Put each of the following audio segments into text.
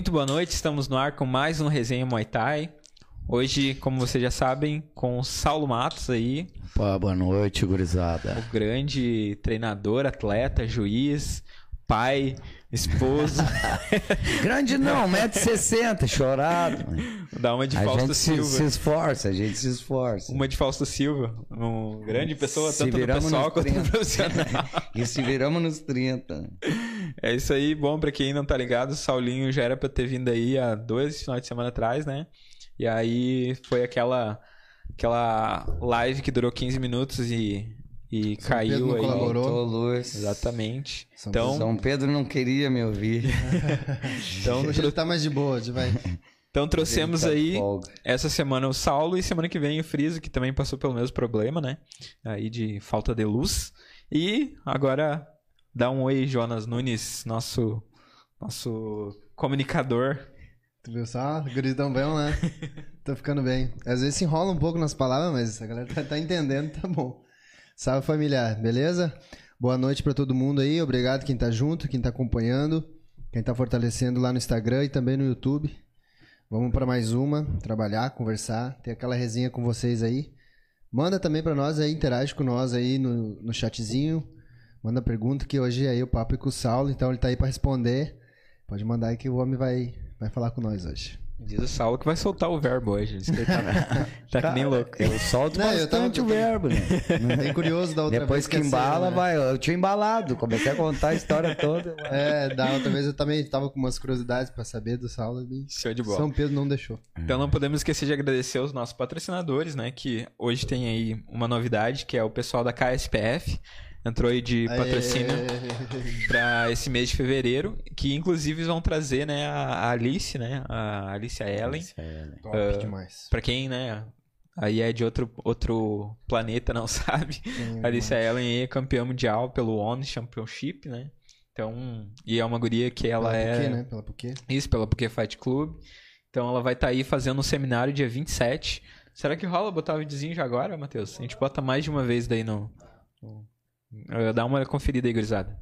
Muito boa noite, estamos no ar com mais um Resenha Muay Thai. Hoje, como vocês já sabem, com o Saulo Matos aí. Pô, boa noite, gurizada. O grande treinador, atleta, juiz, pai, esposo. grande não, 1,60m, chorado. Dá uma de a Fausto Silva. Se, se esforça, a gente se esforça. Uma de Fausto Silva, um grande pessoa, tanto no pessoal quanto no profissional. e se viramos nos 30. É isso aí, bom para quem não tá ligado, o Saulinho já era pra ter vindo aí há dois finais de semana atrás, né? E aí foi aquela aquela live que durou 15 minutos e, e São caiu Pedro aí. Colaborou. Luz. Exatamente. São então, São Pedro não queria me ouvir. então, Hoje ele tá mais de boa, vai. Então trouxemos tá aí essa semana o Saulo e semana que vem o Friso, que também passou pelo mesmo problema, né? Aí de falta de luz. E agora dá um oi, Jonas Nunes, nosso nosso comunicador Tu viu só? Gurizão bem, né? Tô ficando bem. Às vezes se enrola um pouco nas palavras, mas a galera tá, tá entendendo, tá bom. Salve familiar, beleza? Boa noite para todo mundo aí. Obrigado quem tá junto, quem tá acompanhando, quem tá fortalecendo lá no Instagram e também no YouTube. Vamos para mais uma, trabalhar, conversar, ter aquela resenha com vocês aí. Manda também para nós aí, interage com nós aí no, no chatzinho. Manda pergunta que hoje aí o papo é com o Saulo, então ele tá aí para responder. Pode mandar aí que o homem vai vai falar com nós hoje. Diz o Saulo que vai soltar o verbo hoje. Tá, tá que nem louco. Eu solto não, bastante eu tava, o verbo, né? Bem curioso da outra Depois vez. Depois que embala, ser, né? vai. Eu tinha embalado, comecei a contar a história toda. É, da outra vez eu também tava com umas curiosidades pra saber do Saulo. E Show de bola. São Pedro não deixou. Então não podemos esquecer de agradecer os nossos patrocinadores, né? Que hoje tem aí uma novidade, que é o pessoal da KSPF entrou aí de patrocínio para esse mês de fevereiro, que inclusive vão trazer, né, a Alice, né, a Alicia Ellen. Alicia Ellen. Top uh, demais. Pra quem, né, aí é de outro, outro planeta, não sabe, a Alicia Ellen é campeã mundial pelo ONU Championship, né, então, e é uma guria que ela pela é... Puquê, né? Pela Puquê. Isso, pela Puquê Fight Club. Então ela vai estar tá aí fazendo um seminário dia 27. Será que rola botar o videozinho já agora, Matheus? A gente bota mais de uma vez daí no Dá uma conferida aí, gurizada.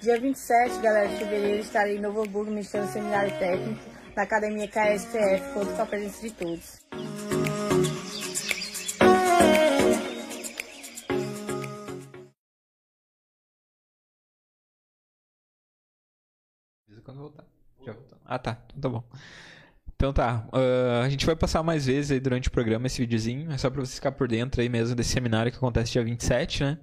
Dia 27, galera, de fevereiro, estarei em Novo Hamburgo ministrando seminário técnico na Academia KSPF, conto com a presença de todos. Quando voltar. Já voltou. Ah, tá. Então tá bom. Então tá. Uh, a gente vai passar mais vezes aí durante o programa esse videozinho. É só pra você ficar por dentro aí mesmo desse seminário que acontece dia 27, né?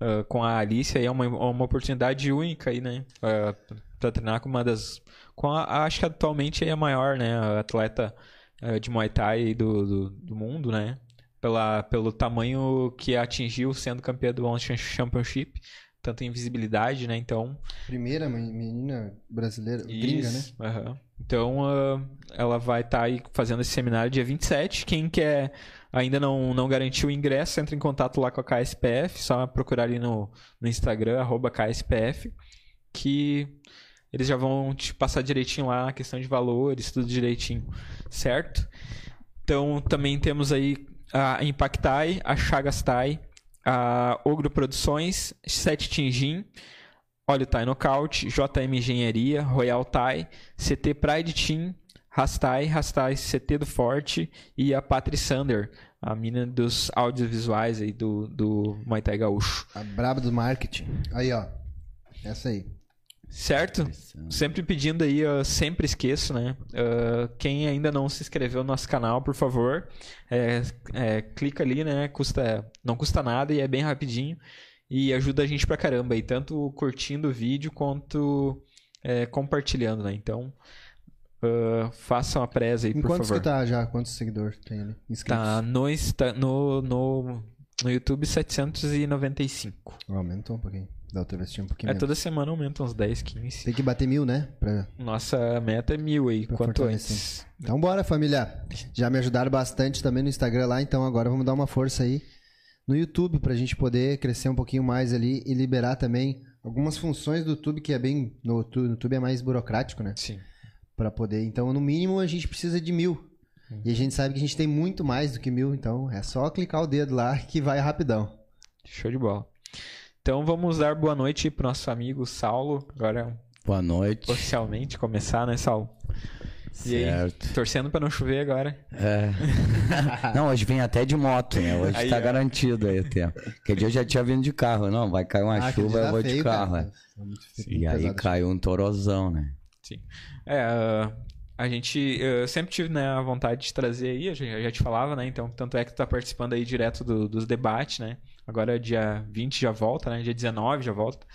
Uh, com a Alice aí é uma, uma oportunidade única aí, né? Uh, pra treinar com uma das. Com a, acho que atualmente é a maior, né? A atleta uh, de Muay Thai do, do, do, mundo, né? Pela, pelo tamanho que atingiu sendo campeã do One Championship tanto em visibilidade, né? Então. Primeira menina brasileira, isso, gringa, né? Uh Então, uh, ela vai estar tá aí fazendo esse seminário dia 27. Quem quer ainda não, não garantiu o ingresso, entra em contato lá com a KSPF, só procurar ali no, no Instagram, arroba KSPF, que eles já vão te passar direitinho lá a questão de valores, tudo direitinho, certo? Então, também temos aí a Impactai, a Chagastai, a Ogro Produções, Sete Tingin, Óleo Thai Nocaute, JM Engenharia, Royal Thai, CT Pride Team, Rastai, Rastai CT do Forte e a Patri Sander, a mina dos audiovisuais aí do, do Muay Gaúcho. A braba do marketing. Aí, ó. Essa aí. Certo? Sempre pedindo aí, eu sempre esqueço, né? Uh, quem ainda não se inscreveu no nosso canal, por favor, é, é, clica ali, né? Custa, não custa nada e é bem rapidinho. E ajuda a gente pra caramba aí, tanto curtindo o vídeo quanto é, compartilhando, né? Então, uh, façam a presa aí, por quantos favor. que tá já? Quantos seguidores tem ali? Inscritos? Tá no, no, no, no YouTube 795. Aumentou um pouquinho. Da outra vez tinha um pouquinho É, toda semana aumenta uns 10, 15. Tem que bater mil, né? Pra... Nossa meta é mil aí, quanto antes. Então bora, família. Já me ajudaram bastante também no Instagram lá, então agora vamos dar uma força aí no YouTube pra gente poder crescer um pouquinho mais ali e liberar também algumas funções do YouTube que é bem... No YouTube é mais burocrático, né? Sim. Pra poder. Então, no mínimo, a gente precisa de mil. E a gente sabe que a gente tem muito mais do que mil, então é só clicar o dedo lá que vai rapidão. Show de bola. Então vamos dar boa noite pro nosso amigo Saulo. Agora Boa noite. oficialmente começar, né, Saulo? E aí, Certo. torcendo pra não chover agora. É. Não, hoje vem até de moto, né? Hoje Aí, tá ó. garantido aí o tempo. Porque dia eu já tinha vindo de carro. Não, vai cair uma Ah, chuva, eu vou tá de feio, carro. cara. é. Tá E aí caiu um torozão, né? Sim. É, a gente eu sempre tive né, a vontade de trazer aí, eu já te falava, né? Então, tanto é que tu tá participando aí direto do- dos debates, né? Agora dia 20 já volta, né? Dia 19 já volta.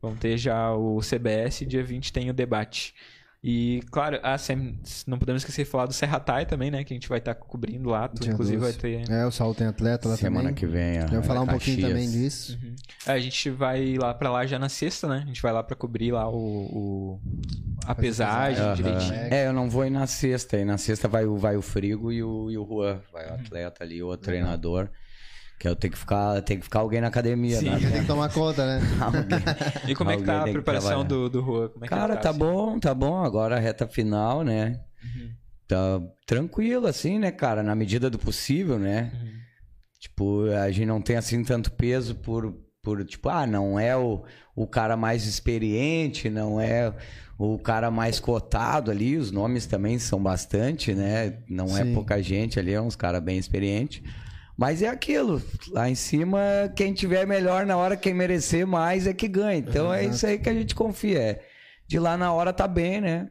Vão ter já o CBS, dia 20 tem o debate. E, claro, ah, sem- não podemos esquecer de falar do Serratai também, né? Que a gente vai estar cobrindo lá. Tu, Dia inclusive, 12. vai ter. É, o Saulo tem atleta lá Semana também. que vem. ó, Vamos falar um Caxias. pouquinho também disso. É, a gente vai lá pra lá já na sexta, né? A gente vai lá pra cobrir lá o, o- a pesagem Aham. direitinho. É, eu não vou ir na sexta. Aí na sexta vai o, vai o Frigo e o, e o Juan. Vai o atleta ali, o outro treinador. Que eu tenho que ficar, tem que ficar alguém na academia, Sim. né? Tem que tomar conta, né? Alguém. E como é que tá a preparação do, do? Como é que Cara, ele tá assim? bom, tá bom. Agora a reta final, né? Uhum. Tá tranquilo, assim, né, cara? Na medida do possível, né? Uhum. Tipo, a gente não tem assim tanto peso por, por tipo, ah, não é o, o cara mais experiente, não é o cara mais cotado ali. Os nomes também são bastante, né? Não é Sim. pouca gente ali, é uns caras bem experientes. Mas é aquilo, lá em cima, quem tiver melhor na hora, quem merecer mais é que ganha. Então é Exato. isso aí que a gente confia. É. De lá na hora tá bem, né?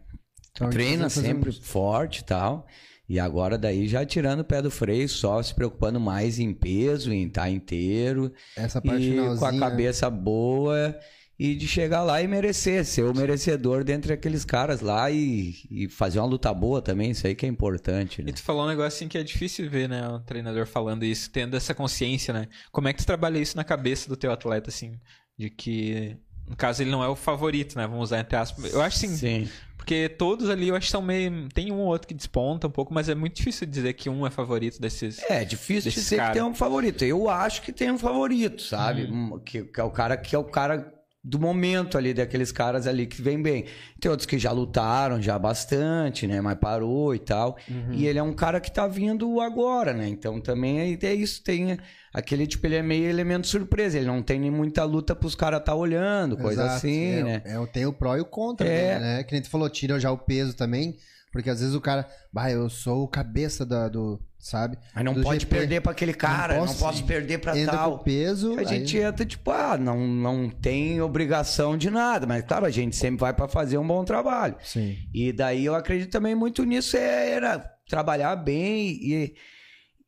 Então, Treina sempre um- forte e tal. E agora daí já tirando o pé do freio, só se preocupando mais em peso, em estar inteiro. Essa parte E com a cabeça boa e de chegar lá e merecer, ser o merecedor dentre aqueles caras lá e, e fazer uma luta boa também, isso aí que é importante, né? E tu falou um negócio assim que é difícil ver, né? O treinador falando isso, tendo essa consciência, né? Como é que tu trabalha isso na cabeça do teu atleta, assim? De que, no caso, ele não é o favorito, né? Vamos usar entre aspas. Eu acho assim, Sim. porque todos ali eu acho que são meio. Tem um ou outro que desponta um pouco, mas é muito difícil dizer que um é favorito desses. É, difícil dizer cara. que tem um favorito. Eu acho que tem um favorito, sabe? Uhum. Um, Que, que é o cara que é o cara do momento ali, daqueles caras ali que vem bem. Tem outros que já lutaram já bastante, né? Mas parou e tal. Uhum. E ele é um cara que tá vindo agora, né? Então também é, é isso, tem aquele tipo, ele é meio elemento surpresa. Ele não tem nem muita luta pros caras tá olhando, coisa Exato. assim, é, né? É, tem o pró e o contra, É. dele, né? Que nem tu falou, tira já o peso também. Porque às vezes o cara, bah, eu sou o cabeça da, do, sabe? Mas não do pode GP. perder pra aquele cara, não posso- posso, perder pra Entra tal. com peso. A gente aí- entra, tipo, ah, não, não tem obrigação de nada, mas claro, a gente sempre vai pra fazer um bom trabalho. Sim. E daí eu acredito também muito nisso, é, era trabalhar bem e,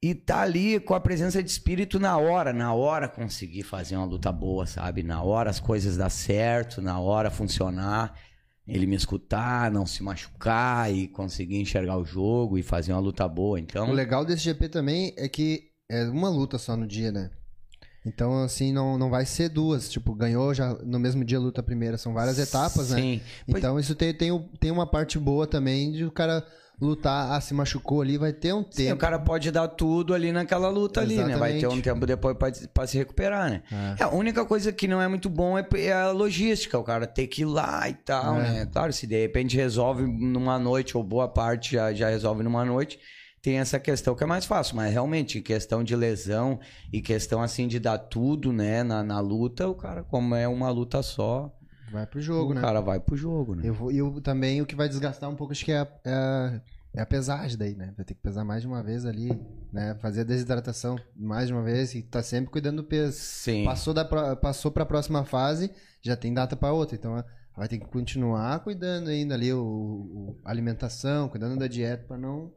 e tá ali com a presença de espírito na hora, na hora conseguir fazer uma luta boa, sabe? Na hora as coisas dar certo, na hora funcionar, ele me escutar, não se machucar e conseguir enxergar o jogo e fazer uma luta boa. Então, O legal desse GP também é que é uma luta só no dia, né? Então, assim, não, não vai ser duas. Tipo, ganhou já no mesmo dia luta primeira. São várias etapas, né? Sim. Então, isso tem, tem, tem uma parte boa também de o cara lutar, ah, se machucou ali, vai ter um Sim, o tempo. cara pode dar tudo ali naquela luta ali, né? Vai ter um Exatamente. tempo depois pra, pra se recuperar, né? É. É, a única coisa que não é muito bom é, é a logística, o cara ter que ir lá e tal, É. né? Claro, se de repente resolve numa noite, ou boa parte já, já resolve numa noite, tem essa questão que é mais fácil, mas realmente, questão de lesão e questão assim de dar tudo, né, na, na luta, o cara, como é uma luta só, Vai pro jogo, o né? cara vai pro jogo, né? Eu vou, e eu também o que vai desgastar um pouco, acho que é a, é a, é a pesagem daí, né? Vai ter que pesar mais de uma vez ali, né? Fazer a desidratação mais de uma vez e tá sempre cuidando do peso. Sim. Passou, da, passou pra próxima fase, já tem data pra outra. Então vai ter que continuar cuidando ainda ali, o, o- alimentação, cuidando da dieta pra não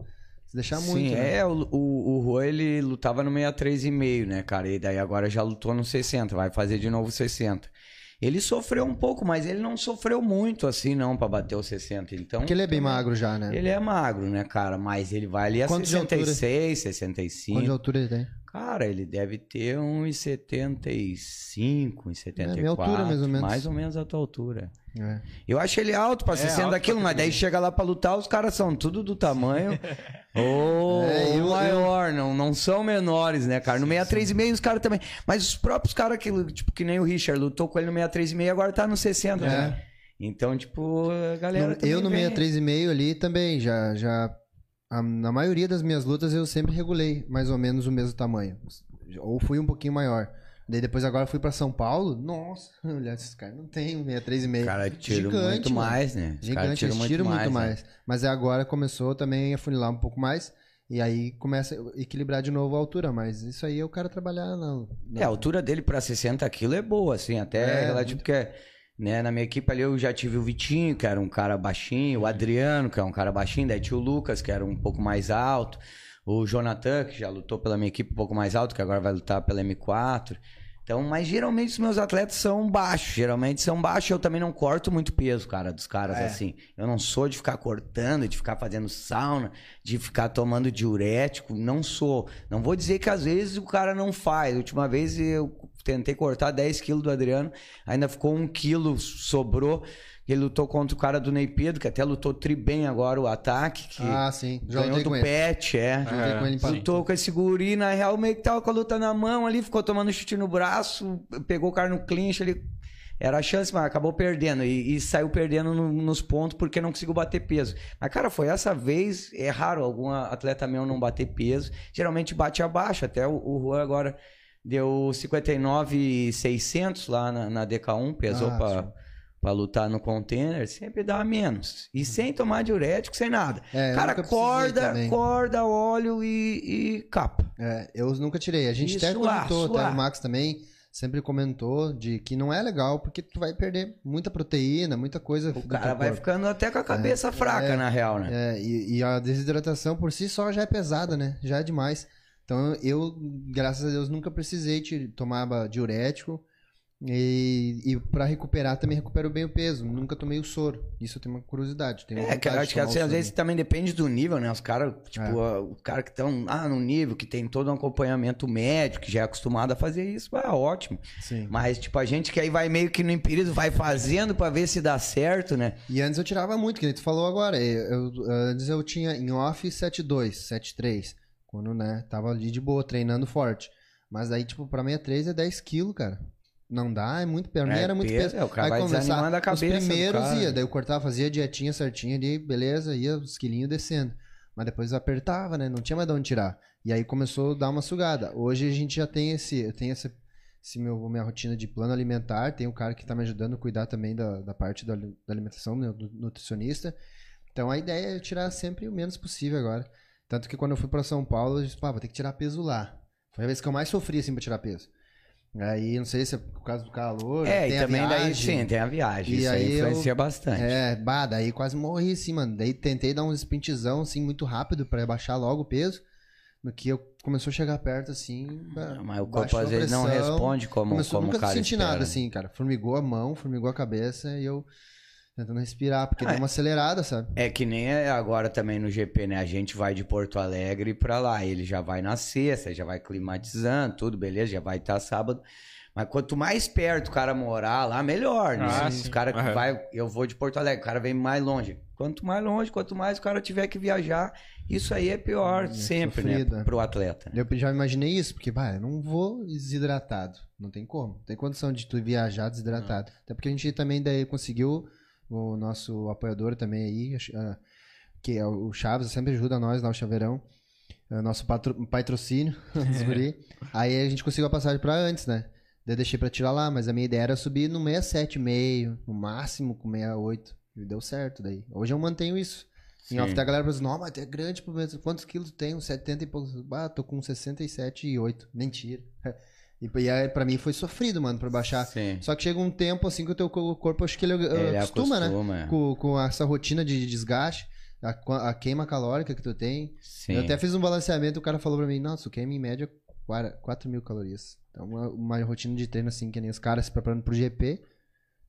se deixar muito. Sim, né? é, o, o, o Juan, ele lutava no 63,5, né, cara? E daí agora já lutou no 60, vai fazer de novo 60. Ele sofreu um pouco, mas ele não sofreu muito assim, não, pra bater o 60. Então. Porque ele é bem magro já, né? Ele é magro, né, cara? Mas ele vai ali a Quanto de altura? 66, Quanto de 65. altura ele tem? Cara, ele deve ter uns 75, uns 74. É, minha altura, mais ou menos. Mais ou menos a tua altura. É. Eu acho ele alto pra É, 60 alto quilos, pra mas daí chega lá pra lutar, os caras são tudo do tamanho. Ou É, eu- maior, Não, não são menores, né, cara? No 63,5 os caras também. Mas os próprios caras que, tipo, que nem o Richard, lutou com ele no 63,5 agora tá no 60, É. né? Então, tipo, a galera. Eu no vem- 63,5 ali também, já, já. a- na maioria das minhas lutas eu sempre regulei mais ou menos o mesmo tamanho. Ou fui um pouquinho maior. Daí depois agora fui pra São Paulo. Nossa, olha, esses caras não tem um 63,5. O cara tira Gigante, muito mano. mais, né? Os Gigante, eles tiram muito mais. né? Mas é agora começou também a funilar um pouco mais. E aí começa a equilibrar de novo a altura. Mas isso aí é o cara trabalhar na. na- É, a altura dele pra 60 quilos é boa, assim, até É, relativo, porque né, na minha equipe ali eu já tive o Vitinho, que era um cara baixinho, o Adriano, que é um cara baixinho, daí tinha o Lucas, que era um pouco mais alto, o Jonathan, que já lutou pela minha equipe um pouco mais alto, que agora vai lutar pela M4. Então, mas geralmente os meus atletas são baixos, geralmente são baixos, eu também não corto muito peso, cara, dos caras, É. assim. Eu não sou de ficar cortando, de ficar fazendo sauna, de ficar tomando diurético, não sou. Não vou dizer que às vezes o cara não faz. Última vez eu tentei cortar 10 quilos do Adriano, ainda ficou um quilo, sobrou. Ele lutou contra o cara do Ney Pedro, que até lutou tri bem agora o ataque, que Ah, sim. Ganhou do. Pet, é. Lutei com ele. Lutou com esse guri, na real, meio que tava com a luta na mão ali, ficou tomando chute no braço, pegou o cara no clinch, ele era a chance, mas acabou perdendo. E, e saiu perdendo no- nos pontos porque não conseguiu bater peso. Mas, cara, foi essa vez, é raro algum atleta meu não bater peso. Geralmente bate abaixo. Até o, o Juan agora deu 59,600 lá na, na DK1, pesou Ah, pra, pra lutar no container, sempre dá menos. E sem tomar diurético, sem nada. É, cara, corda, corda, óleo e, e capa. É, eu nunca tirei. A gente E até suar, comentou, suar. até o Max também sempre comentou de que não é legal porque tu vai perder muita proteína, muita coisa. O cara vai ficando até com a cabeça fraca, é, na real, né? É, e, e a desidratação por si só já é pesada, né? Já é demais. Então eu, graças a Deus, nunca precisei tomar diurético. E, e para recuperar também recupero bem o peso. Nunca tomei o soro. Isso eu tenho uma curiosidade. Tenho É, vontade acho que assim, às vezes também depende do nível, né? Os caras, tipo, É. ah, o cara que estão ah, no nível, que tem todo um acompanhamento médico, que já é acostumado a fazer isso, é ótimo. Sim. Mas, tipo, a gente que aí vai meio que no empirizo, vai fazendo pra ver se dá certo, né? E antes eu tirava muito, que nem tu falou agora. Eu, eu- antes eu tinha em off 7.2, 7.3. Quando, né, tava ali de boa, treinando forte. Mas aí, tipo, pra 63 é 10 quilos, cara. Não dá, é muito peso. Pra mim É era muito peso, é, o cara Aí vai começar- a cabeça Os primeiros ia, daí eu cortava, fazia a dietinha certinha ali, beleza, ia os quilinhos descendo. Mas depois apertava, né? Não tinha mais de onde tirar. E aí começou a dar uma sugada. Hoje a gente já tem esse, eu tenho essa, esse meu, minha rotina de plano alimentar, tem um cara que tá me ajudando a cuidar também da, da parte da, da alimentação, né, do nutricionista. Então a ideia é tirar sempre o menos possível agora. Tanto que quando eu fui pra São Paulo, eu disse, pá, vou ter que tirar peso lá. Foi a vez que eu mais sofri, assim, pra tirar peso. Aí, não sei se é por causa do calor. É, e também daí, sim, tem a viagem. E isso aí aí eu- influencia bastante. É, bah, daí quase morri, assim, mano. Daí tentei dar um sprintizão, assim, muito rápido pra baixar logo o peso. No que eu começou a chegar perto, assim. bah, Mas o corpo às vezes não responde como, Começou, como o nunca cara senti espera, nada, né? assim, cara. Formigou a mão, formigou a cabeça e eu tentando respirar, porque Ah, deu uma acelerada, sabe? É que nem é agora também no GP, né? A gente vai de Porto Alegre pra lá. Ele já vai na sexta, já vai climatizando, tudo, beleza, já vai estar sábado. Mas quanto mais perto o cara morar lá, melhor, né? Ah, Os cara que vai, eu vou de Porto Alegre, o cara vem mais longe. Quanto mais longe, quanto mais o cara tiver que viajar, isso aí é pior É sempre, sofrido, né? é. Pro atleta. Eu já imaginei isso, porque, bah, eu não vou desidratado. Não tem como. Não tem condição de tu viajar desidratado. Até porque a gente também daí conseguiu, o nosso apoiador também aí, ah, que é o Chaves, sempre ajuda nós lá, o Chaveirão. é nosso patro, patrocínio, guri. Aí a gente conseguiu a passagem pra antes, né? Daí eu deixei pra tirar lá, mas a minha ideia era subir no 67,5, no máximo com 68. E deu certo daí. Hoje eu mantenho isso. Em Sim. off a galera pensa, não, mas é grande, mas quantos quilos tu tem? Uns 70 e poucos. Ah, tô com 67,8. Mentira. E, aí, pra mim foi sofrido, mano, pra baixar. Sim. Só que chega um tempo assim que o teu co- corpo, acho que ele, uh, Ele acostuma, né? acostuma, é. Com, com essa rotina de desgaste, a, a queima calórica que tu tem. Sim. Eu até fiz um balanceamento, o cara falou pra mim, nossa, tu queima em média 4 mil calorias. Então, uma, uma rotina de treino assim, que nem os caras se preparando pro GP,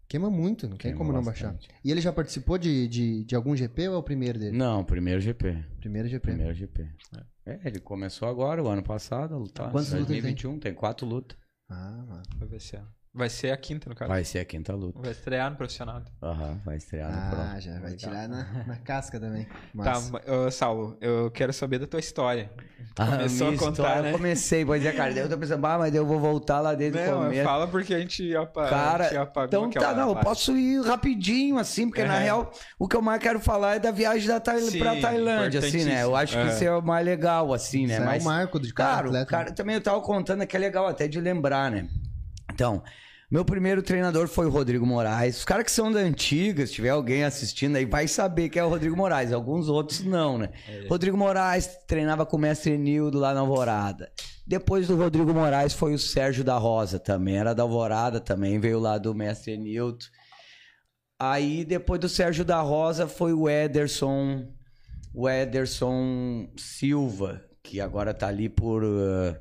queima muito, não tem Queima como não bastante. baixar. E ele já participou de, de, de algum GP ou é o primeiro dele? Não, primeiro GP. Primeiro GP. Primeiro GP. É, ele começou agora, o ano passado, a lutar. Quantas lutas ele 2021, tem quatro lutas. Ah, mano. Pra ver se é. Vai ser a quinta, no caso. Vai ser a quinta luta. Vai estrear no profissional. Aham, vai estrear no Pro. Ah, já vai tirar na, na casca também. Tá, Mas, ma- ô, Saulo, eu quero saber da tua história. Ah, Começou a contar, história, né? Eu comecei, pois é, cara. Daí eu tô pensando, ah, mas eu vou voltar lá desde o Não, começo. fala porque a gente, apa... a Cara, gente apagou então tá, não, eu parte. posso ir rapidinho, assim, porque na Aham. real, o que eu mais quero falar é da viagem da Tail Sim, pra Tailândia, assim, né? Eu acho que isso é o mais legal, assim, né? isso é Mas, o marco de cada Claro, atleta. cara, também eu tava contando que é legal até de lembrar, né? Então, meu primeiro treinador foi o Rodrigo Moraes. Os caras que são da antiga, se tiver alguém assistindo aí, vai saber que é o Rodrigo Moraes. Alguns outros não, né? Rodrigo Moraes treinava com o mestre Nildo lá na Alvorada. Depois do Rodrigo Moraes foi o Sérgio da Rosa, também era da Alvorada, também veio lá do mestre Nildo. Aí depois do Sérgio da Rosa foi o Ederson, o Ederson Silva, que agora tá ali por uh,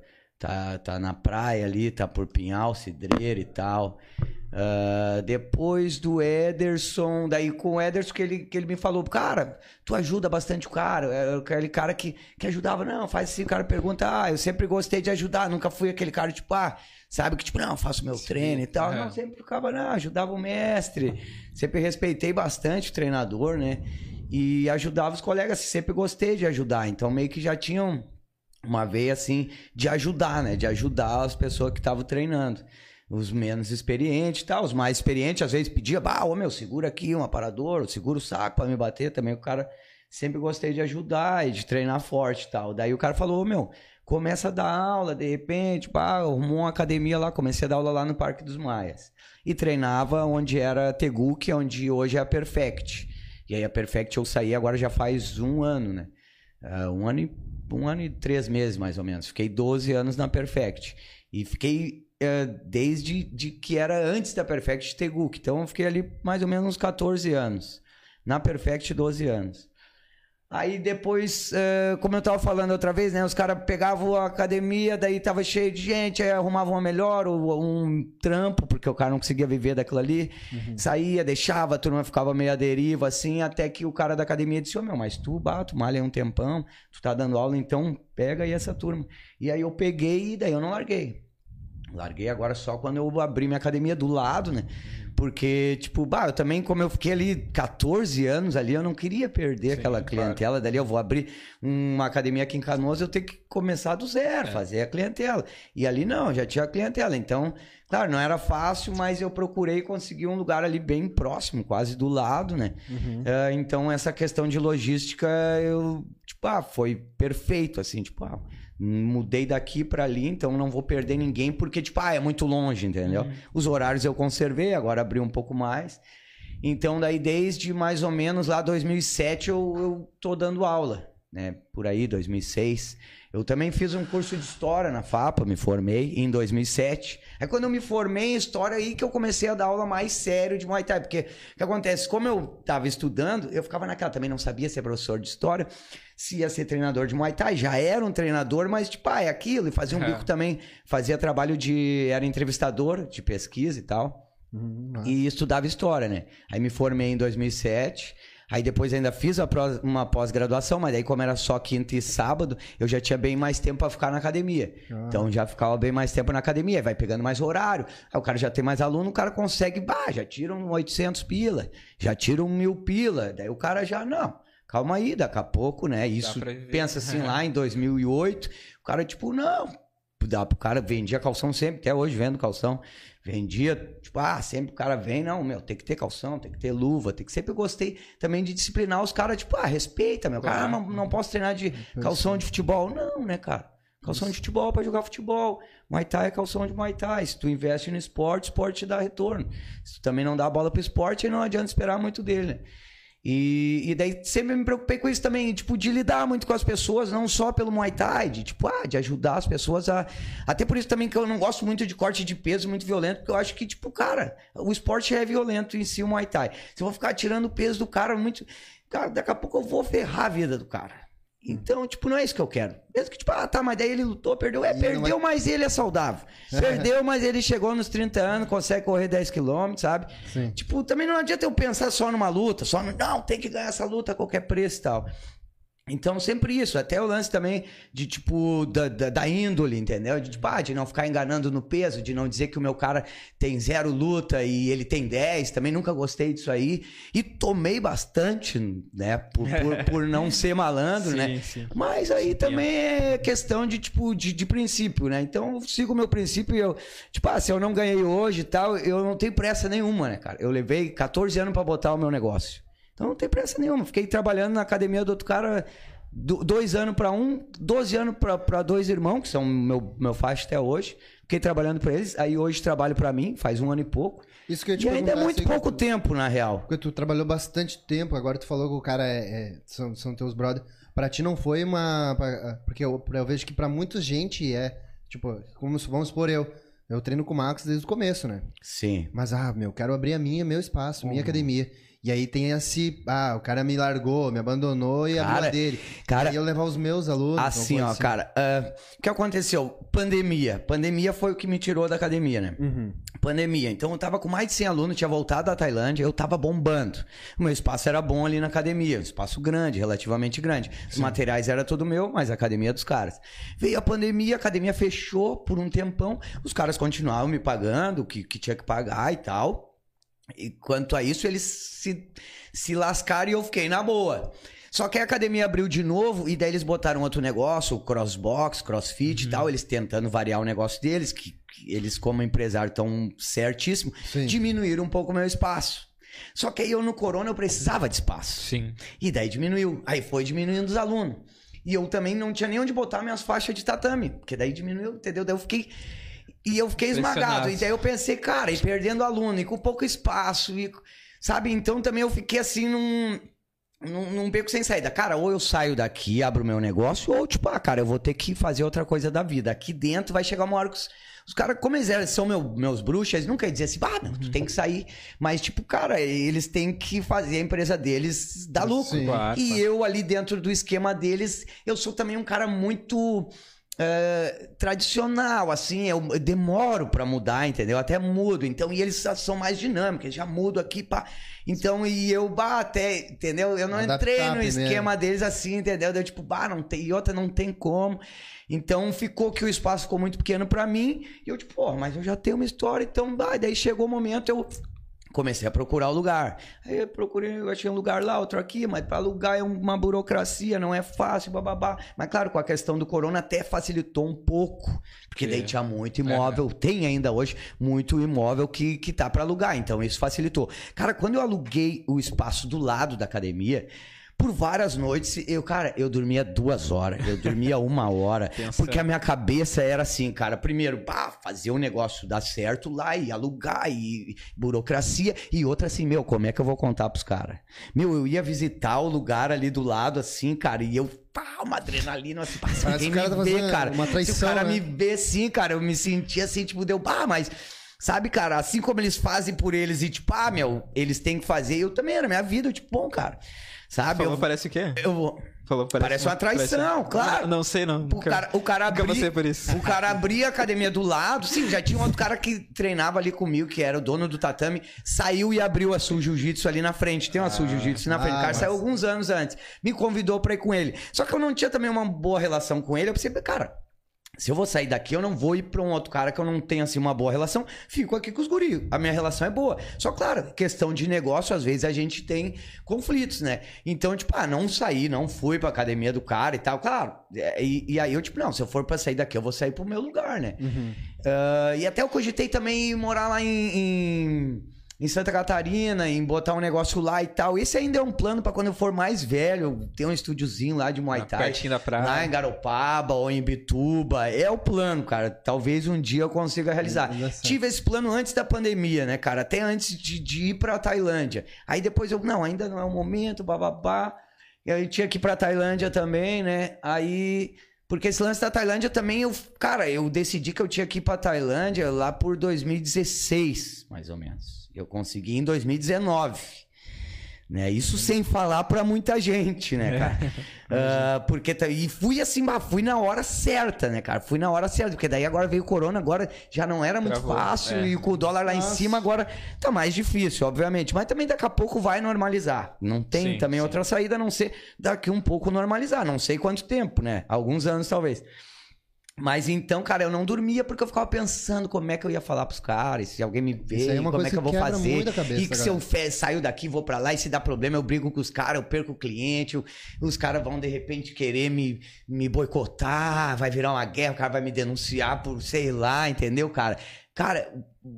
tá, tá na praia ali, tá por Pinhal, Cidreira e tal. Uh, depois do Ederson, daí com o Ederson que ele, que ele me falou, cara, tu ajuda bastante o cara, é aquele cara que, que ajudava, não, faz assim, o cara pergunta, ah, eu sempre gostei de ajudar, nunca fui aquele cara, tipo, ah, sabe, que tipo, não, faço meu treino e tal, é. não, sempre ficava, não, ajudava o mestre, sempre respeitei bastante o treinador, né, e ajudava os colegas, sempre gostei de ajudar, então meio que já tinham uma veia assim de ajudar, né? De ajudar as pessoas que estavam treinando. Os menos experientes e tal. Os mais experientes às vezes pedia, bah, ô meu, segura aqui um aparador, segura o saco pra me bater também. O cara sempre gostei de ajudar e de treinar forte e tal. Daí o cara falou, ô meu, começa a dar aula, de repente, pá, arrumou uma academia lá, comecei a dar aula lá no Parque dos Maias. E treinava onde era Teguque, onde hoje é a Perfect. E aí a Perfect eu saí agora já faz um ano, né? Ah, um ano e um ano e três meses, mais ou menos. Fiquei 12 anos na Perfect. E fiquei eh, desde de que era antes da Perfect Teguc. Então eu fiquei ali mais ou menos uns 14 anos. Na Perfect, 12 anos. Aí depois, como eu tava falando outra vez, né? Os caras pegavam a academia, daí tava cheio de gente, aí arrumavam uma melhor, ou um trampo, porque o cara não conseguia viver daquilo ali. Saía, deixava, a turma ficava meio à deriva, assim, até que o cara da academia disse, ô meu, mas tu, bah, tu malha um tempão, tu tá dando aula, então pega aí essa turma. E aí eu peguei e daí eu não larguei. Larguei agora só quando eu abri minha academia do lado, né? Porque, tipo, bah, eu também, como eu fiquei ali 14 anos ali, eu não queria perder Sim, aquela claro. clientela dali. Eu vou abrir uma academia aqui em Canoas, eu tenho que começar do zero, fazer a clientela. E ali não, já tinha a clientela. Então, claro, não era fácil, mas eu procurei conseguir um lugar ali bem próximo, quase do lado, né? Ah, então, essa questão de logística, eu, tipo, ah, foi perfeito, assim, tipo, ah, mudei daqui pra ali, então não vou perder ninguém, porque, tipo, ah, é muito longe, entendeu? Os horários eu conservei, agora abri um pouco mais. Então, daí, desde mais ou menos lá 2007, eu, eu tô dando aula, né? Por aí, 2006. Eu também fiz um curso de História na FAPA, me formei em 2007. Aí, quando eu me formei em História, aí que eu comecei a dar aula mais sério de Muay Thai. Porque, o que acontece? Como eu tava estudando, eu ficava naquela, também não sabia ser professor de História, se ia ser treinador de Muay Thai. Já era um treinador, mas, tipo, ah, é aquilo. E fazia um É. bico também, fazia trabalho de... Era entrevistador de pesquisa e tal. Uhum, massa. E estudava história, né? Aí me formei em 2007. Aí depois ainda fiz uma pós-graduação, mas daí como era só quinta e sábado, eu já tinha bem mais tempo pra ficar na academia. Ah. Então já ficava bem mais tempo na academia, vai pegando mais horário. Aí o cara já tem mais aluno, o cara consegue, bah, já tira um 800 pila, já tira um mil pila. Daí o cara já, não, calma aí, daqui a pouco, né? Isso, pensa assim, lá em 2008, o cara tipo, não, dá pro cara, vendia calção sempre, até hoje vendo calção. Vendia, tipo, ah, sempre o cara vem, não, meu, tem que ter calção, tem que ter luva, tem que sempre eu gostei também de disciplinar os caras, tipo, ah, respeita, meu, cara, Claro. não, não posso treinar de calção de futebol. Não, né, cara? Calção de futebol para jogar futebol. Muay Thai é calção de Muay Thai. Se tu investe no esporte, esporte te dá retorno. Se tu também não dá bola pro esporte, aí não adianta esperar muito dele, né? E, e daí sempre me preocupei com isso também, tipo, de lidar muito com as pessoas, não só pelo Muay Thai, de tipo, ah, de ajudar as pessoas a. Até por isso também que eu não gosto muito de corte de peso muito violento, porque eu acho que, tipo, cara, o esporte é violento em si, o Muay Thai. Se eu vou ficar tirando o peso do cara muito. Cara, daqui a pouco eu vou ferrar a vida do cara. Então, tipo, não é isso que eu quero. Mesmo que, tipo, ah, tá, mas daí ele lutou, perdeu. É, E não perdeu, vai- mas ele é saudável. Perdeu, mas ele chegou nos 30 anos, consegue correr 10 km, sabe? Sim. Tipo, também não adianta eu pensar só numa luta, só no, não, tem que ganhar essa luta a qualquer preço e tal. Então, sempre isso. Até o lance também de, tipo, da, da, da índole, entendeu? De, tipo, ah, de não ficar enganando no peso, de não dizer que o meu cara tem zero luta e ele tem 10. Também nunca gostei disso aí. E tomei bastante, né? Por, por, por não ser malandro, Sim, né? sim. Mas aí também é questão de, tipo, de, de princípio, né? Então, eu sigo o meu princípio e eu... Tipo, ah, se eu não ganhei hoje e tal, eu não tenho pressa nenhuma, né, cara? Eu levei 14 anos pra botar o meu negócio. Então não tem pressa nenhuma. Fiquei trabalhando na academia do outro cara do- dois anos pra um, 12 anos pra dois irmãos, que são meu, meu faixa até hoje. Fiquei trabalhando pra eles. Aí hoje trabalho pra mim, faz um ano e pouco. Isso que eu te E ainda é muito assim, pouco tu- tempo, na real. Porque tu trabalhou bastante tempo, agora tu falou que o cara é, é- são, são teus brothers. Pra ti não foi uma. pra- porque eu, eu vejo que pra muita gente é. Tipo, como, vamos supor eu. Eu treino com o Marcos desde o começo, né? Sim. Mas, ah, meu, quero abrir a minha, meu espaço, Uhum. minha academia. E aí tem esse. Ah, o cara me largou, me abandonou e Cara, a dele. cara, e aí eu levar os meus alunos. Assim, ó, ser. cara. ah, o que aconteceu? Pandemia. Pandemia foi o que me tirou da academia, né? Uhum. Pandemia. Então eu tava com mais de 100 alunos, tinha voltado da Tailândia, eu tava bombando. O meu espaço era bom ali na academia, um espaço grande, relativamente grande. Os materiais era todo meu, mas a academia é dos caras. Veio a pandemia, a academia fechou por um tempão, os caras continuavam me pagando o que, que tinha que pagar e tal. E quanto a isso, eles se, se lascaram e eu fiquei na boa. Só que a academia abriu de novo e daí eles botaram outro negócio, o crossbox, crossfit e tal, eles tentando variar o negócio deles, que, que eles como empresário estão certíssimo, Sim. diminuíram um pouco o meu espaço. Só que aí eu no corona eu precisava de espaço. Sim. E daí diminuiu. Aí foi diminuindo os alunos. E eu também não tinha nem onde botar minhas faixas de tatame. Porque daí diminuiu, entendeu? Daí eu fiquei. E eu fiquei esmagado. E daí eu pensei, cara, e perdendo aluno, e com pouco espaço, e. Sabe? Então também eu fiquei assim num. Num, num beco sem saída. Cara, ou eu saio daqui, abro meu negócio, ou tipo, ah, cara, eu vou ter que fazer outra coisa da vida. Aqui dentro vai chegar uma hora que os, os caras, como eles são meu- meus bruxos, eles nunca dizer assim, ah, não, tu tem que sair. Mas, tipo, cara, eles têm que fazer a empresa deles dar lucro. Sim. Claro, E claro. eu ali dentro do esquema deles, eu sou também um cara muito é, tradicional, assim, eu, demoro pra mudar, entendeu? Até mudo. Então, e eles são mais dinâmicos, já mudo aqui, pá. Então, e eu, bah, até, entendeu? Eu não Adaptar entrei no primeiro. esquema deles assim, entendeu? Deu tipo, bah, não tem, e outra não tem como. Então ficou que o espaço ficou muito pequeno pra mim. E eu, tipo, pô, mas eu já tenho uma história, então, bah, daí chegou o momento, eu comecei a procurar o lugar. Aí eu procurei, eu achei um lugar lá, outro aqui, mas para alugar é uma burocracia, não é fácil, bababá. Mas claro, com a questão do corona até facilitou um pouco, porque daí É. tinha muito imóvel, tem ainda hoje muito imóvel que, que tá para alugar, então isso facilitou. Cara, quando eu aluguei o espaço do lado da academia, por várias noites, eu, cara, eu dormia duas horas, eu dormia uma hora, porque a minha cabeça era assim, cara, primeiro, pá, fazer o negócio dar certo lá e alugar e burocracia, e outra assim, meu, como é que eu vou contar pros caras? Meu, eu ia visitar o lugar ali do lado, assim, cara, e eu, pá, uma adrenalina, assim, pá, se o cara tá me vê, cara, uma se o traição, cara né? me vê assim, cara, eu me sentia assim, tipo, deu, pá, mas... Sabe, cara, assim como eles fazem por eles e tipo, ah, meu, eles têm que fazer, eu também era minha vida, eu tipo, bom, cara. Sabe? Falou, eu, parece o quê? eu vou. Falou, Parece uma traição, claro. Não, não sei, não. O cara, o cara abria, por isso. O cara abria a academia do lado. Sim, já tinha um outro cara que treinava ali comigo, que era o dono do tatame. Saiu e abriu a Sul Jiu-Jitsu ali na frente. Tem uma Sul Jiu-Jitsu na frente. ah, o cara mas- saiu alguns anos antes. Me convidou pra ir com ele. Só que eu não tinha também uma boa relação com ele. Eu pensei, cara. Se eu vou sair daqui, eu não vou ir pra um outro cara que eu não tenho, assim, uma boa relação. Fico aqui com os guris. A minha relação é boa. Só, claro, questão de negócio, às vezes a gente tem conflitos, né? Então, tipo, ah, não saí, não fui pra academia do cara e tal. Claro. é, E, e aí eu, tipo, não, se eu for pra sair daqui, eu vou sair pro meu lugar, né? Ah, e até eu cogitei também morar lá em, em, em Santa Catarina, em botar um negócio lá e tal. Esse ainda é um plano pra quando eu for mais velho, ter um estúdiozinho lá de Muay Ah, Thai. da praia. Lá em Garopaba ou em Bituba. É o plano, cara. Talvez um dia eu consiga realizar. Tive esse plano antes da pandemia, né, cara? Até antes de, de ir pra Tailândia. Aí depois eu, não, ainda não é o momento, bababá. E aí tinha que ir pra Tailândia também, né? Aí. Porque esse lance da Tailândia também, eu, cara, eu decidi que eu tinha que ir pra Tailândia lá por 2016, mais ou menos. Eu consegui em 2019. Né? Isso sem falar pra muita gente, né, cara? Ah, porque tá- e fui assim, fui na hora certa, né, cara? Fui na hora certa, porque daí agora veio o corona, agora já não era muito Travou, fácil é. e com o dólar lá em Nossa. cima agora tá mais difícil, obviamente. Mas também daqui a pouco vai normalizar. Não tem Sim, também sim. outra saída a não ser daqui um pouco normalizar. Não sei quanto tempo, né? Alguns anos talvez. Mas então, cara, eu não dormia porque eu ficava pensando como é que eu ia falar pros caras, se alguém me vê, é como é que eu que vou quebra fazer. cabeça, e que se eu saio daqui, vou pra lá e se dá problema, eu brigo com os caras, eu perco o cliente, eu- os caras vão de repente querer me, me boicotar, vai virar uma guerra, o cara vai me denunciar por sei lá, entendeu, cara? Cara,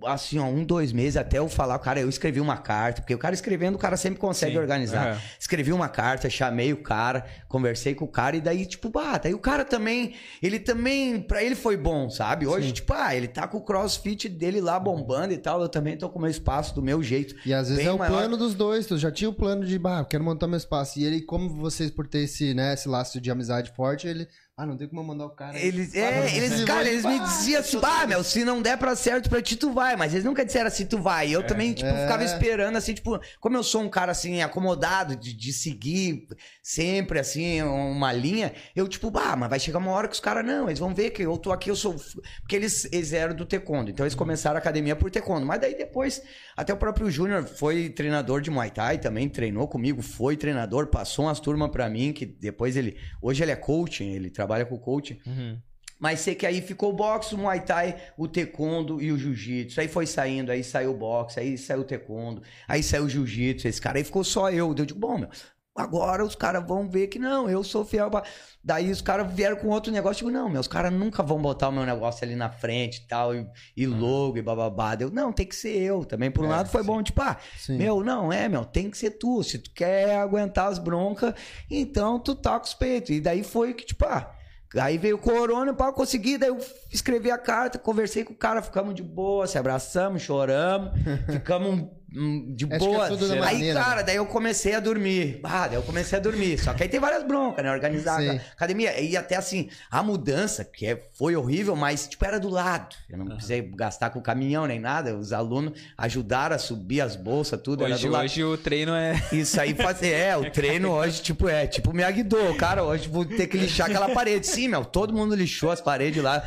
assim, ó, um, dois meses até eu falar, cara, eu escrevi uma carta, porque o cara escrevendo, o cara sempre consegue Sim, organizar. aham. Escrevi uma carta, chamei o cara, conversei com o cara e daí, tipo, bah, daí o cara também, ele também, pra ele foi bom, sabe? Hoje, Sim. tipo, ah, ele tá com o crossfit dele lá bombando e tal, eu também tô com o meu espaço do meu jeito. E às vezes é o maior. plano dos dois, tu já tinha o plano de, bah, eu quero montar meu espaço. E ele, como vocês, por ter esse, né, esse laço de amizade forte, ele, ah, não tem como mandar o cara. Eles, Ah, é, eles, ele cara, eles me diziam assim, bah, meu, se não der pra certo pra ti, tu vai. Mas eles nunca disseram assim, tu vai. Eu também, tipo, É. ficava esperando, assim, tipo, como eu sou um cara, assim, acomodado de, de seguir sempre, assim, uma linha, eu, tipo, bah, mas vai chegar uma hora que os caras, não, eles vão ver que eu tô aqui, eu sou... Porque eles, eles eram do taekwondo, então eles começaram a academia por taekwondo. Mas daí depois, até o próprio Júnior foi treinador de Muay Thai, também treinou comigo, foi treinador, passou umas turmas pra mim, que depois ele... Hoje ele é coaching, ele trabalha com coaching. Uhum. Mas sei que aí ficou o boxe, o Muay Thai, o Taekwondo e o Jiu-Jitsu. Aí foi saindo, aí saiu o boxe, aí saiu o Taekwondo, aí saiu o Jiu-Jitsu. Esse cara aí ficou só eu. Eu digo, bom, meu, agora os caras vão ver que não, eu sou fiel. Pra... Daí os caras vieram com outro negócio. Digo, não, meus caras nunca vão botar o meu negócio ali na frente e tal, e, e logo e bababá. Eu, não, tem que ser eu. Também, por um É, lado, foi sim. bom, tipo, ah, Sim. meu, não, é, meu, tem que ser tu. Se tu quer aguentar as broncas, então tu tá com os peitos. E daí foi que, tipo, ah, aí veio o corona, pá, consegui, daí eu escrevi a carta, conversei com o cara, ficamos de boa, se abraçamos, choramos, ficamos de Acho que é boa. tudo da aí, maneira, cara, né? daí eu comecei a dormir. Ah, daí eu comecei a dormir. Só que aí tem várias broncas, né? Organizar Sim. a academia. E até assim, a mudança, que é- foi horrível, mas, tipo, era do lado. Eu não precisei gastar com caminhão nem nada. Os alunos ajudaram a subir as bolsas, tudo. era Hoje, do lado. hoje o treino é. Isso aí fazer. É, o treino hoje, tipo, é, tipo, me agidou. Cara, hoje vou ter que lixar aquela parede. Sim, meu, todo mundo lixou as paredes lá,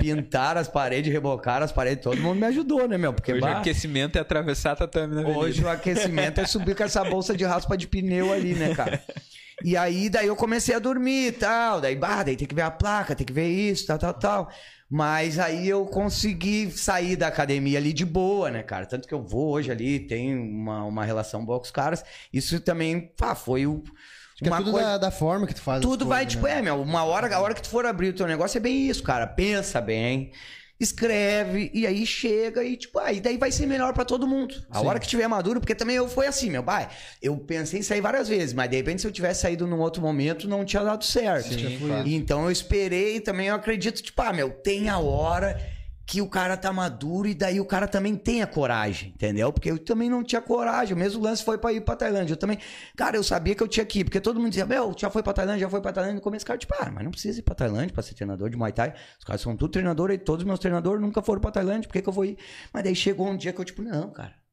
pintaram as paredes, rebocaram as paredes, todo mundo me ajudou, né, meu? Porque Hoje o bah, aquecimento é atravessar tatame na avenida. hoje o aquecimento é subir com essa bolsa de raspa de pneu ali, né, cara? E aí, daí eu comecei a dormir e tal. Daí, bah, daí tem que ver a placa, tem que ver isso, tal, tal, tal. Mas aí eu consegui sair da academia ali de boa, né, cara? Tanto que eu vou hoje ali, tenho uma, uma relação boa com os caras. Isso também, pá, foi o. Acho que é tudo da, da forma que tu faz. as Tudo vai, coisas, tipo, né? é, meu, uma hora, a hora que tu for abrir o teu negócio é bem isso, cara. Pensa bem, escreve, e aí chega e, tipo, aí daí vai ser melhor pra todo mundo. A Sim. hora que tiver maduro, porque também eu foi assim, meu pai. Eu pensei em sair várias vezes, mas de repente se eu tivesse saído num outro momento, não tinha dado certo. Sim. Então eu esperei e também eu acredito, tipo, ah, meu, tem a hora que o cara tá maduro e daí o cara também tem a coragem, entendeu? Porque eu também não tinha coragem. O mesmo lance foi pra ir pra Tailândia. Eu também, cara, eu sabia que eu tinha que ir, porque todo mundo dizia, meu, já foi pra Tailândia, já foi pra Tailândia. No começo, cara, tipo, ah, mas não precisa ir pra Tailândia pra ser treinador de Muay Thai. Os caras são tudo treinador e todos os meus treinadores nunca foram pra Tailândia, por que, que eu vou ir? Mas daí chegou um dia que eu, tipo, não, cara.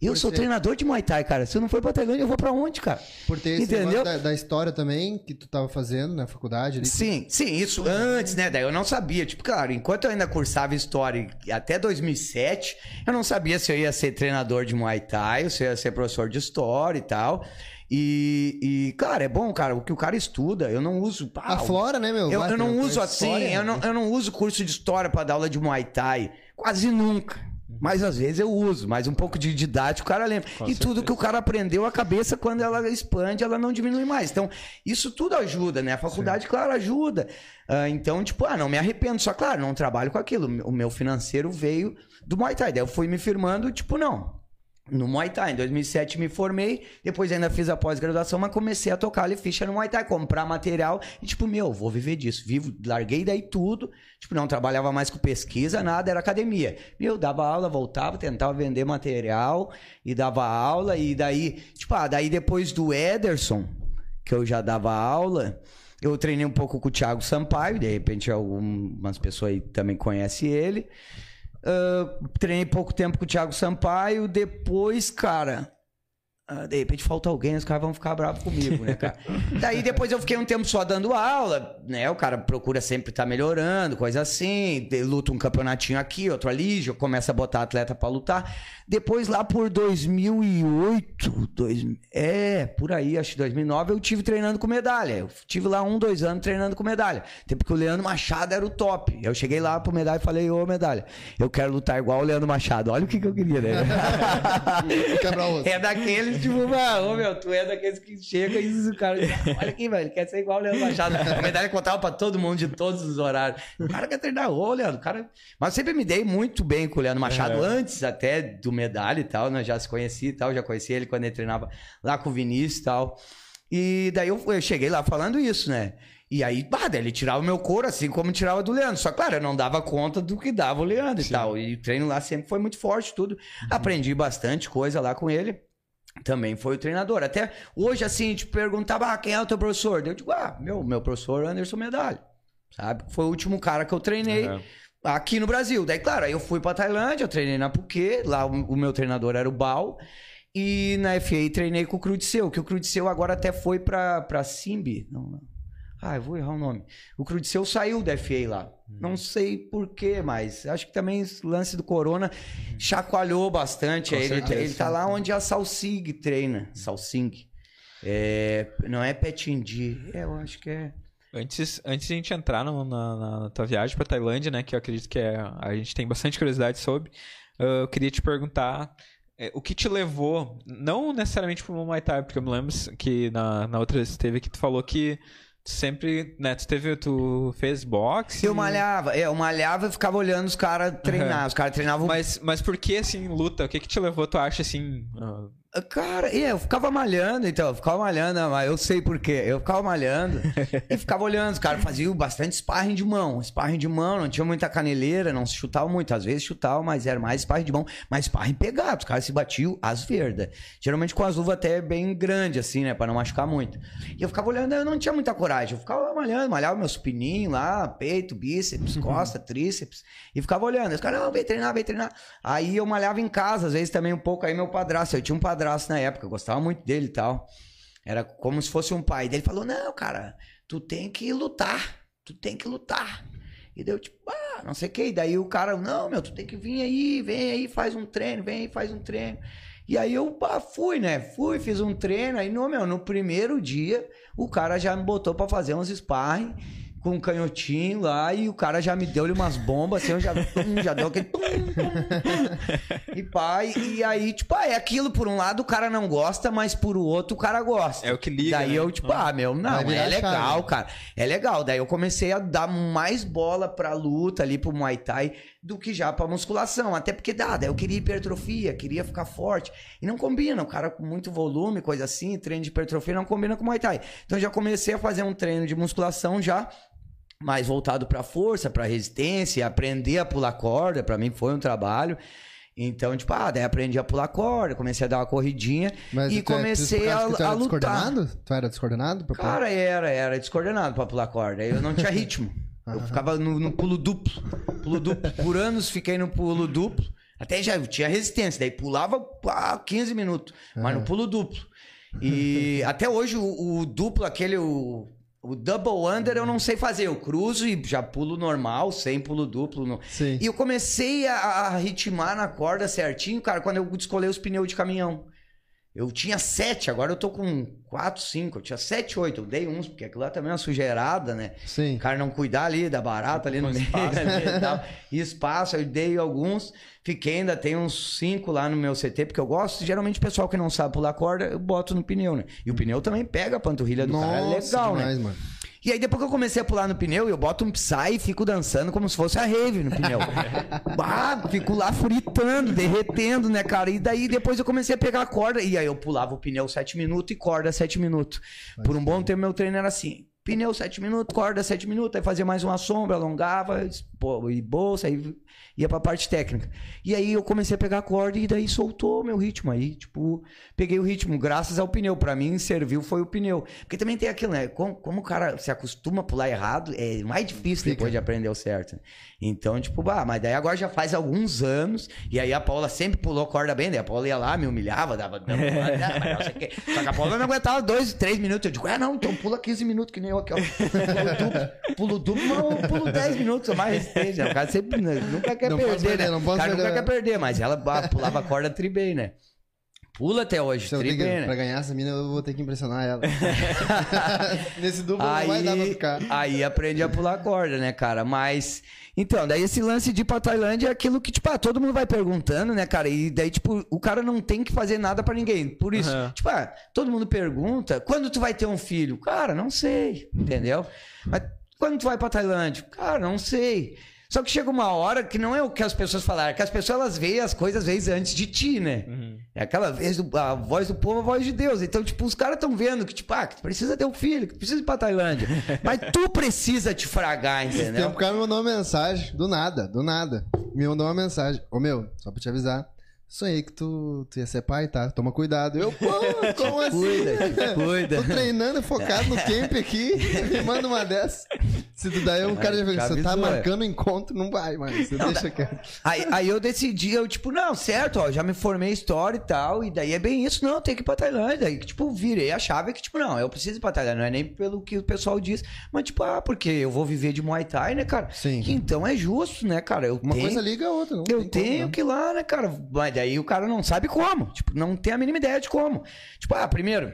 Eu Por sou ser- treinador de Muay Thai, cara. Se eu não for pra Tailândia, eu vou pra onde, cara? Por ter Entendeu? da, da história também que tu tava fazendo na faculdade ali. Sim, sim, isso antes, né? Daí eu não sabia. Tipo, claro, enquanto eu ainda cursava história até 2007, eu não sabia se eu ia ser treinador de Muay Thai, ou se eu ia ser professor de história e tal. E, e cara, é bom, cara, o que o cara estuda, eu não uso. pá, A flora, né, meu? eu, eu não uso assim, história, eu não, eu não uso curso de história pra dar aula de Muay Thai. Quase nunca. Mas às vezes eu uso, mas um pouco de didático o cara lembra. e tudo que o cara aprendeu, a cabeça, quando ela expande, ela não diminui mais. Então, isso tudo ajuda, né? A faculdade, claro, ajuda. Ah, então, tipo, ah, não me arrependo. Só, claro, não trabalho com aquilo. O meu financeiro veio do Muay Thai. Daí eu fui me firmando, tipo, não. No Muay Thai, em 2007 me formei, depois ainda fiz a pós-graduação, mas comecei a tocar ali ficha no Muay Thai, comprar material e tipo, meu, vou viver disso. Vivo, larguei daí tudo, tipo, não trabalhava mais com pesquisa, nada, era academia. Meu, dava aula, voltava, tentava vender material e dava aula e daí, tipo, ah, daí depois do Ederson, que eu já dava aula, eu treinei um pouco com o Thiago Sampaio, de repente algumas pessoas aí também conhecem ele. Ah, treinei pouco tempo com o Thiago Sampaio. Depois, cara, ah, de repente falta alguém, os caras vão ficar bravos comigo, né, cara? Daí depois eu fiquei um tempo só dando aula, né? O cara procura sempre estar tá melhorando, coisa assim. Luta um campeonatinho aqui, outro ali, já começa a botar atleta para lutar. Depois lá por 2008, dois, é, por aí, acho que 2009, eu tive treinando com medalha. Eu tive lá um, dois anos treinando com medalha. Tempo que o Leandro Machado era o top. Eu cheguei lá pro medalha e falei, ô medalha, eu quero lutar igual o Leandro Machado. Olha o que, que eu queria, né? é daqueles, tipo, mano, ô meu, tu é daqueles que chega e o cara, olha aqui, velho, ele quer ser igual o Leandro Machado. A medalha contava pra todo mundo de todos os horários. O cara quer treinar, ô Leandro, cara. Mas sempre me dei muito bem com o Leandro Machado, é. antes até do medalha e tal, né? Já se conhecia e tal, já conhecia ele quando ele treinava lá com o Vinícius e tal. E daí eu, eu cheguei lá falando isso, né? E aí, bah, ele tirava o meu couro, assim como tirava do Leandro. Só claro, eu não dava conta do que dava o Leandro Sim. e tal. E o treino lá sempre foi muito forte, tudo. Uhum. Aprendi bastante coisa lá com ele. Também foi o treinador. Até hoje, assim, te perguntava, ah, quem é o teu professor? Eu digo, ah, meu, meu professor Anderson Medalha. Sabe? Foi o último cara que eu treinei. Uhum aqui no Brasil. Daí, claro, aí eu fui pra Tailândia, eu treinei na Phuket, lá o, o meu treinador era o Bal. E na FA treinei com o Crudiceu, que o Crudiceu agora até foi pra, pra Simbi. Não, não. Ah, eu vou errar o nome. O Crudiceu saiu da FA lá. Hum. Não sei porquê, mas acho que também o lance do Corona chacoalhou bastante. Ele, ele tá lá onde a Salsig treina. Salsing. É, não é Petindi. É, eu acho que é. Antes, antes de a gente entrar no, na, na, tua viagem para Tailândia, né, que eu acredito que é, a gente tem bastante curiosidade sobre, uh, eu queria te perguntar é, o que te levou, não necessariamente para o Muay Thai, porque eu me lembro que na, na outra esteve que tu falou que sempre, né, tu teve, tu fez boxe? Eu malhava, é, eu malhava e ficava olhando os caras treinar, uhum. os caras treinavam... Mas, mas por que, assim, luta? O que que te levou, tu acha, assim... Uh Cara, eu ficava malhando, então, eu ficava malhando, mas eu sei por quê. Eu ficava malhando e ficava olhando. Os caras faziam bastante sparring de mão. Sparring de mão, não tinha muita caneleira, não se chutava muito. Às vezes chutava, mas era mais sparring de mão. Mas sparring pegado, os caras se batiam às verdas. Geralmente com as luvas até bem grandes, assim, né, pra não machucar muito. E eu ficava olhando, eu não tinha muita coragem. Eu ficava malhando, malhava meus pininhos lá, peito, bíceps, costa, tríceps. E ficava olhando. Os caras, não, vem treinar, vem treinar. Aí eu malhava em casa, às vezes também um pouco. Aí meu padrasto, eu tinha um padrasto padrasto na época, gostava muito dele e tal. Era como se fosse um pai. Daí ele falou: Não, cara, tu tem que lutar. Tu tem que lutar. E deu tipo, ah, não sei o que. E daí o cara, não, meu, tu tem que vir aí, vem aí, faz um treino, vem aí, faz um treino. E aí eu ah, fui, né? Fui, fiz um treino. Aí, no, meu, no primeiro dia, o cara já me botou para fazer uns sparring com um canhotinho lá e o cara já me deu-lhe umas bombas, assim, eu já, tum, já deu aquele. Tum, tum. E pai, e aí, tipo, ah, é aquilo, por um lado o cara não gosta, mas por o outro o cara gosta. É o que liga. Daí né? eu, tipo, ah, meu, não, é legal, cara. É legal. Daí eu comecei a dar mais bola pra luta ali, pro Muay Thai, do que já pra musculação. Até porque, dá, daí eu queria hipertrofia, queria ficar forte. E não combina, o cara com muito volume, coisa assim, treino de hipertrofia não combina com Muay Thai. Então já comecei a fazer um treino de musculação já mais voltado para força, para resistência, aprender a pular corda, para mim foi um trabalho. Então, tipo, ah, daí aprendi a pular corda, comecei a dar uma corridinha Mas e é comecei a, tu a lutar. Descoordenado? Tu era descoordenado? Pra Cara, era, era descoordenado pra pular corda. Eu não tinha ritmo. Eu ficava no, no, pulo duplo. Pulo duplo. Por anos fiquei no pulo duplo. Até já tinha resistência. Daí pulava ah, 15 minutos. Mas no pulo duplo. E até hoje o, o duplo, aquele, o o double under eu não sei fazer. Eu cruzo e já pulo normal, sem pulo duplo. No... E eu comecei a, a, ritmar na corda certinho, cara, quando eu descolei os pneus de caminhão. Eu tinha sete, agora eu tô com quatro, cinco. Eu tinha sete, oito. Eu dei uns, porque aquilo lá também é uma sujeirada, né? Sim. O cara não cuidar ali da barata ali no meio espaço. Ali, e, tal. e espaço, eu dei alguns. Fiquei ainda, tem uns cinco lá no meu CT, porque eu gosto. Geralmente o pessoal que não sabe pular corda, eu boto no pneu, né? E o pneu também pega a panturrilha do Nossa, cara. É legal, né? demais, né? Mano. E aí depois que eu comecei a pular no pneu, eu boto um Psy e fico dançando como se fosse a rave no pneu. ah, fico lá fritando, derretendo, né, cara? E daí depois eu comecei a pegar a corda. E aí eu pulava o pneu 7 minutos e corda 7 minutos. Por um bom tempo meu treino era assim. pneu 7 minutos, corda 7 minutos, aí fazia mais uma sombra, alongava, e bolsa, aí ia pra parte técnica. E aí eu comecei a pegar a corda e daí soltou meu ritmo. Aí, tipo, peguei o ritmo graças ao pneu. Pra mim, serviu foi o pneu. Porque também tem aquilo, né? Como, como o cara se acostuma a pular errado, é mais difícil Fica. depois de aprender o certo. né? Então, tipo, bah, mas daí agora já faz alguns anos. E aí a Paula sempre pulou corda bem. Daí a Paula ia lá, me humilhava, dava. não. Só que a Paula não aguentava dois, três minutos. Eu digo, é, não, então pula 15 minutos, que nem eu aqui, ó. Pulo duplo, pulo duplo, mas eu pulo 10 minutos, ou mais resistente. né? O cara sempre né, nunca quer Não posso perder, perder, né? não posso o cara perder. nunca quer perder, mas ela pulava a corda tri bem, né? Pula até hoje, Se eu tri tenho que- bem, né? Pra ganhar essa mina, eu vou ter que impressionar ela. Nesse duplo não vai dar pra ficar. aí aprende a pular corda, né, cara? Mas. Então, daí esse lance de ir pra Tailândia é aquilo que, tipo, ah, todo mundo vai perguntando, né, cara? E daí, tipo, o cara não tem que fazer nada pra ninguém. Por isso, Aham. tipo, ah, todo mundo pergunta, quando tu vai ter um filho? Cara, não sei, entendeu? Mas quando tu vai pra Tailândia? Cara, não sei. Só que chega uma hora que não é o que as pessoas falaram, que as pessoas elas veem as coisas às vezes antes de ti, né? É aquela vez do, a voz do povo, a voz de Deus. Então, tipo, os caras estão vendo que, tipo, ah, que tu precisa ter um filho, que tu precisa ir pra Tailândia. Mas tu precisa te fragar, Esse entendeu? tempo o cara me mandou uma mensagem, do nada, do nada. Me mandou uma mensagem. Ô meu, só pra te avisar. Sonhei que tu, tu ia ser pai, tá? Toma cuidado. Eu, pô, como assim? Cuida, cuida. Tô treinando, focado no camp aqui. Me manda uma dessa. Se tu daí, o cara já já você tá é. marcando encontro, não vai, mano. Você deixa quieto. Aí, aí eu decidi, eu, tipo, não, certo, ó, já me formei história e tal, e daí é bem isso, não, tem que ir pra Tailândia. Aí, tipo, virei a chave que, tipo, não, eu preciso ir pra Tailândia, não é nem pelo que o pessoal diz, mas, tipo, ah, porque eu vou viver de Muay Thai, né, cara? Sim. Então é justo, né, cara? Eu Uma tenho... coisa liga a outra, não Eu tem como, tenho né? que ir lá, né, cara? Mas daí o cara não sabe como. Tipo, não tem a mínima ideia de como. Tipo, ah, primeiro,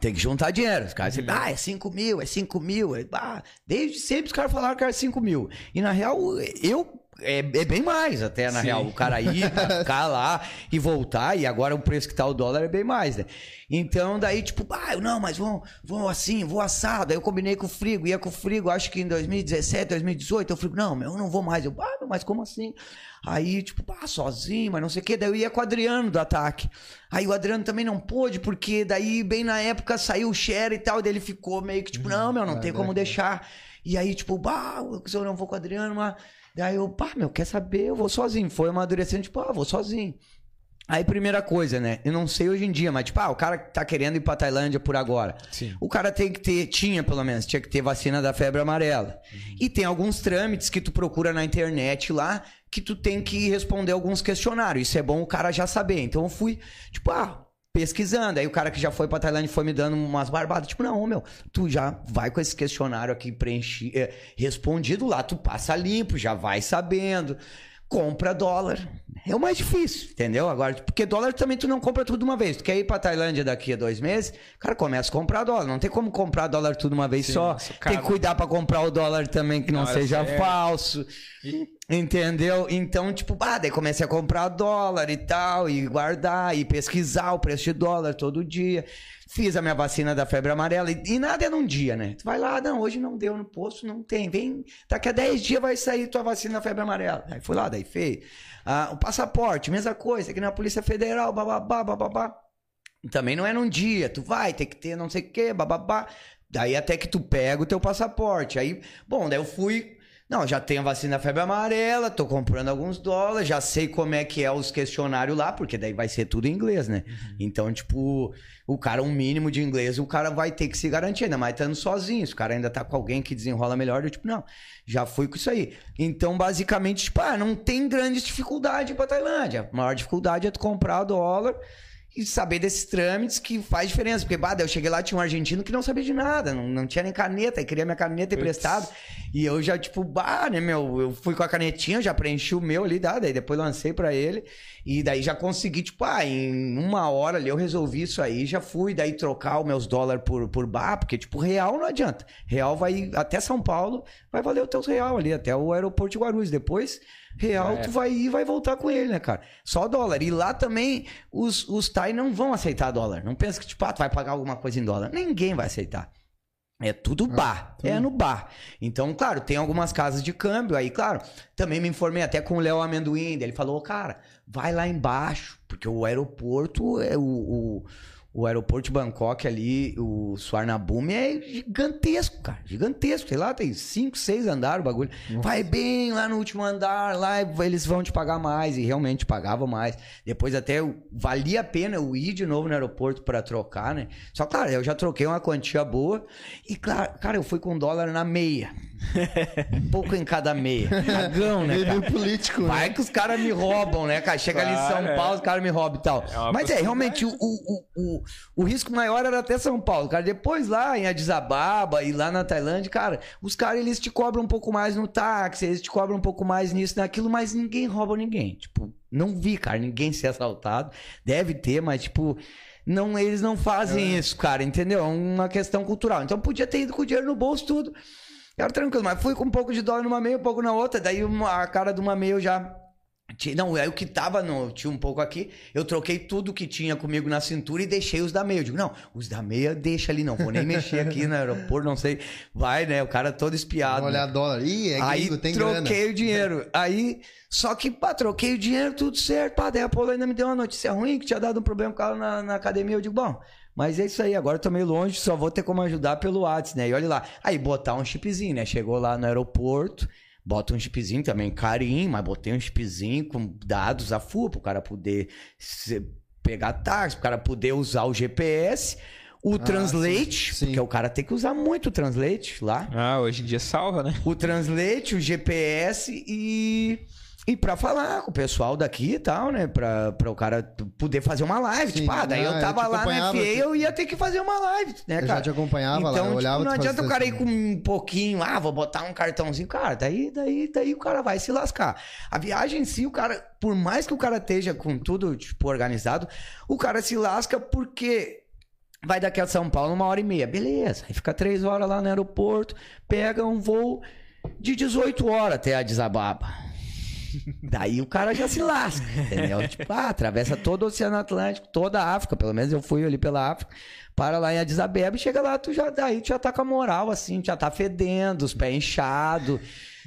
tem que juntar dinheiro. Os caras sempre, ah, é 5 mil, é 5 mil. É, ah, desde sempre os caras falaram que era 5 mil. E na real, eu. É, é bem mais até, na Sim. real. O cara ir, ficar lá e voltar, e agora o preço que tá o dólar é bem mais, né? Então, daí, tipo, ah, eu não, mas vou, vou assim, vou assado. Aí eu combinei com o Frigo, ia com o Frigo, acho que em 2017, 2018, eu Frigo, não, eu não vou mais. Eu, ah, mas como assim? Aí, tipo, ah, sozinho, mas não sei o quê. Daí eu ia com o Adriano do ataque. Aí o Adriano também não pôde, porque daí, bem na época, saiu o share e tal. Daí ele ficou meio que, tipo, não, meu, não vai, tem como vai. deixar. E aí, tipo, bah, eu não vou com o Adriano, mas. Daí eu, pá, meu, quer saber? Eu vou sozinho. Foi amadurecendo, tipo, ah, vou sozinho. Aí, primeira coisa, né? Eu não sei hoje em dia, mas, tipo, ah, o cara que tá querendo ir pra Tailândia por agora. Sim. O cara tem que ter, tinha pelo menos, tinha que ter vacina da febre amarela. E tem alguns trâmites que tu procura na internet lá que tu tem que responder alguns questionários. Isso é bom o cara já saber. Então eu fui, tipo, ah, pesquisando. Aí o cara que já foi pra Tailândia foi me dando umas barbadas. Tipo, não, meu, tu já vai com esse questionário aqui preenchi, é, respondido lá, tu passa limpo, já vai sabendo. Compra dólar. É o mais difícil, entendeu? Agora, porque dólar também tu não compra tudo de uma vez. Tu quer ir pra Tailândia daqui a dois meses, cara, começa a comprar dólar. Não tem como comprar dólar tudo de uma vez Sim, só. nossa, Tem que cuidar pra comprar o dólar também, que não Na hora seja falso. Entendeu? Então, tipo, ah, daí comecei a comprar dólar e tal, e guardar, e pesquisar o preço de dólar todo dia. Fiz a minha vacina da febre amarela, e, e nada é num dia, né? Tu vai lá, não, hoje não deu no posto, não tem. Vem, daqui a 10 dias vai sair tua vacina da febre amarela. Aí fui lá, daí fez. Ah, o passaporte, mesma coisa, aqui na Polícia Federal, bababá, bababá. Também não é num dia, tu vai ter que ter não sei o que, bababá. Daí até que tu pega o teu passaporte. Aí, bom, daí eu fui. Não, já tenho a vacina da febre amarela, tô comprando alguns dólares, já sei como é que é os questionários lá, porque daí vai ser tudo em inglês, né? Então, tipo, o cara, um mínimo de inglês, o cara vai ter que se garantir, ainda mais estando sozinho. Se o cara ainda tá com alguém que desenrola melhor, eu, tipo, não, já fui com isso aí. Então, basicamente, tipo, ah, não tem grande dificuldade pra Tailândia. A maior dificuldade é tu comprar dólar e saber desses trâmites que faz diferença. Porque, bah, eu cheguei lá, tinha um argentino que não sabia de nada, não, não tinha nem caneta, e queria minha caneta emprestada. E eu já, tipo, bah, né, meu, eu fui com a canetinha, já preenchi o meu ali, tá? daí depois lancei pra ele. E daí já consegui, tipo, ah, em uma hora ali eu resolvi isso aí, já fui daí trocar os meus dólares por, por bar, porque, tipo, real não adianta. Real vai até São Paulo, vai valer o teu real ali, até o aeroporto de Guarulhos. Depois, real, é. tu vai ir e vai voltar com ele, né, cara? Só dólar. E lá também os, os Thai não vão aceitar dólar. Não pensa que, tipo, ah, tu vai pagar alguma coisa em dólar. Ninguém vai aceitar. É tudo bar, é no bar. Então, claro, tem algumas casas de câmbio aí, claro. Também me informei até com o Léo Amendoim, ele falou, cara, vai lá embaixo, porque o aeroporto é o, o, o aeroporto de Bangkok ali, o Suarnabhumi é gigantesco, cara. Gigantesco. Sei lá, tem cinco, seis andares o bagulho. Vai bem lá no último andar, lá eles vão te pagar mais. E realmente pagavam mais. Depois até eu- valia a pena eu ir de novo no aeroporto pra trocar, né? Só, claro, eu já troquei uma quantia boa. E, claro, cara, eu fui com dólar na meia. Um pouco em cada meia. Cagão, né, cara? político, né? Vai que os caras me roubam, né, cara? Chega ali em Claro, São é. Paulo, os caras me roubam e tal. É Mas é, realmente, o, o, o, o risco maior era até São Paulo, cara. Depois lá em Addis Ababa e lá na Tailândia, cara, os caras eles te cobram um pouco mais no táxi, eles te cobram um pouco mais nisso, naquilo, mas ninguém rouba ninguém. Tipo, não vi, cara, ninguém ser assaltado. Deve ter, mas, tipo. Não, eles não fazem isso, cara, entendeu? É uma questão cultural. Então podia ter ido com o dinheiro no bolso, tudo. Era tranquilo, mas fui com um pouco de dólar numa meia, um pouco na outra. Daí uma- a cara de uma meia eu já. Não, é o que tava no. Tinha um pouco aqui. Eu troquei tudo que tinha comigo na cintura e deixei os da meia. Eu digo, não, os da meia deixa ali, não vou nem mexer aqui no aeroporto, não sei. Vai, né? O cara todo espiado. Vamos né? olhar dólar. Ih, é Aí gringo, tem troquei grana. o dinheiro. Aí, só que, pá, troquei o dinheiro, tudo certo. Pá, daí a Paula ainda me deu uma notícia ruim, que tinha dado um problema com ela na, na academia. Eu digo, bom, mas é isso aí, agora eu tô meio longe, só vou ter como ajudar pelo WhatsApp, né? E olha lá. Aí, botar um chipzinho, né? Chegou lá no aeroporto, bota um chipzinho também, carinho, mas botei um chipzinho com dados a full, pro cara poder pegar táxi, pro cara poder usar o GPS. O Translate, sim, sim. porque o cara tem que usar muito o Translate lá Ah, hoje em dia salva, né? o Translate, o GPS e. E pra falar com o pessoal daqui e tal, né? Pra, pra o cara poder fazer uma live. Sim, tipo, ah, daí ah, eu eu tava te lá na FA, eu ia ter que fazer uma live, né, Eu cara? já te acompanhava lá, então, eu tipo, olhava não adianta o cara ir com um pouquinho, ah, vou botar um cartãozinho, cara, daí, daí, daí o cara vai se lascar. A viagem em si, o cara, por mais que o cara esteja com tudo, tipo, organizado, o cara se lasca porque vai daqui a São Paulo uma hora e meia, beleza. Aí fica três horas lá no aeroporto, pega um voo de 18 horas até Addis Ababa. Daí o cara já se lasca, entendeu? Tipo, ah, atravessa todo o Oceano Atlântico, toda a África, pelo menos eu fui ali pela África, para lá em Addis Abeba e chega lá, tu já, daí tu já tá com a moral, assim, tu já tá fedendo, os pés inchados,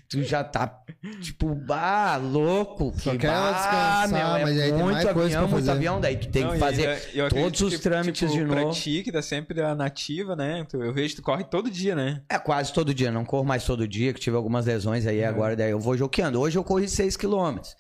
tu já tá, tipo, bah, louco, Só que quer bah, descansar, meu, é mas aí tem muito mais coisa avião, pra muito fazer. avião, daí tu tem Não, que fazer eu acredito todos os que, trâmites tipo, de Pra novo. ti, que tá sempre a nativa, né? Eu vejo que tu corre todo dia, né? É quase todo dia, não corro mais todo dia, que tive algumas lesões aí agora, daí eu vou joqueando. Hoje eu corri 6 quilômetros.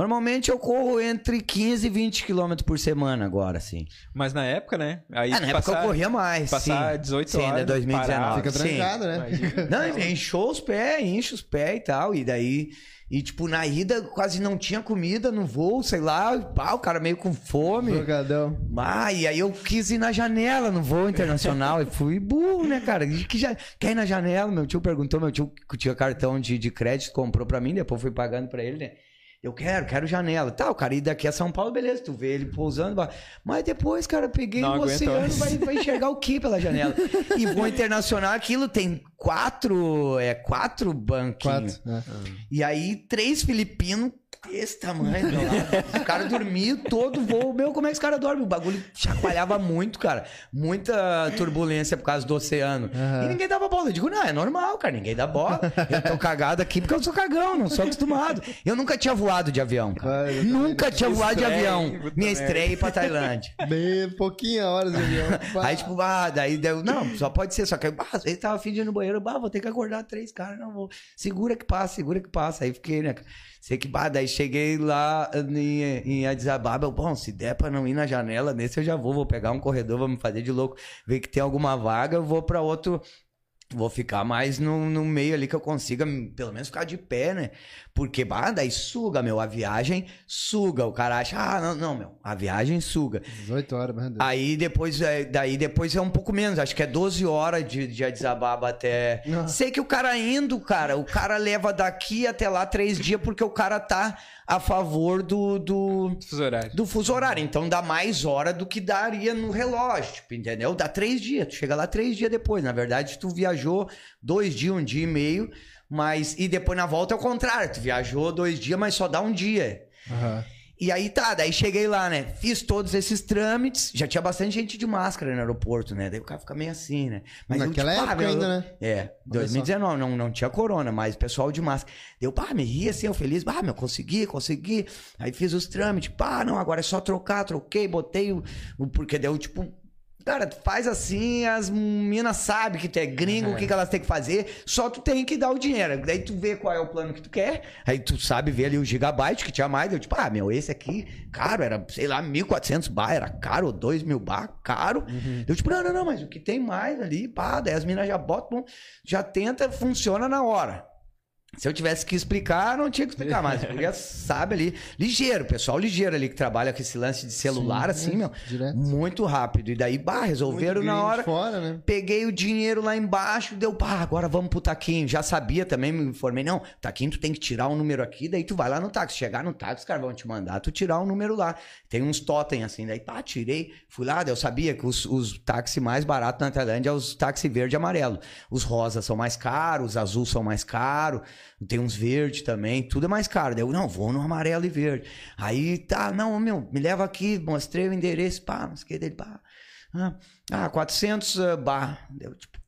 Normalmente eu corro entre 15 e 20 quilômetros por semana agora, assim. Mas na época, né? Aí Ah, na época passar- eu corria mais, passar sim. 18 sim, horas, ainda 2019. parado. Fica sim. trancado, né? Não, encheu os pés, enche os pés e tal, e daí... E, tipo, na ida quase não tinha comida no voo, sei lá, pá, o cara meio com fome. Jogadão. Ah, e aí eu quis ir na janela no voo internacional. e fui burro, né, cara? Que já... Quer ir na janela? Meu tio perguntou, meu tio que tinha cartão de, de crédito, comprou pra mim, depois fui pagando pra ele, né? Eu quero, quero janela. Tá, o cara ir daqui a São Paulo, beleza, tu vê ele pousando. Mas depois, cara, peguei Não o oceano, mais. vai, vai enxergar o que pela janela? E voo internacional, aquilo tem quatro, é, quatro banquinhos. Quatro. né? E aí, três filipinos desse tamanho, meu lado. O cara dormia todo voo. Meu, como é que os caras dormem? O bagulho chacoalhava muito, cara. Muita turbulência por causa do oceano. Aham. E ninguém dava bola. Eu digo, não, é normal, cara. Ninguém dá bola. Eu tô cagado aqui porque eu sou cagão, não sou acostumado. Eu nunca tinha voado de avião, cara. Eu nunca tinha voado de avião. Minha estreia pra Tailândia. Bem pouquinho horas de avião. Aí, tipo, ah, daí deu. Não, só pode ser. Só que ah, ele tava ir no banheiro. Bah, vou ter que acordar três caras. Não vou. Segura que passa, segura que passa. Aí fiquei, né? cara? Sei que, bah, daí cheguei lá em, em Addis Ababa. Eu, bom, se der pra não ir na janela, nesse eu já vou. Vou pegar um corredor, vou me fazer de louco. Ver que tem alguma vaga, eu vou pra outro. Vou ficar mais no, no meio ali que eu consiga, pelo menos ficar de pé, né? Porque, bah, daí suga, meu. A viagem suga. O cara acha, ah, não, não, meu. A viagem suga. 18 horas, meu Deus. Aí depois, é, daí depois é um pouco menos, acho que é 12 horas de, de Addis Ababa até. Nossa. Sei que o cara indo, cara, o cara leva daqui até lá três dias porque o cara tá a favor do, do, Fuso horário. do fuso horário. Então dá mais hora do que daria no relógio, tipo, entendeu? Dá três dias, tu chega lá três dias depois. Na verdade, tu viajou dois dias, um dia e meio, mas. E depois na volta é o contrário, tu viajou dois dias, mas só dá um dia. Aham. E aí tá, daí cheguei lá, né? Fiz todos esses trâmites. Já tinha bastante gente de máscara no aeroporto, né? Daí o cara fica meio assim, né? eu, Naquela época meu, ainda, né? É, 2019, não, não tinha corona, mas o pessoal de máscara. Deu, pá, me ri assim, eu feliz, pá, meu, consegui, consegui. Aí fiz os trâmites, pá, não, agora é só trocar, troquei, botei o- porque deu, tipo, Cara, tu faz assim, as minas sabem que tu é gringo, o que, que elas têm que fazer, só tu tem que dar o dinheiro. Daí tu vê qual é o plano que tu quer, aí tu sabe ver ali o gigabyte que tinha mais, eu tipo, ah, meu, esse aqui, caro, era, sei lá, 1.400 bar, era caro, ou 2.000 bar, caro. Eu tipo, não, não, não, mas o que tem mais ali, pá, daí as minas já botam, já tenta, funciona na hora. Se eu tivesse que explicar, não tinha que explicar mais. Porque sabe ali. Ligeiro, pessoal ligeiro ali que trabalha com esse lance de celular, Sim, assim, é, meu. direto. Muito rápido. E daí, bah, resolveram na hora. fora, né? Peguei o dinheiro lá embaixo, deu, pá, agora vamos pro taquinho. Já sabia também, me informei. Não, taquinho tu tem que tirar um número aqui, daí tu vai lá no táxi. Chegar no táxi, os caras vão te mandar tu tirar um número lá. Tem uns totem assim, daí, pá, tirei. Fui lá, daí eu sabia que os, os táxis mais baratos na Tailândia é os táxi verde e amarelo. Os rosas são mais caros, os azul são mais caros. Tem uns verde também, tudo é mais caro. Daí eu, não, vou no amarelo e verde. Aí, tá, não, meu, me leva aqui, mostrei o endereço, pá, não sei o que dele, pá. Ah, ah 400 uh, bar. Deu, tipo,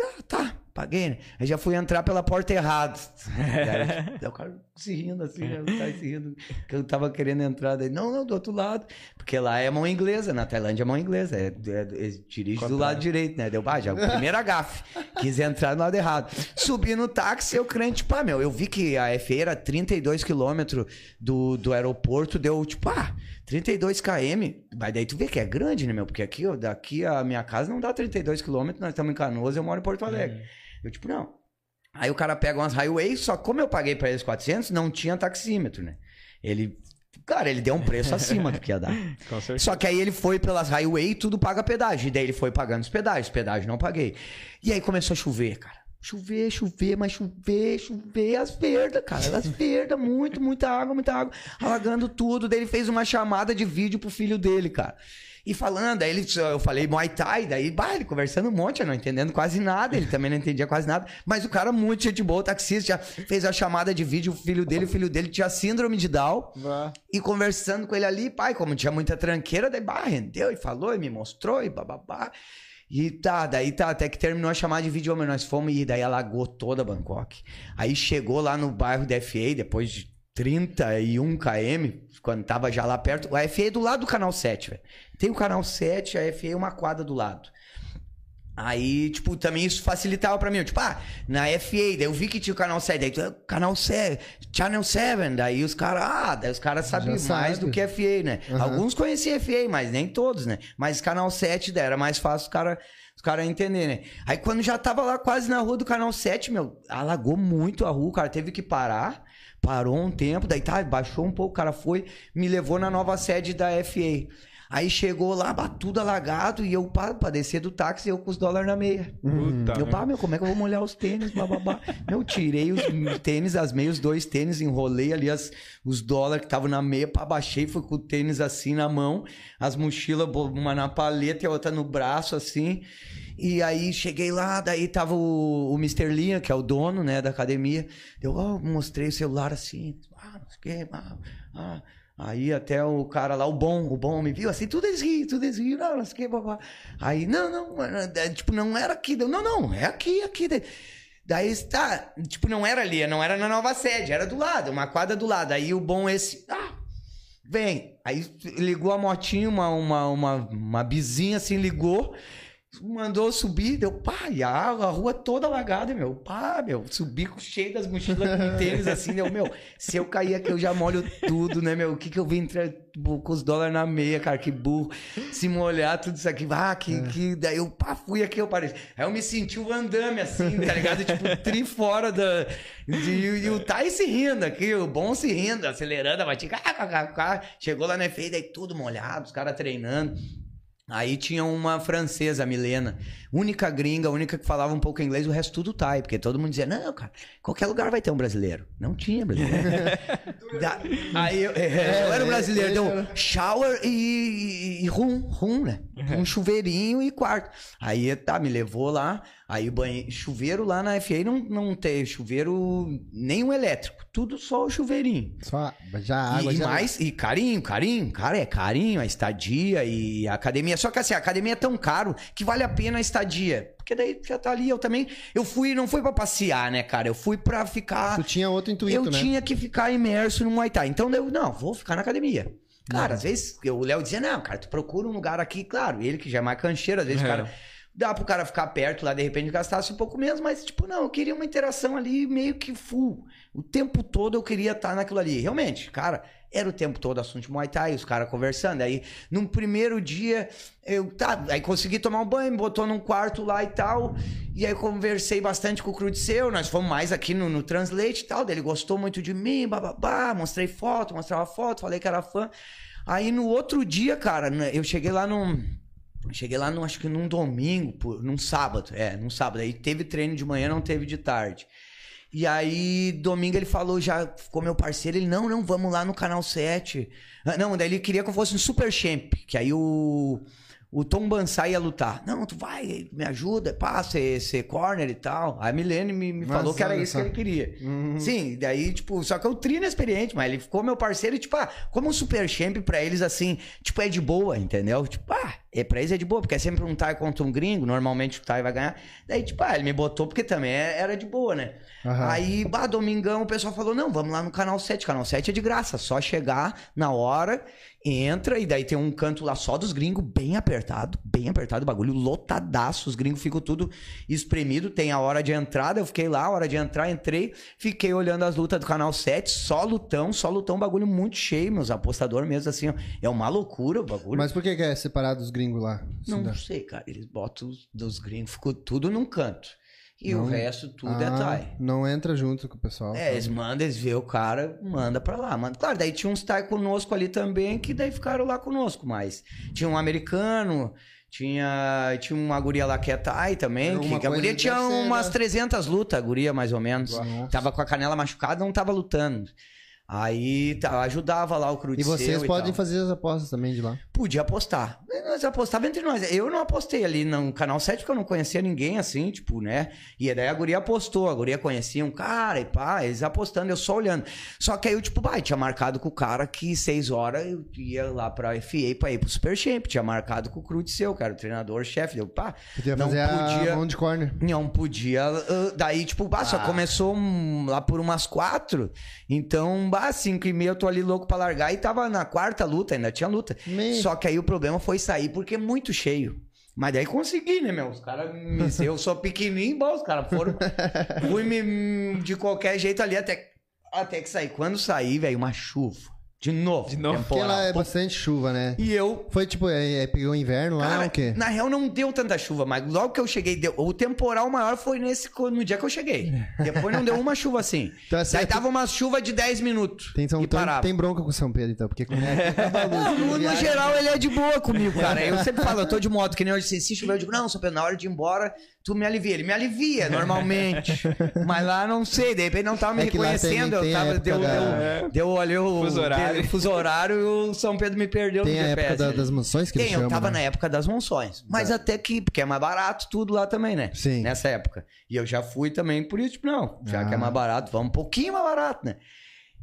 ah, tá, paguei, né? Aí já fui entrar pela porta errada. Daí, daí o cara se rindo assim, né? O cara se rindo, que eu tava querendo entrar. Daí, não, não, do outro lado. Porque lá é mão inglesa, na Tailândia é mão inglesa. É, é, é, dirige do lado direito, né? Deu, ah, já, primeira gafe. Quis entrar no lado errado. Subi no táxi, eu crente, pá, meu, eu vi que a FA era 32 quilômetros do, do aeroporto, deu, tipo, ah, 32 km. Mas daí tu vê que é grande, né, meu? Porque aqui, ó, daqui a minha casa não dá 32 quilômetros, nós estamos em Canoas, eu moro em Porto Alegre. Eu, tipo, não. Aí o cara pega umas highways, só como eu paguei pra eles 400, não tinha taxímetro, né? Ele, cara, ele deu um preço acima do que ia dar. Só que aí ele foi pelas highway e tudo paga pedágio. E daí ele foi pagando os pedágios. Pedágio não paguei. E aí começou a chover, cara. Chover, chover, mas chover, chover, as verdas, cara. As verdas, muito, muita água, muita água. Alagando tudo. Daí ele fez uma chamada de vídeo pro filho dele, cara. E falando, aí ele, eu falei Muay Thai, daí, bah, ele conversando um monte, eu não entendendo quase nada, ele também não entendia quase nada, mas o cara muito gente boa, o taxista, já fez a chamada de vídeo, o filho dele, o filho dele tinha síndrome de Down, Vá. e conversando com ele ali, pai, como tinha muita tranqueira, daí, bah, rendeu e falou, e me mostrou, e bababá. E tá, daí tá, até que terminou a chamada de vídeo, mas nós fomos e daí alagou toda Bangkok. Aí chegou lá no bairro da FA, depois de 31 km, quando tava já lá perto. A FA é do lado do canal 7, velho. Tem o canal 7, a FA é uma quadra do lado. Aí, tipo, também isso facilitava pra mim. Tipo, ah, na FA, daí eu vi que tinha o canal 7, daí tu, canal 7, Channel 7, daí os caras, ah, daí os caras sabiam Já mais sabe. do que FA, né? Aham. Alguns conheciam FA, mas nem todos, né? Mas canal 7 daí era mais fácil os caras os cara entenderem, né? Aí quando já tava lá quase na rua do canal 7, meu, alagou muito a rua, o cara teve que parar. Parou um tempo, daí tá, baixou um pouco, o cara foi, me levou na nova sede da FA. Aí chegou lá, tudo alagado, e eu para pra descer do táxi, eu com os dólares na meia. Puta, eu, pá, meu, como é que eu vou molhar os tênis, bababá? meu, tirei os tênis, as meias, os dois tênis, enrolei ali as, os dólares que estavam na meia, pá, baixei, fui com o tênis assim na mão, as mochilas, uma na paleta e a outra no braço, assim. E aí cheguei lá, daí tava o, o Mr. Linha, que é o dono, né, da academia. Eu ó, mostrei o celular assim, ah, não sei o que, ah, ah. Aí até o cara lá, o bom, o bom me viu assim, tudo eles riam, tudo eles riam, não, não sei o que, babá. Aí, não, não, é, tipo, não era aqui. Não, não, é aqui, aqui. Daí está, tipo, não era ali, não era na nova sede, era do lado, uma quadra do lado. Aí o bom esse, ah, vem. Aí ligou a motinha, uma, uma, uma, uma bizinha assim, ligou, mandou subir, deu pá, e a, a rua toda alagada, meu. Pá, meu, subi com cheio das mochilas com tênis assim, deu, meu, se eu cair aqui eu já molho tudo, né, meu? O que que eu vim entrar com os dólares na meia, cara, que burro. Se molhar tudo isso aqui, ah, que, que, daí eu, pá, fui aqui, eu parei. Aí eu me senti o andame assim, tá ligado? tipo, tri fora da... de- e o Tai se rindo aqui, o bom se rindo, acelerando a batida, chegou lá na FA, daí tudo molhado, os caras treinando. Aí tinha uma francesa, a Milena, única gringa, única que falava um pouco inglês, o resto tudo Thai, porque todo mundo dizia, não, cara, qualquer lugar vai ter um brasileiro. Não tinha brasileiro. Da- aí eu, é, eu era um brasileiro, ele deu era- shower e, e, e rum, rum, né? Um chuveirinho e quarto. Aí tá, me levou lá, aí o banheiro, chuveiro lá na FA não, não tem chuveiro nenhum elétrico, tudo só o chuveirinho. Só já a água E, e já... mais, e carinho, carinho, cara, é carinho, a estadia e a academia. Só que assim, a academia é tão caro que vale a pena a estadia. Porque daí já tá ali, eu também. Eu fui, não fui pra passear, né, cara? Eu fui pra ficar. Tu tinha outro intuito, eu né? tinha que ficar imerso no Muay Thai. Então eu, não, vou ficar na academia. Cara, às vezes eu- o Léo dizia, não, cara, tu procura um lugar aqui, claro, ele que já é mais cancheiro, às vezes É. o cara. Dá pro cara ficar perto lá, de repente gastasse um pouco menos, mas, tipo, não, eu queria uma interação ali meio que full. O tempo todo eu queria estar naquilo ali. Realmente, cara, era o tempo todo assunto de Muay Thai, os caras conversando. Aí, num primeiro dia, eu tá, aí consegui tomar um banho, botou num quarto lá e tal. E aí conversei bastante com o Crudiceu, nós fomos mais aqui no, no Translate e tal. Ele gostou muito de mim, bababá, mostrei foto, mostrava foto, falei que era fã. Aí no outro dia, cara, né, eu cheguei lá num. Cheguei lá, num, acho que num domingo, pô, num sábado. É, num sábado. Aí teve treino de manhã, não teve de tarde. E aí, domingo ele falou, já ficou meu parceiro, ele, não, não, vamos lá no canal 7. Ah, Não, daí ele queria que eu fosse no Super Champ, que aí o, o Tom Bansai ia lutar. Não, tu vai, me ajuda, pá, ser, corner e tal. Aí a Milene me, me falou que era isso que ele queria. Uhum. Sim, daí, tipo, só que eu tri inexperiente, mas ele ficou meu parceiro e, tipo, ah, como um super champ pra eles, assim, tipo, é de boa, entendeu? Tipo, ah, é, pra eles é de boa, porque é sempre um Thai contra um gringo, normalmente o Thai vai ganhar. Daí, tipo, ah, ele me botou porque também é- era de boa, né? Aham. Aí, bah, domingão, o pessoal falou, não, vamos lá no canal 7. Canal 7 é de graça, só chegar na hora, entra, e daí tem um canto lá só dos gringos, bem apertado, bem apertado, o bagulho lotadaço, os gringos ficam tudo espremido, tem a hora de entrada, eu fiquei lá, a hora de entrar, entrei, fiquei olhando as lutas do canal 7, só lutão, só lutão, bagulho muito cheio, meus apostadores mesmo, assim, ó, é uma loucura o bagulho. Mas por que, que é separado os gringos lá? Não Cidade? sei, cara, eles botam os dos gringos, ficou tudo num canto, e o Não- resto tudo é Ah, Thai. Não entra junto com o pessoal. É, eles mandam, eles vê o cara, manda pra lá. Manda. Claro, daí tinha uns Thai conosco ali também, que daí ficaram lá conosco, mas tinha um americano, tinha, tinha uma guria lá que é Thai também, que, que a guria tinha umas né? 300 lutas, a guria mais ou menos. Nossa. Tava com a canela machucada, não tava lutando. Aí tá, ajudava lá o E Crudiceu vocês podem tal. fazer as apostas também de lá. Podia apostar. Nós apostava entre nós. Eu não apostei ali no canal 7 porque eu não conhecia ninguém assim, tipo, né? E daí a guria apostou, a guria conhecia um cara e pá, eles apostando, eu só olhando. Só que aí eu, tipo, bah, tinha marcado com o cara que seis horas eu ia lá pra FA pra ir pro Super Champ. Tinha marcado com o Crudiceu, cara, o treinador-chefe. Eu, pá, Podia não fazer podia. a mão de corner. Não podia. ah, daí, tipo, bah, só Ah. começou hum, lá por umas quatro. Então, bah, cinco e meia eu tô ali louco pra largar e tava na quarta luta, ainda tinha luta. Me- Só que aí o problema foi sair porque é muito cheio. Mas daí consegui, né, meu? Os caras me. Eu sou pequenininho, bom, os caras foram. Fui me, de qualquer jeito ali até, até que saí. Quando saí, velho, uma chuva. De novo. De novo. Porque lá é bastante chuva, né? E eu Foi tipo, é, é, pegou inverno lá Cara, ou o quê? Na real, não deu tanta chuva, mas logo que eu cheguei, deu. O temporal maior foi nesse no dia que eu cheguei. Depois não deu uma chuva assim. Então, é Daí certo. tava uma chuva de 10 minutos. Tem, e então, parava. tem bronca com São Pedro, então, porque como é luz, No, no geral, ele é de boa comigo, cara. Eu sempre falo, eu tô de moto, que nem hoje, se, se chover, eu digo, não, São Pedro, na hora de ir embora, tu me alivia. Ele me alivia, normalmente. Mas lá, não sei, de repente não tava me É que lá reconhecendo. tem- tem eu a tava, deu, da- deu, deu, olhou o Fuso horário. o fuso horário e o São Pedro me perdeu Tem no a GPS. época da- ali. das mansões que Tem, eu chamam, tava né? na época das monções. Mas até que, porque é mais barato tudo lá também, né? Sim. Nessa época. E eu já fui também por isso, tipo, não, já que é Ah. mais barato, vamos um pouquinho mais barato, né?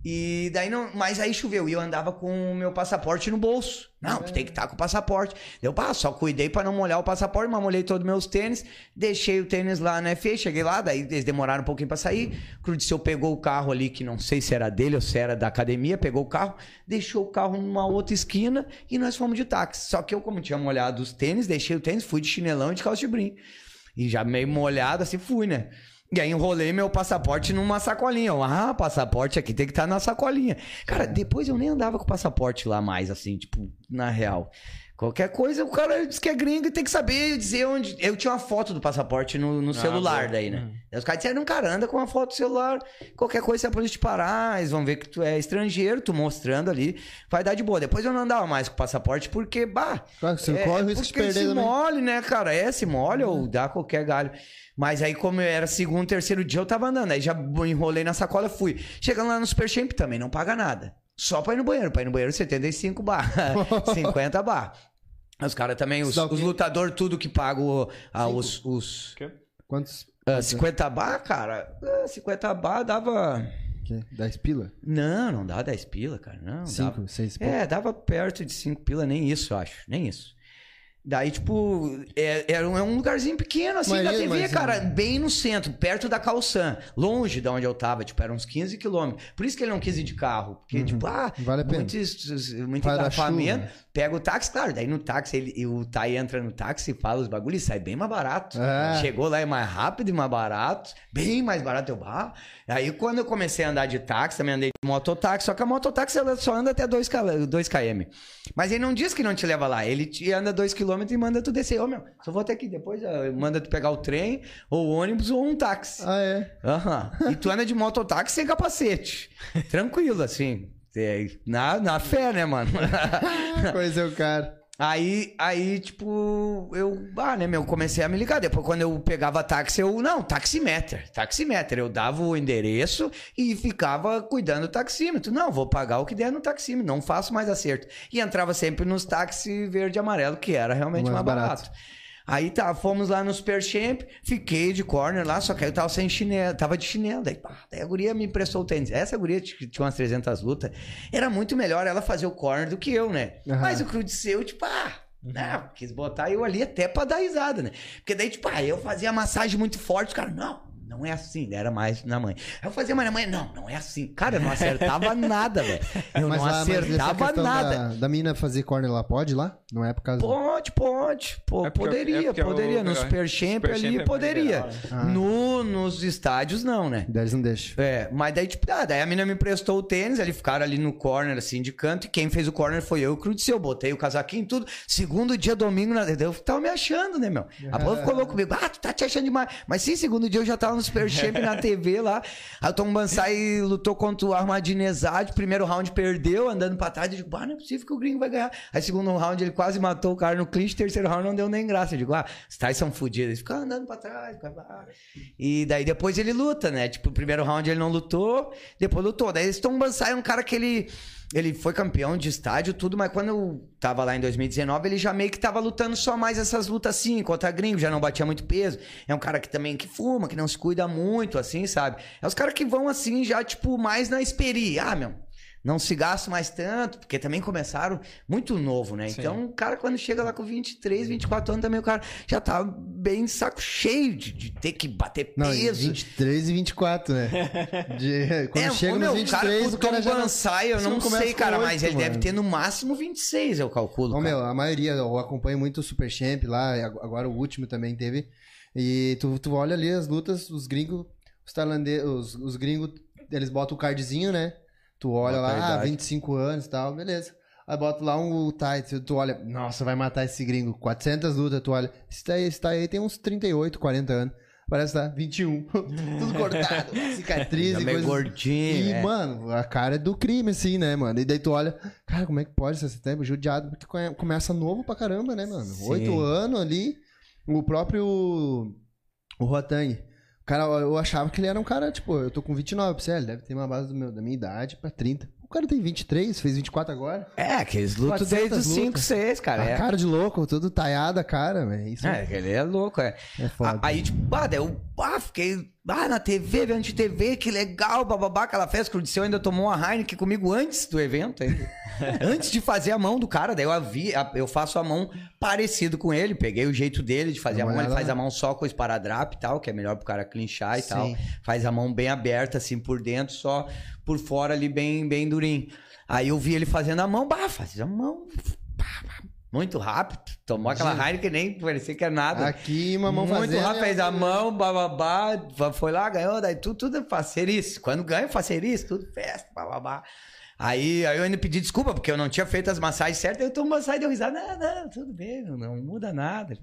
E daí não. Mas aí choveu e eu andava com o meu passaporte no bolso. Não, tu tem que estar com o passaporte. Eu pá, só cuidei pra não molhar o passaporte, mas molhei todos os meus tênis, deixei o tênis lá na FE, cheguei lá, daí eles demoraram um pouquinho pra sair. Crudiceu pegou o carro ali, que não sei se era dele ou se era da academia, pegou o carro, deixou o carro numa outra esquina e nós fomos de táxi. Só que eu, como tinha molhado os tênis, deixei o tênis, fui de chinelão e de calça de brim. E já meio molhado, assim, fui, né? E aí enrolei meu passaporte numa sacolinha. Eu, ah, passaporte aqui tem que estar na sacolinha. Cara, depois eu nem andava com passaporte lá mais, assim, tipo, na real. Qualquer coisa, o cara diz que é gringo e tem que saber dizer onde. Eu tinha uma foto do passaporte no, no celular boa. daí, né? Aí os caras disseram, cara, anda com uma foto do celular. Qualquer coisa, se a polícia te parar, eles vão ver que tu é estrangeiro, tu mostrando ali, vai dar de boa. Depois eu não andava mais com o passaporte, porque, bah, Claro que você é, corre o é risco de porque perder se também. mole, né, cara? É, se molha ou dá qualquer galho. Mas aí, como eu era segundo, terceiro dia, eu tava andando. Aí já enrolei na sacola, fui. Chegando lá no Super Champ também, não paga nada. Só pra ir no banheiro. Pra ir no banheiro, 75 bar. 50 bar. Os caras também, os, os lutadores, tudo que pagam ah, os, os Quantos? ah, 50 bar, cara. ah, 50 bar dava. Que? 10 pila? Não, não dá 10 pila, cara. Não, dava. 5, 6 pila? É, dava perto de 5 pila, nem isso, eu acho. Nem isso. Daí, tipo, é, era um, é um lugarzinho pequeno, assim, Mas da TV, mas, cara, é. bem no centro, perto da Calçã, longe de onde eu tava, tipo, eram uns 15 quilômetros. Por isso que ele não quis ir de carro, porque, tipo, ah, Uhum. Vale a pena. muito, muito engarrafamento. Pega o táxi, claro, daí no táxi, ele, e o Tai entra no táxi, fala os bagulhos e sai bem mais barato. É. Chegou lá, é mais rápido e mais barato, bem mais barato, eu, bah. Aí, quando eu comecei a andar de táxi, também andei de mototáxi, só que a mototáxi, ela só anda até 2 km. Mas ele não diz que não te leva lá, ele te anda 2 km e manda tu descer. Ô, meu, só vou até aqui, depois ah, manda tu pegar o trem, ou o ônibus, ou um táxi. Ah, é? Aham. E tu anda de mototáxi sem capacete. Tranquilo, assim. É, Na, na fé, né, mano? Conheceu o cara. Aí, aí, tipo, eu, ah, né, meu, comecei a me ligar. Depois, quando eu pegava táxi, eu, não, taximeter, taximeter. Eu dava o endereço e ficava cuidando do taxímetro. Não, vou pagar o que der no taxímetro, não faço mais acerto. E entrava sempre nos táxi verde e amarelo, que era realmente Mais mais, barato. barato. Aí tá, fomos lá no Super Champ, fiquei de corner lá, só que aí eu tava sem chinelo, tava de chinelo. Daí, pá, daí a guria me emprestou o tênis. Essa guria que tinha umas 300 lutas, era muito melhor ela fazer o corner do que eu, né? Aham. Mas o Crudiceu, tipo, ah, né, quis botar eu ali até pra dar risada, né? Porque daí, tipo, ah, eu fazia massagem muito forte, os caras, não. Não é assim, né? era mais na mãe. Eu fazia, mas na mãe, não, não é assim. Cara, eu não acertava nada, velho. Eu não lá- acertava nada. Da, da mina fazer corner lá, pode lá? Não é por causa... Pode, pode. Pô, É poderia, é poderia. no Super Champ ali é mais poderia. né? Ah. No, nos estádios, não, né? Daí eles não deixam. É, mas daí, tipo, ah, daí a mina me emprestou o tênis, eles ficaram ali no corner, assim, de canto, e quem fez o corner foi eu e o Crudiceu. Eu botei o casaquinho e tudo. Segundo dia, domingo, na... eu tava me achando, né, meu? A povo ficou louco comigo. Ah, tu tá te achando demais. Mas sim, segundo dia eu já tava no Super na TV lá. Aí o Tom Bansai lutou contra o Armadinezade. Primeiro round perdeu, andando pra trás. Eu digo, ah, não é possível que o gringo vai ganhar. Aí segundo round ele quase matou o cara no clinch. Terceiro round não deu nem graça. Eu digo, ah, os tais são fodidos. Eles ficam andando pra trás. E daí depois ele luta, né? Tipo, primeiro round ele não lutou, depois lutou. Daí esse Tom Bansai é um cara que ele. Ele foi campeão de estádio, tudo, mas quando eu tava lá em 2019, ele já meio que tava lutando só mais essas lutas assim, contra gringo, já não batia muito peso. É um cara que também que fuma, que não se cuida muito, assim, sabe? É os caras que vão assim, já, tipo, mais na experi. Ah, meu, não se gasta mais tanto, porque também começaram muito novo, né? Sim. Então, o cara, quando chega lá com 23, 24 anos, também o cara já tá bem saco cheio de, de ter que bater Não, peso. 23 e 24, né? De- quando É, chega ô, nos meu, 23, o o cara já não... Bansai, eu não sei, cara, oito, mas ele mano. deve ter no máximo 26, eu calculo. Ô, cara. meu, a maioria, eu acompanho muito o Super Champ lá, ag- agora o último também teve. E tu, tu olha ali as lutas, os gringos, os tailandeses, os, os gringos, eles botam o cardzinho, né? Tu olha Bota lá, ah, idade. 25 anos e tal, beleza. Aí bota lá um Thai, tu olha, nossa, vai matar esse gringo. 400 lutas, tu olha, esse Thai, esse Thai aí tem uns 38, 40 anos. Parece tá 21. Tudo cortado, cicatriz e meio coisas. gordinho, E, é. mano, a cara é do crime, assim, né, mano? E daí tu olha, cara, como é que pode ser tempo judiado? Porque come- começa novo pra caramba, né, mano? Oito anos ali, o próprio. O Rotang. Cara, eu achava que ele era um cara, tipo, eu tô com 29, pra você, ele deve ter uma base do meu, da minha idade pra 30. O cara tem 23, fez 24 agora. É, aqueles 400 desde os 5, lutas. 6, cara. a é. cara de louco, todo taiado a cara, velho. Isso É, ele é louco, é. é foda. A- Aí, tipo, ah, daí eu ah, fiquei ah, na TV, vendo de TV, que legal, bababá, aquela festa que o Disseu ainda tomou uma Heineken comigo antes do evento, antes de fazer a mão do cara, daí eu, vi, eu faço a mão parecido com ele, peguei o jeito dele de fazer Dá a mão, ele faz a mão só com o esparadrap e tal, que é melhor pro cara clinchar e Sim. tal. Faz a mão bem aberta, assim, por dentro, só por fora ali, bem, bem durinho. Aí eu vi ele fazendo a mão, bah, fazia a mão... Muito rápido. Tomou aquela Heineken que nem parecia que era nada. Aqui, uma mão Muito fazendo. rápido, fez a mão, bababá, foi lá, ganhou, daí tudo, tudo é facerice. Quando ganha, facerice, tudo festa, bababá. Aí, aí eu ainda pedi desculpa, porque eu não tinha feito as massagens certas, eu tomo massagem e deu risada, não, não, tudo bem, não, não muda nada.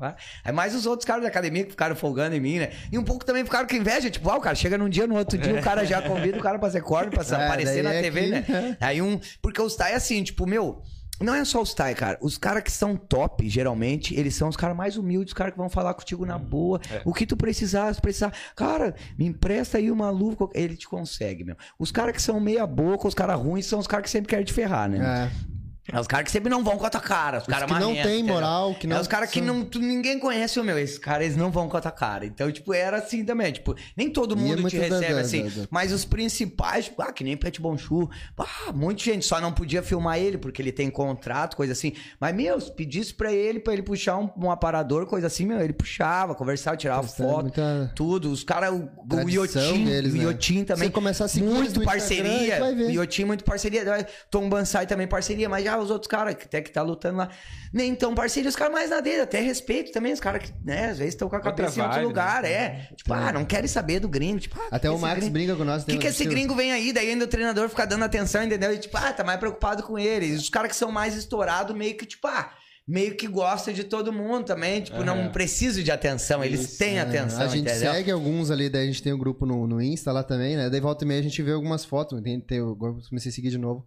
Aí mais os outros caras da academia que ficaram folgando em mim, né? E um pouco também ficaram com inveja, tipo, ah, o cara chega num dia, no outro dia, o cara já convida o cara pra ser corno, pra É, aparecer na é TV, que- né? Aí um. Porque os Thai é assim, tipo, meu. Não é só os Thai, cara. Os caras que são top, geralmente, eles são os caras mais humildes, os caras que vão falar contigo na boa. O que tu precisar, se precisar. Cara, me empresta aí uma luva. Ele te consegue, meu. Os caras que são meia boca, os caras ruins, são os caras que sempre querem te ferrar, né? É. É os caras que sempre não vão com a tua cara. Os Os caras que não tem entendeu? moral, que não É os caras que não, tu, ninguém conhece o meu. Esses caras, eles não vão com a tua cara. Então, tipo, era assim também. Tipo, nem todo é mundo te recebe da- assim. da- da- Mas os principais, tipo, ah, que nem Pet Bonchu. Ah, muita gente só não podia filmar ele porque ele tem contrato, coisa assim. Mas, meu, se pedisse pra ele, pra ele puxar um, um aparador, coisa assim, meu, ele puxava, conversava, tirava têm foto. muita- Tudo. Os caras, o, o Iotim, deles, o né? Iotim também. Se começar a seguir muito Instagram, parceria. ver. Iotim, muito parceria. Tom Bansai também parceria. Mas já os outros caras, que até que tá lutando lá. Nem tão parceria, os caras mais na dele. Até respeito também. Os caras que, né, às vezes estão com a cabeça em outro vibe, lugar. né? É. Tipo, ah, não querem saber do gringo. Tipo, ah, Até que o Max gringo- brinca com nós. o que, que esse gringo vem aí? Daí ainda o treinador fica dando atenção, entendeu? E tipo, ah, tá mais preocupado com ele. E os caras que são mais estourados, meio que, tipo, ah, meio que gostam de todo mundo também. Tipo, não Aham. precisam de atenção. Eles Isso, têm É, atenção, a gente entendeu? segue alguns ali, daí a gente tem o grupo no, no Insta lá também, né? Daí volta e meia a gente vê algumas fotos. Tem, tem, eu comecei a seguir de novo.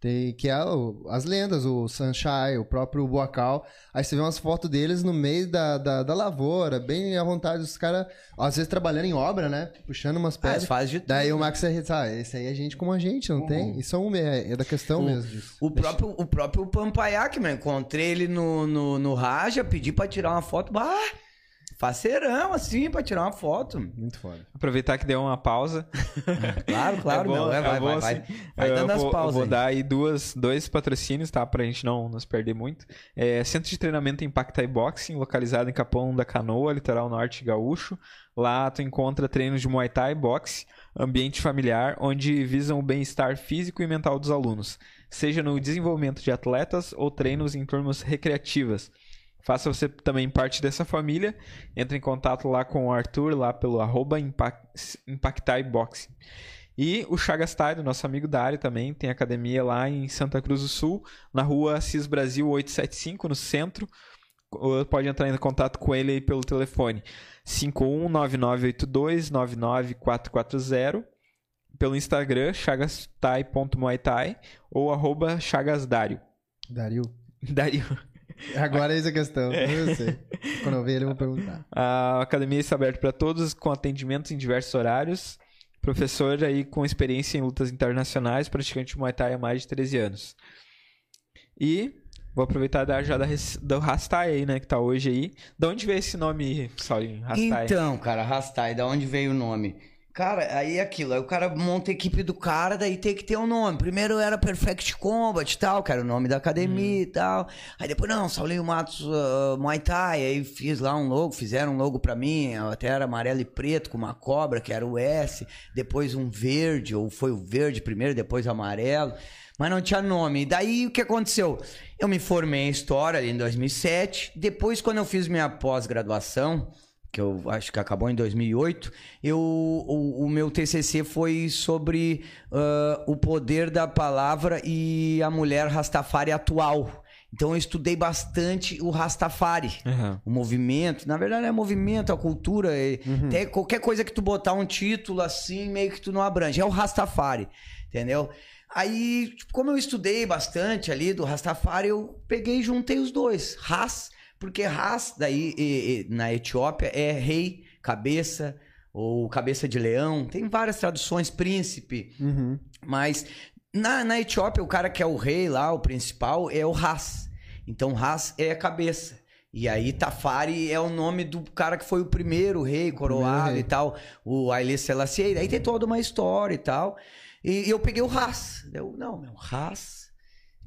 Tem, que é o- as lendas, o Sunshine, o próprio Boacal. Aí você vê umas fotos deles no meio da, da, da lavoura, bem à vontade. Os caras, às vezes trabalhando em obra, né? Puxando umas Ah, pedras. eles fazem de tudo. Daí o Max é, ah, esse aí é gente como a gente, não tem? Isso é, um, é, é da questão mesmo disso. O próprio, o próprio Pampaiac, meu, encontrei ele no, no, no Raja, pedi pra tirar uma foto. Bah, faceirão, assim, pra tirar uma foto. Muito foda. Aproveitar que deu uma pausa. Claro, claro, bom, meu. É, vai, bom, vai, vai. assim. Vai Eu dando as vou, pausas. Vou aí. dar aí duas, dois patrocínios, tá? Pra gente não nos perder muito. É, Centro de Treinamento Impactai Boxing, localizado em Capão da Canoa, litoral norte gaúcho. Lá tu encontra treinos de Muay Thai e boxe, ambiente familiar, onde visam o bem-estar físico e mental dos alunos, seja no desenvolvimento de atletas ou treinos em turmas recreativas. Faça você também parte dessa família. Entre em contato lá com o Arthur, lá pelo arroba Impact, Impactai Boxing. E o Chagas Taido, nosso amigo Dário também, tem academia lá em Santa Cruz do Sul, na rua Assis Brasil 875, no centro. Ou Pode entrar em contato com ele aí pelo telefone 519982-99440, pelo Instagram chagastai.muaythai ou arroba chagasdário. Dario. Dário. Agora é essa a questão. Eu sei. Quando eu ver ele, eu vou perguntar. A academia está aberta para todos, com atendimentos em diversos horários. Professor aí com experiência em lutas internacionais, praticante de Muay Thai há mais de 13 anos. E vou aproveitar da, já da, do Rastai aí, né, que tá hoje aí. De onde veio esse nome, Saulinho? Rastai? Então, cara, Rastai, da onde veio o nome? Cara, aí é aquilo, aí o cara monta a equipe do cara, daí tem que ter um nome. Primeiro era Perfect Combat e tal, que era o nome da academia e tal. Aí depois, não, Saulinho Matos uh, Muay Thai, aí fiz lá um logo, fizeram um logo pra mim, até era amarelo e preto, com uma cobra, que era o S. Depois um verde, ou foi o verde primeiro, depois o amarelo. Mas não tinha nome. E daí o que aconteceu? Eu me formei em História ali em 2007. Depois, quando eu fiz minha pós-graduação, que eu acho que acabou em 2008, eu, o, o meu TCC foi sobre ah, o poder da palavra e a mulher Rastafari atual. Então eu estudei bastante o Rastafari. Aham. O movimento, na verdade é movimento, a cultura, é, até qualquer coisa que tu botar um título assim, meio que tu não abrange. É o Rastafari, entendeu? Aí, como eu estudei bastante ali do Rastafari, eu peguei e juntei os dois. Ras, porque Ras, daí e- e, na Etiópia, é rei, cabeça, ou cabeça de leão. Tem várias traduções, príncipe. Uhum. Mas na, na Etiópia, o cara que é o rei lá, o principal, é o Ras. Então, Ras é a cabeça. E aí, Tafari é o nome do cara que foi o primeiro rei coroado e tal, o Haile Selassie. Aí tem toda uma história e tal. E eu peguei o Ras. Eu, não, meu, Ras.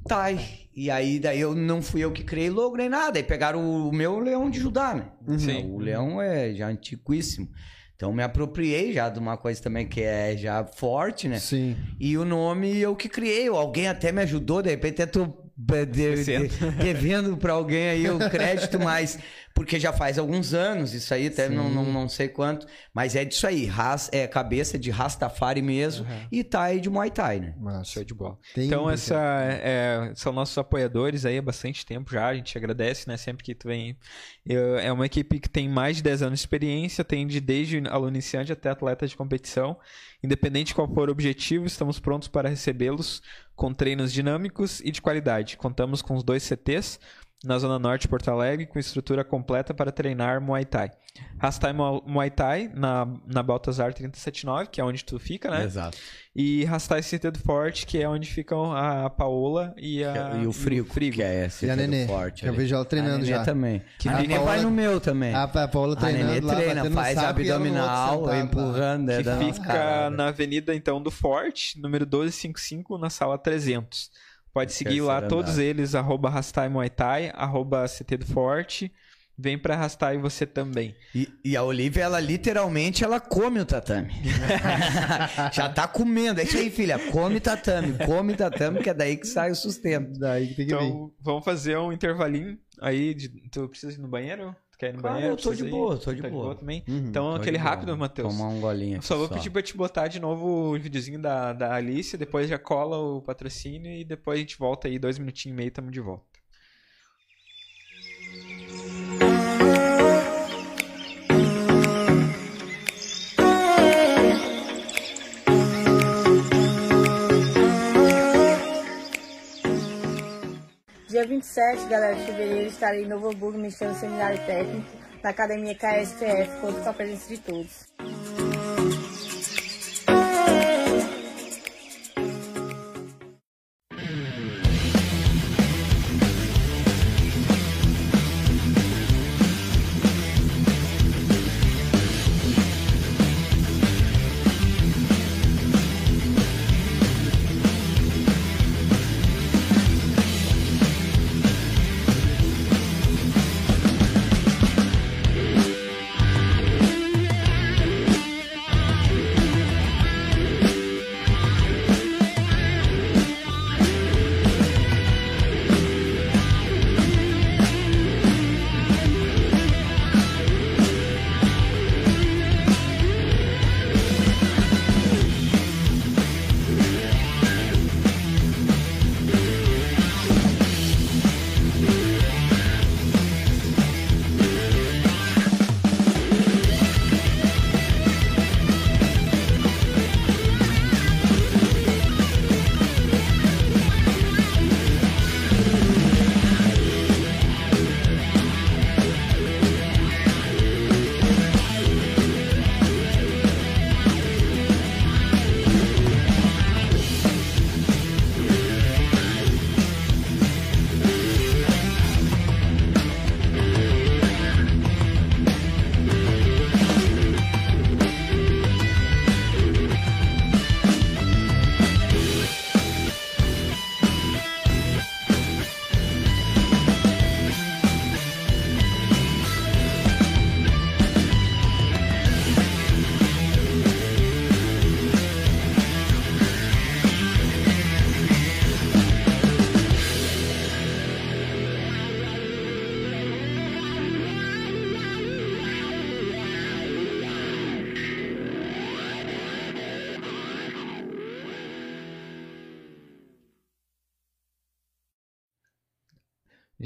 Tai. E aí, daí eu não fui eu que criei logo nem nada. Aí pegaram o meu leão de Judá, né? Sim. O leão é já antiquíssimo. Então me apropriei já de uma coisa também que é já forte, né? Sim. E o nome eu que criei. Alguém até me ajudou, de repente até de- devendo pra alguém aí o crédito, mas porque já faz alguns anos isso aí, até não, não, não sei quanto, mas é disso aí. Ras, é cabeça de Rastafari mesmo e Thai de Muay Thai, né? Massa. Show de bola. Tem então, essa é, são nossos apoiadores aí há bastante tempo já. A gente agradece, né? Sempre que tu vem. Eu- é uma equipe que tem mais de 10 anos de experiência, atende desde aluno iniciante até atleta de competição. Independente de qual for o objetivo, estamos prontos para recebê-los com treinos dinâmicos e de qualidade. Contamos com os dois CTs, na Zona Norte de Porto Alegre, com estrutura completa para treinar Muay Thai. Rastai Mu- Muay Thai, na, na Baltazar 379, que é onde tu fica, né? Exato. E Rastai Sentido Forte, que é onde ficam a Paola e, a, e o Frigo, que é esse E a Nenê, forte. que eu ali. vejo ela treinando a Nenê já. também. Que a Nenê vai no meu também. A, Paola A Nenê treinando lá, treina, faz e outro abdominal, sentado empurrando, é que fica na Avenida então do Forte, número 1255, na sala 300. Pode seguir lá andar. todos eles, arroba Rastai Muay Thai, arroba CT do Forte. Vem pra Rastai você também. E, e a Olivia, ela literalmente, ela come o tatame. Já tá comendo. É isso aí, filha. Come tatame. Come tatame, que é daí que sai o sustento. Daí que tem que vir. Então, vamos fazer um intervalinho aí. De... Tu precisa ir no banheiro? Quer ir no Claro, banheiro? eu tô de ir? boa, tô de Tá boa. também? Uhum, então, aquele boa. rápido, Matheus. Tomar um golinho Só vou só. pedir pra te botar de novo o videozinho da, da Alice, depois já cola o patrocínio e depois a gente volta aí, dois minutinhos e meio, tamo de volta. Dia 27, galera, de fevereiro, estarei em Novo Hamburgo, ministrando seminário técnico na Academia KSPF, conto com a presença de todos.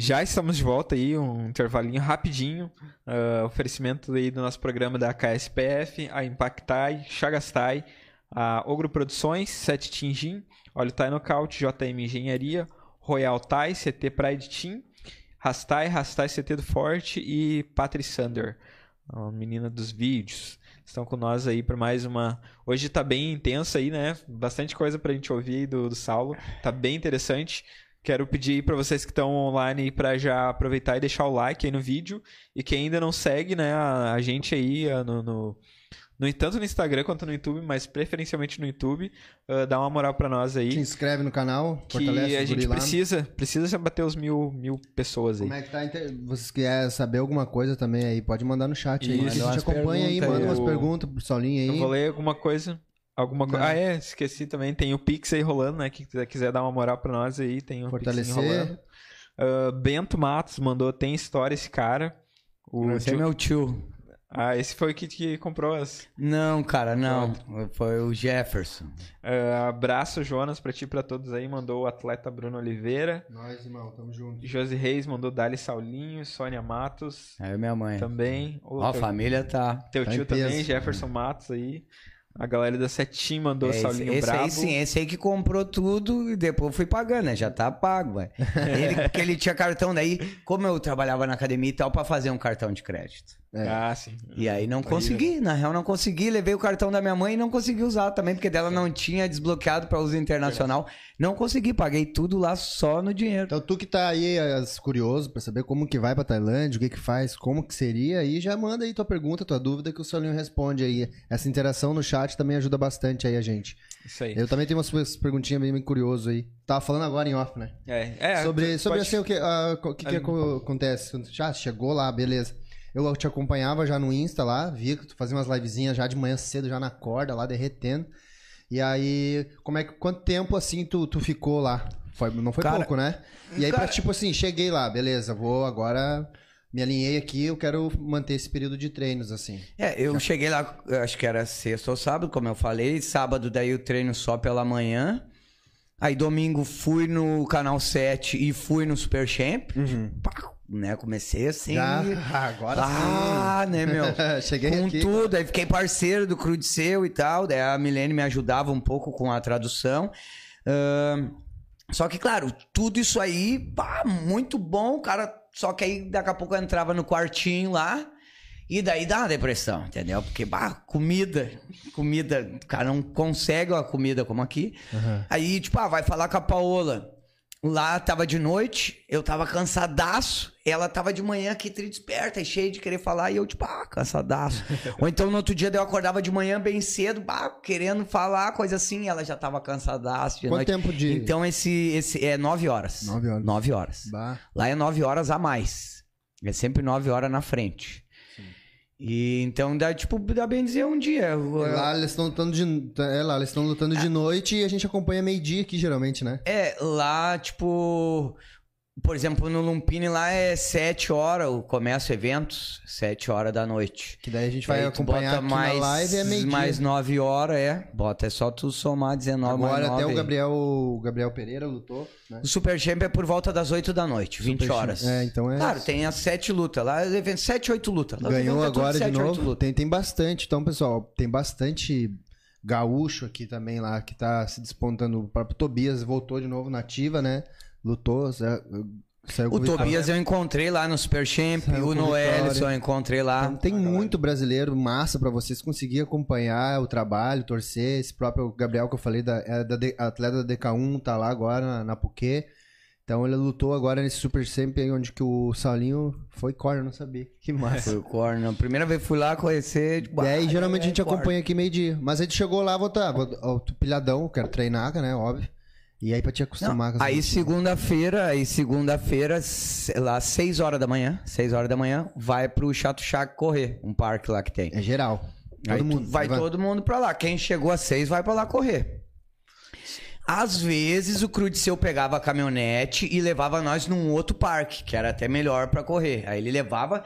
Já estamos de volta aí, um intervalinho rapidinho. ah, oferecimento aí do nosso programa da KSPF, a Impactai, Chagastai, a Ogro Produções, Sete Tingin, Óleo Thai Nocaute, JM Engenharia, Royal Thai, CT Pride Team, Rastai, Rastai CT do Forte e Patri Sander, a menina dos vídeos. Estão com nós aí para mais uma. Hoje tá bem intenso aí, né? Bastante coisa pra gente ouvir do, do Saulo. Tá bem interessante. Quero pedir aí para vocês que estão online para já aproveitar e deixar o like aí no vídeo. E quem ainda não segue, né, a, a gente aí ah, no, no, no- tanto no Instagram quanto no YouTube, mas preferencialmente no YouTube, ah, dá uma moral para nós aí. Se inscreve no canal, Que fortalece a gente lá. precisa, precisa bater os mil, mil pessoas aí. Como é que tá? Vocês querem saber alguma coisa também aí? Pode mandar no chat aí. Isso. A gente acompanha aí, manda umas Eu- perguntas pro Saulinho Eu aí. vou ler alguma coisa. Alguma coisa. Ah, é, esqueci também. Tem o Pix aí rolando, né? Quem quiser, quiser dar uma moral pra nós aí, tem o Fortalecer. Pix rolando. Ah, Bento Matos mandou, tem história esse cara. O Esse é tio- meu tio. Ah, esse foi o que, que comprou as. Não, cara, não. Foi o Jefferson. Ah, abraço, Jonas, pra ti e pra todos aí. Mandou o atleta Bruno Oliveira. Nós, irmão, tamo junto. Josi Reis mandou Dali Saulinho. Sônia Matos Aí minha mãe. também. Ó, a teu, família tá. teu tá tio peso. também, Jefferson Matos aí. A galera da Setim mandou É, o esse, Saulinho esse brabo. aí sim, esse aí que comprou tudo e depois fui pagando, né? Já tá pago, vai. Ele, porque ele tinha cartão, daí, como eu trabalhava na academia e tal, pra fazer um cartão de crédito. Ah, sim. E aí não consegui, na real não consegui. Levei o cartão da minha mãe e não consegui usar também, porque dela não tinha desbloqueado pra uso internacional. Não consegui, paguei tudo lá só no dinheiro. Então tu que tá aí as, curioso pra saber como que vai pra Tailândia, o que que faz, como que seria, aí já manda aí tua pergunta, tua dúvida que o Solinho responde aí. Essa interação no chat também ajuda bastante aí a gente. Isso aí. Eu também tenho umas perguntinhas bem, bem curioso aí. Tava falando agora em off, né? É, é, sobre sobre pode- assim, o que, o que, que acontece? Já chegou lá, beleza. Eu te acompanhava já no Insta lá, via que tu fazia umas livezinhas já de manhã cedo, já na corda lá, derretendo. E aí, como é que, quanto tempo assim tu, tu ficou lá? Foi, não foi Cara, pouco, né? E aí, cara- pra, tipo assim, cheguei lá, beleza, vou agora, me alinhei aqui, eu quero manter esse período de treinos, assim. É, eu cheguei lá, acho que era sexta ou sábado, como eu falei. Sábado, daí eu treino só pela manhã. Aí domingo fui no Canal 7 e fui no Super Champ. Pá, né, comecei assim. Já, agora ah, né, meu? Cheguei com aqui. tudo. Aí fiquei parceiro do Crudiceu e tal. Daí a Milene me ajudava um pouco com a tradução. Ahn, só que, claro, tudo isso aí, pá, muito bom, cara. Só que aí daqui a pouco eu entrava no quartinho lá. E daí dá uma depressão, entendeu? Porque, bah, comida, comida, o cara não consegue a comida como aqui. Aí, tipo, ah, vai falar com a Paola. Lá tava de noite, eu tava cansadaço. Ela tava de manhã aqui, desperta, e cheia de querer falar, e eu, tipo, ah, cansadaço. Ou então no outro dia eu acordava de manhã bem cedo, bah, querendo falar, coisa assim, ela já tava cansadaço de Quanto noite. tempo de... Então esse, esse é nove horas. Nove horas. Nove horas. Bah. Lá é nove horas a mais. É sempre nove horas na frente. E então dá, tipo, dá bem dizer um dia. Lá eles estão lutando de. É lá, eles estão lutando de noite e a gente acompanha meio-dia aqui, geralmente, né? É, lá, tipo. Por exemplo, no Lumpini lá é sete horas, o começo eventos, sete horas da noite. Que daí a gente vai acompanhar bota na live é meio-dia. Mais nove horas, é. Bota, é só tu somar 19 Agora mais até 9. o Gabriel, o Gabriel Pereira lutou, né? O Super Champ é por volta das 8 da noite, 20 Super horas. É, então é- Claro, tem as sete lutas. Lá evento 7, 8 lutas. Ganhou é agora de novo. Tem, tem bastante. Então, pessoal, tem bastante gaúcho aqui também lá que tá se despontando. O próprio Tobias voltou de novo na ativa, né? Lutou, sa- saiu com O vitória. Tobias eu encontrei lá no Super Champ, Saiu o vitória. eu encontrei lá. Então, tem muito brasileiro massa pra vocês conseguirem acompanhar o trabalho, torcer. Esse próprio Gabriel que eu falei, da, é da D- atleta da DK1, tá lá agora na, na Puquê. Então ele lutou agora nesse Super Champ aí, onde que o Saulinho foi corner, eu não sabia. Que massa. Foi o Corner. Primeira vez fui lá conhecer. Tipo, E aí, ah, geralmente a gente é corner. acompanha aqui meio-dia. Mas a gente chegou lá, vou tá, vou, ó, pilhadão, quero treinar, né? Óbvio. E aí pra te acostumar Não, com aí segunda-feira, aí segunda-feira, se- lá 6 horas da manhã, 6 horas da manhã, vai pro Chato Chaco correr, um parque lá que tem. É geral. Todo Aí mundo. vai todo mundo pra lá. Quem chegou a 6 vai pra lá correr. Às vezes o Crudiceu pegava a caminhonete e levava nós num outro parque, que era até melhor pra correr. Aí ele levava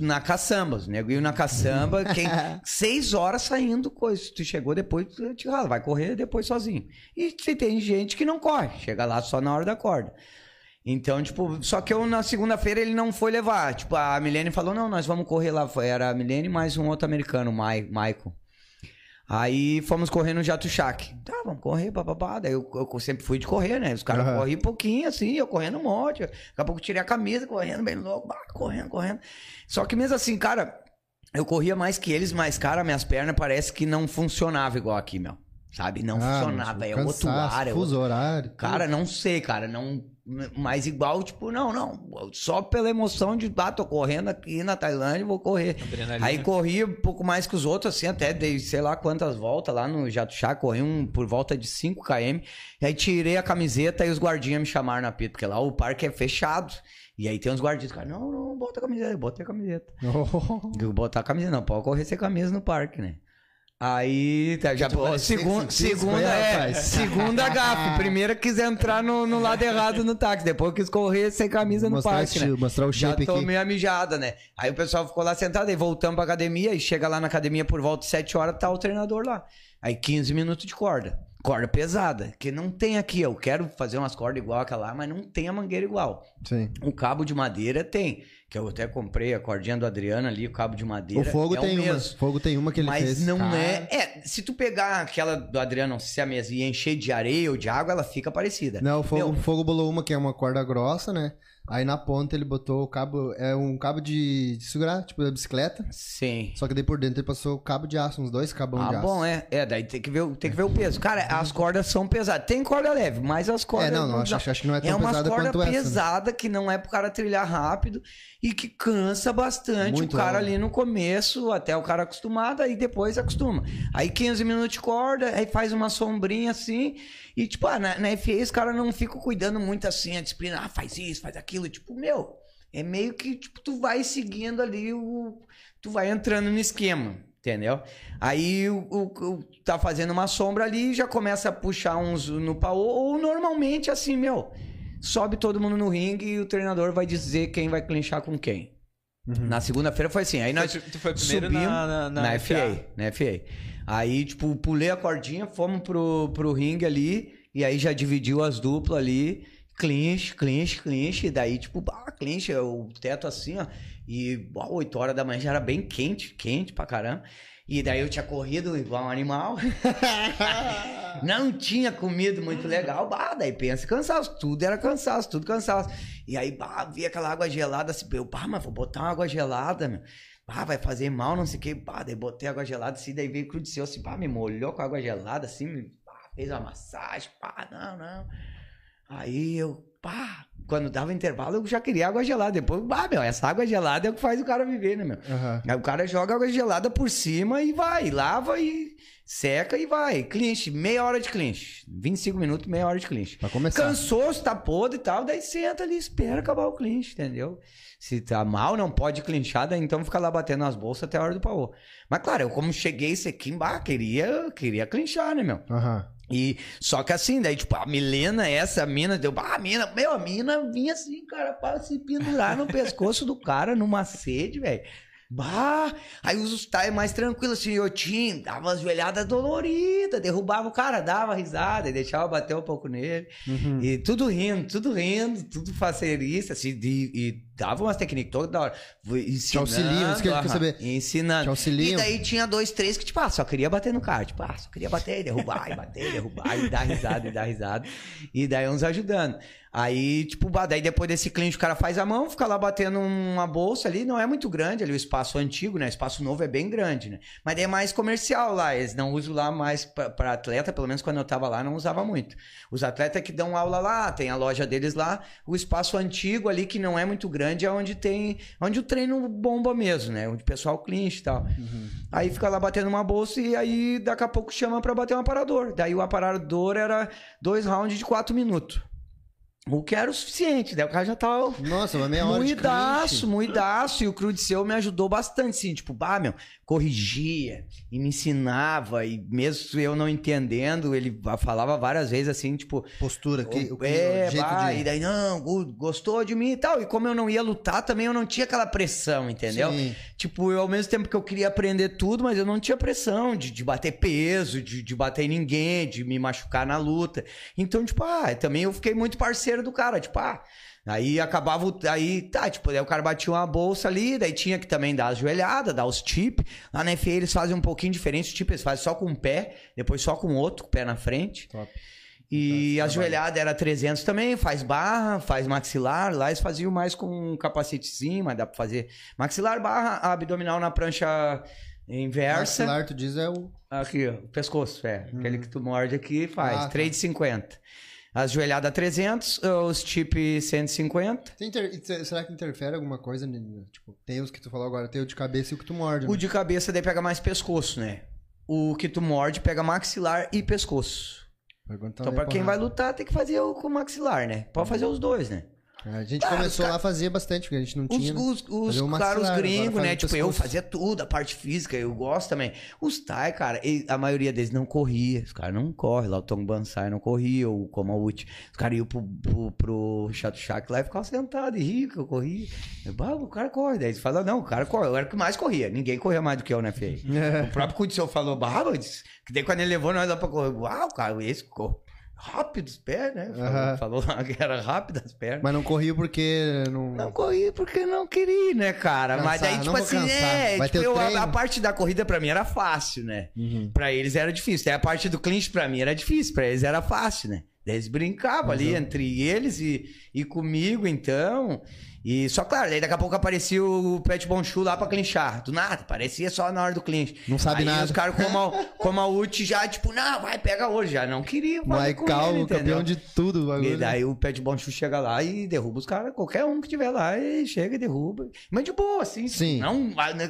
na caçamba, os nego iam na caçamba, quem, seis horas saindo, coisa. Tu chegou depois, tu te rala, vai correr depois sozinho. E tem gente que não corre, chega lá só na hora da corda. Então, tipo, só que eu na segunda-feira ele não foi levar. Tipo, a Milene falou: não, nós vamos correr lá. Era a Milene mais um outro americano, o Michael. Aí fomos correr no Jato Shack. Tá, vamos correr, papapá. Daí eu, eu sempre fui de correr, né? Os caras Aham. corriam pouquinho assim, eu correndo um monte. Daqui a pouco tirei a camisa, correndo bem louco, bah, correndo, correndo. Só que mesmo assim, cara, eu corria mais que eles, mas, cara, minhas pernas parece que não funcionava igual aqui, meu. Sabe? Não Ah, funcionava. mas É outro ar, é fuso outro... horário. Cara, não sei, cara, não. Mas igual, tipo, não, não. Só pela emoção de, ah, tô correndo aqui na Tailândia, vou correr. Adrenalina. Aí corri um pouco mais que os outros, assim, até dei sei lá quantas voltas lá no Jato Chá, corri um por volta de 5 km. E aí tirei a camiseta e os guardinhas me chamaram na pista, porque lá o parque é fechado. E aí tem uns guardinhas, cara, não, não, bota a camiseta, eu botei a camiseta. Oh, Eu botar a camisa, não, pode correr sem camisa no parque, né? Aí, tá, já, parecia segun- segunda, é, segunda gafe. Primeira quis entrar no, no lado errado no táxi, depois quis correr sem camisa no mostrar, parque, esse- né? mostrar o Já shape aqui. tomei a mijada, né? Aí o pessoal ficou lá sentado, aí voltamos pra academia, e chega lá na academia por volta de 7 horas, tá o treinador lá. Aí 15 minutos de corda. corda pesada, que não tem aqui. Eu quero fazer umas cordas igual aquela lá, mas não tem a mangueira igual. Sim. O cabo de madeira tem, que eu até comprei a cordinha do Adriano ali, o cabo de madeira. O fogo é tem o uma. Fogo tem uma que ele Mas fez. não Cara, é. É, se tu pegar aquela do Adriano, não sei se é a mesma, e encher de areia ou de água, ela fica parecida. Não, o fogo, o fogo bolou uma que é uma corda grossa, né? Aí na ponta ele botou o cabo. É um cabo de, de segurar, tipo da bicicleta. Sim. Só que daí por dentro ele passou o cabo de aço, uns dois cabão Ah, de aço. bom, é. É, daí tem que, ver, o- tem que ver o peso. Cara, as cordas são pesadas. Tem corda leve, mas as cordas. É, não, não, acho, acho, que não é É tão pesada quanto essa. né? pesadas que não é pro cara trilhar rápido e que cansa bastante Muito o cara alto. ali no começo, até o cara acostumado, aí depois acostuma. Aí 15 minutos de corda, aí faz uma sombrinha assim. E, tipo, ah, na, na FA os caras não ficam cuidando muito assim, a disciplina, ah, faz isso, faz aquilo. Tipo, meu, é meio que, tipo, tu vai seguindo ali o. Tu vai entrando no esquema. Entendeu? Aí o, o- o- tá fazendo uma sombra ali e já começa a puxar uns no pau. Ou normalmente, assim, meu, sobe todo mundo no ringue e o treinador vai dizer quem vai clinchar com quem. Uhum. Na segunda-feira foi assim. Aí nós Tu, tu foi primeiro subimos na, na, na, na FA, na FA. Aí, tipo, pulei a cordinha, fomos pro, pro ringue ali, e aí já dividiu as duplas ali, clinch, clinch, clinch, e daí, tipo, bah, clinch, o teto assim, ó, e ó, 8 horas da manhã já era bem quente, quente pra caramba. E daí eu tinha corrido igual um animal. Não tinha comido muito legal. Bah, daí pensa cansaço. Tudo era cansaço, tudo cansaço. E aí, bah, vi aquela água gelada assim. Eu, bah, mas vou botar uma água gelada, meu. Bah, vai fazer mal, não sei o que. Bah, daí botei água gelada assim. Daí veio Crudiceu assim, pá, me molhou com água gelada assim. Me, pá, fez uma massagem. Pá, não, não. Aí eu, pá, quando dava intervalo eu já queria água gelada. Depois, bah, meu, essa água gelada é o que faz o cara viver, né, meu? Aham. Aí o cara joga água gelada por cima e vai, lava e seca e vai. Clinch, meia hora de clinch. 25 minutos, meia hora de clinch. Pra começar. Cansou, se tá podre e tal, daí senta ali, espera acabar o clinch, entendeu? Se tá mal, não pode clinchar, daí então fica lá batendo nas bolsas até a hora do pau. Mas claro, eu como cheguei sequinho, bah, queria, queria clinchar, né, meu? Aham. E só que assim, daí, tipo, a Milena, essa mina, deu. Ah, a mina, meu, a mina vinha assim, cara, para se pendurar no pescoço do cara numa sede, velho. Bah! Aí os tais mais tranquilos, assim, eu tinha, dava umas joelhadas doloridas, derrubava o cara, dava risada, e deixava bater um pouco nele. Uhum. E tudo rindo, tudo rindo, tudo faceirista, assim, de- e dava umas técnicas toda da hora. Ensinando, auxiliam, isso que eu saber. Ensinando. Auxiliam? E daí tinha dois, três que, tipo, ah, só queria bater no cara. Tipo, ah, só queria bater, derrubar, e bater, derrubar, e dar risada, e dar risada. E daí uns ajudando. Aí, tipo, daí depois desse cliente o cara faz a mão, fica lá batendo uma bolsa ali, não é muito grande ali, o espaço antigo, né? O espaço novo é bem grande, né? Mas daí é mais comercial lá, eles não usam lá mais pra atleta, pelo menos quando eu tava lá não usava muito. Os atletas que dão aula lá, tem a loja deles lá, o espaço antigo ali que não é muito grande é onde tem, onde o treino bomba mesmo, né? Onde o pessoal clinch e tal. Aí fica lá batendo uma bolsa e aí daqui a pouco chama pra bater um aparador. Daí o aparador era dois rounds de quatro minutos. O que era o suficiente, daí o cara já tava Nossa, uma meia hora Muidaço, muidaço. E o Crudiceu me ajudou bastante, assim, tipo, bah, meu, corrigia e me ensinava. E mesmo eu não entendendo, ele falava várias vezes assim, tipo, Postura, que, o, é, jeito bah, de... e daí, não, gostou de mim e tal. E como eu não ia lutar também, eu não tinha aquela pressão, entendeu? Sim. Tipo, eu ao mesmo tempo que eu queria aprender tudo, mas eu não tinha pressão de, de bater peso, de, de bater em ninguém, de me machucar na luta. Então, tipo, ah, também eu fiquei muito parceiro do cara, tipo, ah. Aí acabava, o- aí tá, tipo, daí o cara batia uma bolsa ali, daí tinha que também dar as joelhadas, dar os tip. Lá na FA eles fazem um pouquinho diferente, os tip eles fazem só com um pé, depois só com o outro, com o pé na frente. Top. E Tá, a joelhada era 300 também, faz barra, faz maxilar. Lá eles faziam mais com um capacetezinho, mas dá pra fazer maxilar, barra, abdominal na prancha inversa. Maxilar, tu diz, é o... Aqui, ó, o pescoço, é. Aquele que tu morde aqui faz. Ah, tá. 3 de 50. As joelhadas 300, os tip 150. Tem inter- Será que interfere alguma coisa? Tipo, tem os que tu falou agora, tem o de cabeça e o que tu morde. O né? de cabeça daí pega mais pescoço, né? O que tu morde pega maxilar e pescoço. Pergunta Então, pra quem vai lutar, tem que fazer o com maxilar, né? Pode fazer os dois, né? A gente Cara, começou os lá a fazer bastante, porque a gente não Os, tinha. né? os, os, um claro, os gringos, né? Tipo, eu pescoço. fazia tudo, a parte física, eu gosto também. Os Thai, cara, a maioria deles não corria. Os caras não correm. Lá o Tong Bansai não corria, o Komauti. Os caras iam pro, pro, pro Chato Shack lá e ficavam sentados e riam que eu corria. Eu, bah, o cara corre. Daí eles falam, não, o cara corre. Eu era o que mais corria. Ninguém corria mais do que eu, né, Fê? O próprio Kudson falou, bah, mas... que daí quando ele levou nós lá pra correr, uau, cara, esse corre. Rápido os pés, né? Falou, Aham. falou que era rápido as pernas. Mas não corria porque não. Não corri porque não queria, né, cara? Mas Cansar, daí, não tipo assim, cansar. é, Vai tipo, eu- a, a parte da corrida pra mim era fácil, né? Pra eles era difícil. Daí a parte do clinch pra mim era difícil, pra eles era fácil, né? Daí eles brincavam ali entre eles e, e comigo, então. E só claro, daí daqui a pouco aparecia o Pet Bonchu lá pra clinchar. Do nada, aparecia só na hora do clinch. Não sabe Aí nada. os caras como a, como a Uti já, tipo, não, vai, pega hoje. Já não queria. Vai calmo, campeão de tudo. o E bagulho. daí o Pet Bonchu chega lá e derruba os caras, qualquer um que tiver lá, ele chega e derruba. Mas de boa, assim. Sim. Não,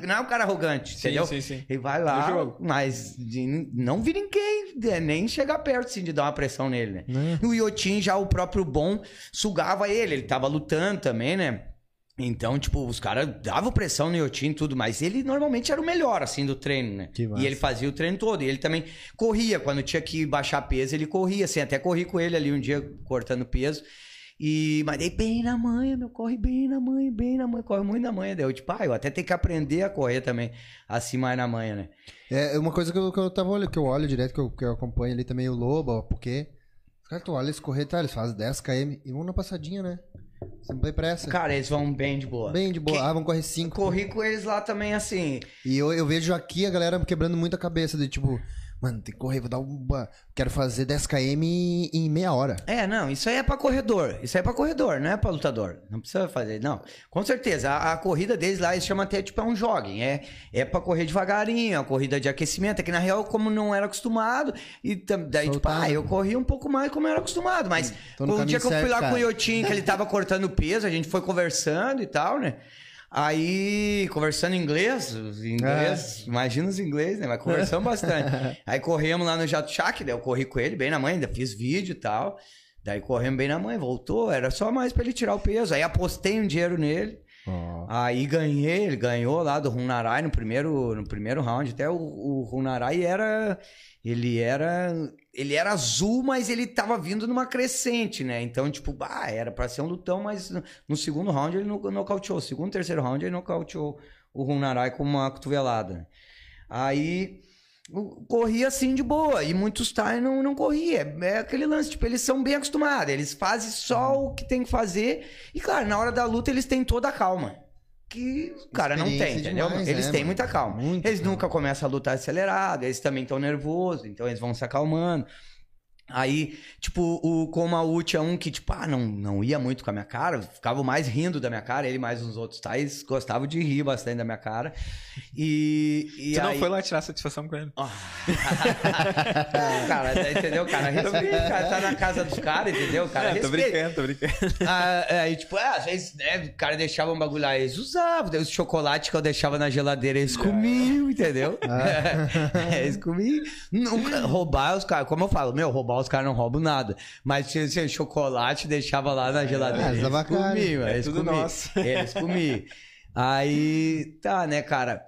não é um cara arrogante, entendeu? sim, sim. Ele vai lá, jogo. mas de- não vira ninguém, nem chegar perto, assim, de dar uma pressão nele, né? Né? O Yotin, já o próprio Bom, sugava ele, ele tava lutando também, né? Então, tipo, os caras davam pressão no Yotin e tudo, mas ele normalmente era o melhor, assim, do treino, né? E ele fazia o treino todo. E ele também corria. Quando tinha que baixar peso, ele corria, assim. Até corri com ele ali um dia, cortando peso. E, mas daí bem na manhã, meu, corre bem na manhã, bem na manhã, corre muito na manhã. Daí eu, tipo, ah, eu até tenho que aprender a correr também, assim, mais na manhã, né? É uma coisa que eu, que eu tava olhando, que eu olho direto, que eu, que eu acompanho ali também o Lobo, porque. Os caras, tu olha eles correr, tá? Eles fazem 10 km e vão na passadinha, né? Sem ter pressa. Cara, eles vão bem de boa. Bem de boa. Ah, vão correr 5. Corri com eles lá também, assim. E eu, eu vejo aqui a galera quebrando muito a cabeça de tipo, mano, tem que correr, vou dar uma. Quero fazer 10 km em, em meia hora. É, não, isso aí é pra corredor. Isso aí é pra corredor, não é pra lutador. Não precisa fazer, não. Com certeza, a, a corrida deles lá, eles chamam até, tipo, é um jogging. É, é pra correr devagarinho, é uma corrida de aquecimento. É que, na real, como não era acostumado, e tam- daí, tipo, Soltado. ah, eu corri um pouco mais como eu era acostumado. Mas o dia que eu fui lá com o cara. Yotin, que ele tava cortando peso, a gente foi conversando e tal, né? Aí, conversando em inglês, inglês, imagina os inglês, né? Mas conversamos bastante. Aí corremos lá no Jato Shack, daí eu corri com ele bem na mãe, ainda fiz vídeo e tal. Daí corremos bem na mãe, voltou, era só mais pra ele tirar o peso. Aí apostei um dinheiro nele. Ó. Aí ganhei, ele ganhou lá do Runarai no primeiro, no primeiro round. Até o, o Runarai era. Ele era. Ele era azul, mas ele tava vindo numa crescente, né? Então, tipo, bah, era pra ser um lutão, mas no, segundo round ele no- nocauteou. Segundo, terceiro round ele nocauteou o Runarai com uma cotovelada. Aí corria assim de boa. E muitos Thai não, não corria. É, é aquele lance, tipo, eles são bem acostumados. Eles fazem só o que tem que fazer. E, claro, na hora da luta eles têm toda a calma. Que o cara não tem, entendeu? demais, eles né, têm mano? muita calma. Muita eles calma. nunca começam a lutar acelerado, eles também estão nervosos, então eles vão se acalmando. Aí, tipo, o Komauti é um que, tipo, ah, não, não ia muito com a minha cara, ficava mais rindo da minha cara, ele mais uns outros tais gostavam de rir bastante da minha cara. E, e Tu não aí... foi lá tirar satisfação com ele? Ah. cara, entendeu? Cara, respeita, cara, tá na casa dos caras, entendeu? Cara, É, tô brincando, tô brincando. Ah, é, e tipo, ah, às vezes, né, o cara deixava um bagulho lá, eles usavam, daí os chocolates que eu deixava na geladeira, eles comiam, entendeu? eles comiam. Nunca, roubar os caras, como eu falo, meu, roubar os caras não roubam nada. Mas tinha tinha chocolate, deixava lá na geladeira. Ah, eles comiam, É eles tudo comiam. nosso. Eles comiam. Aí, tá, né, cara?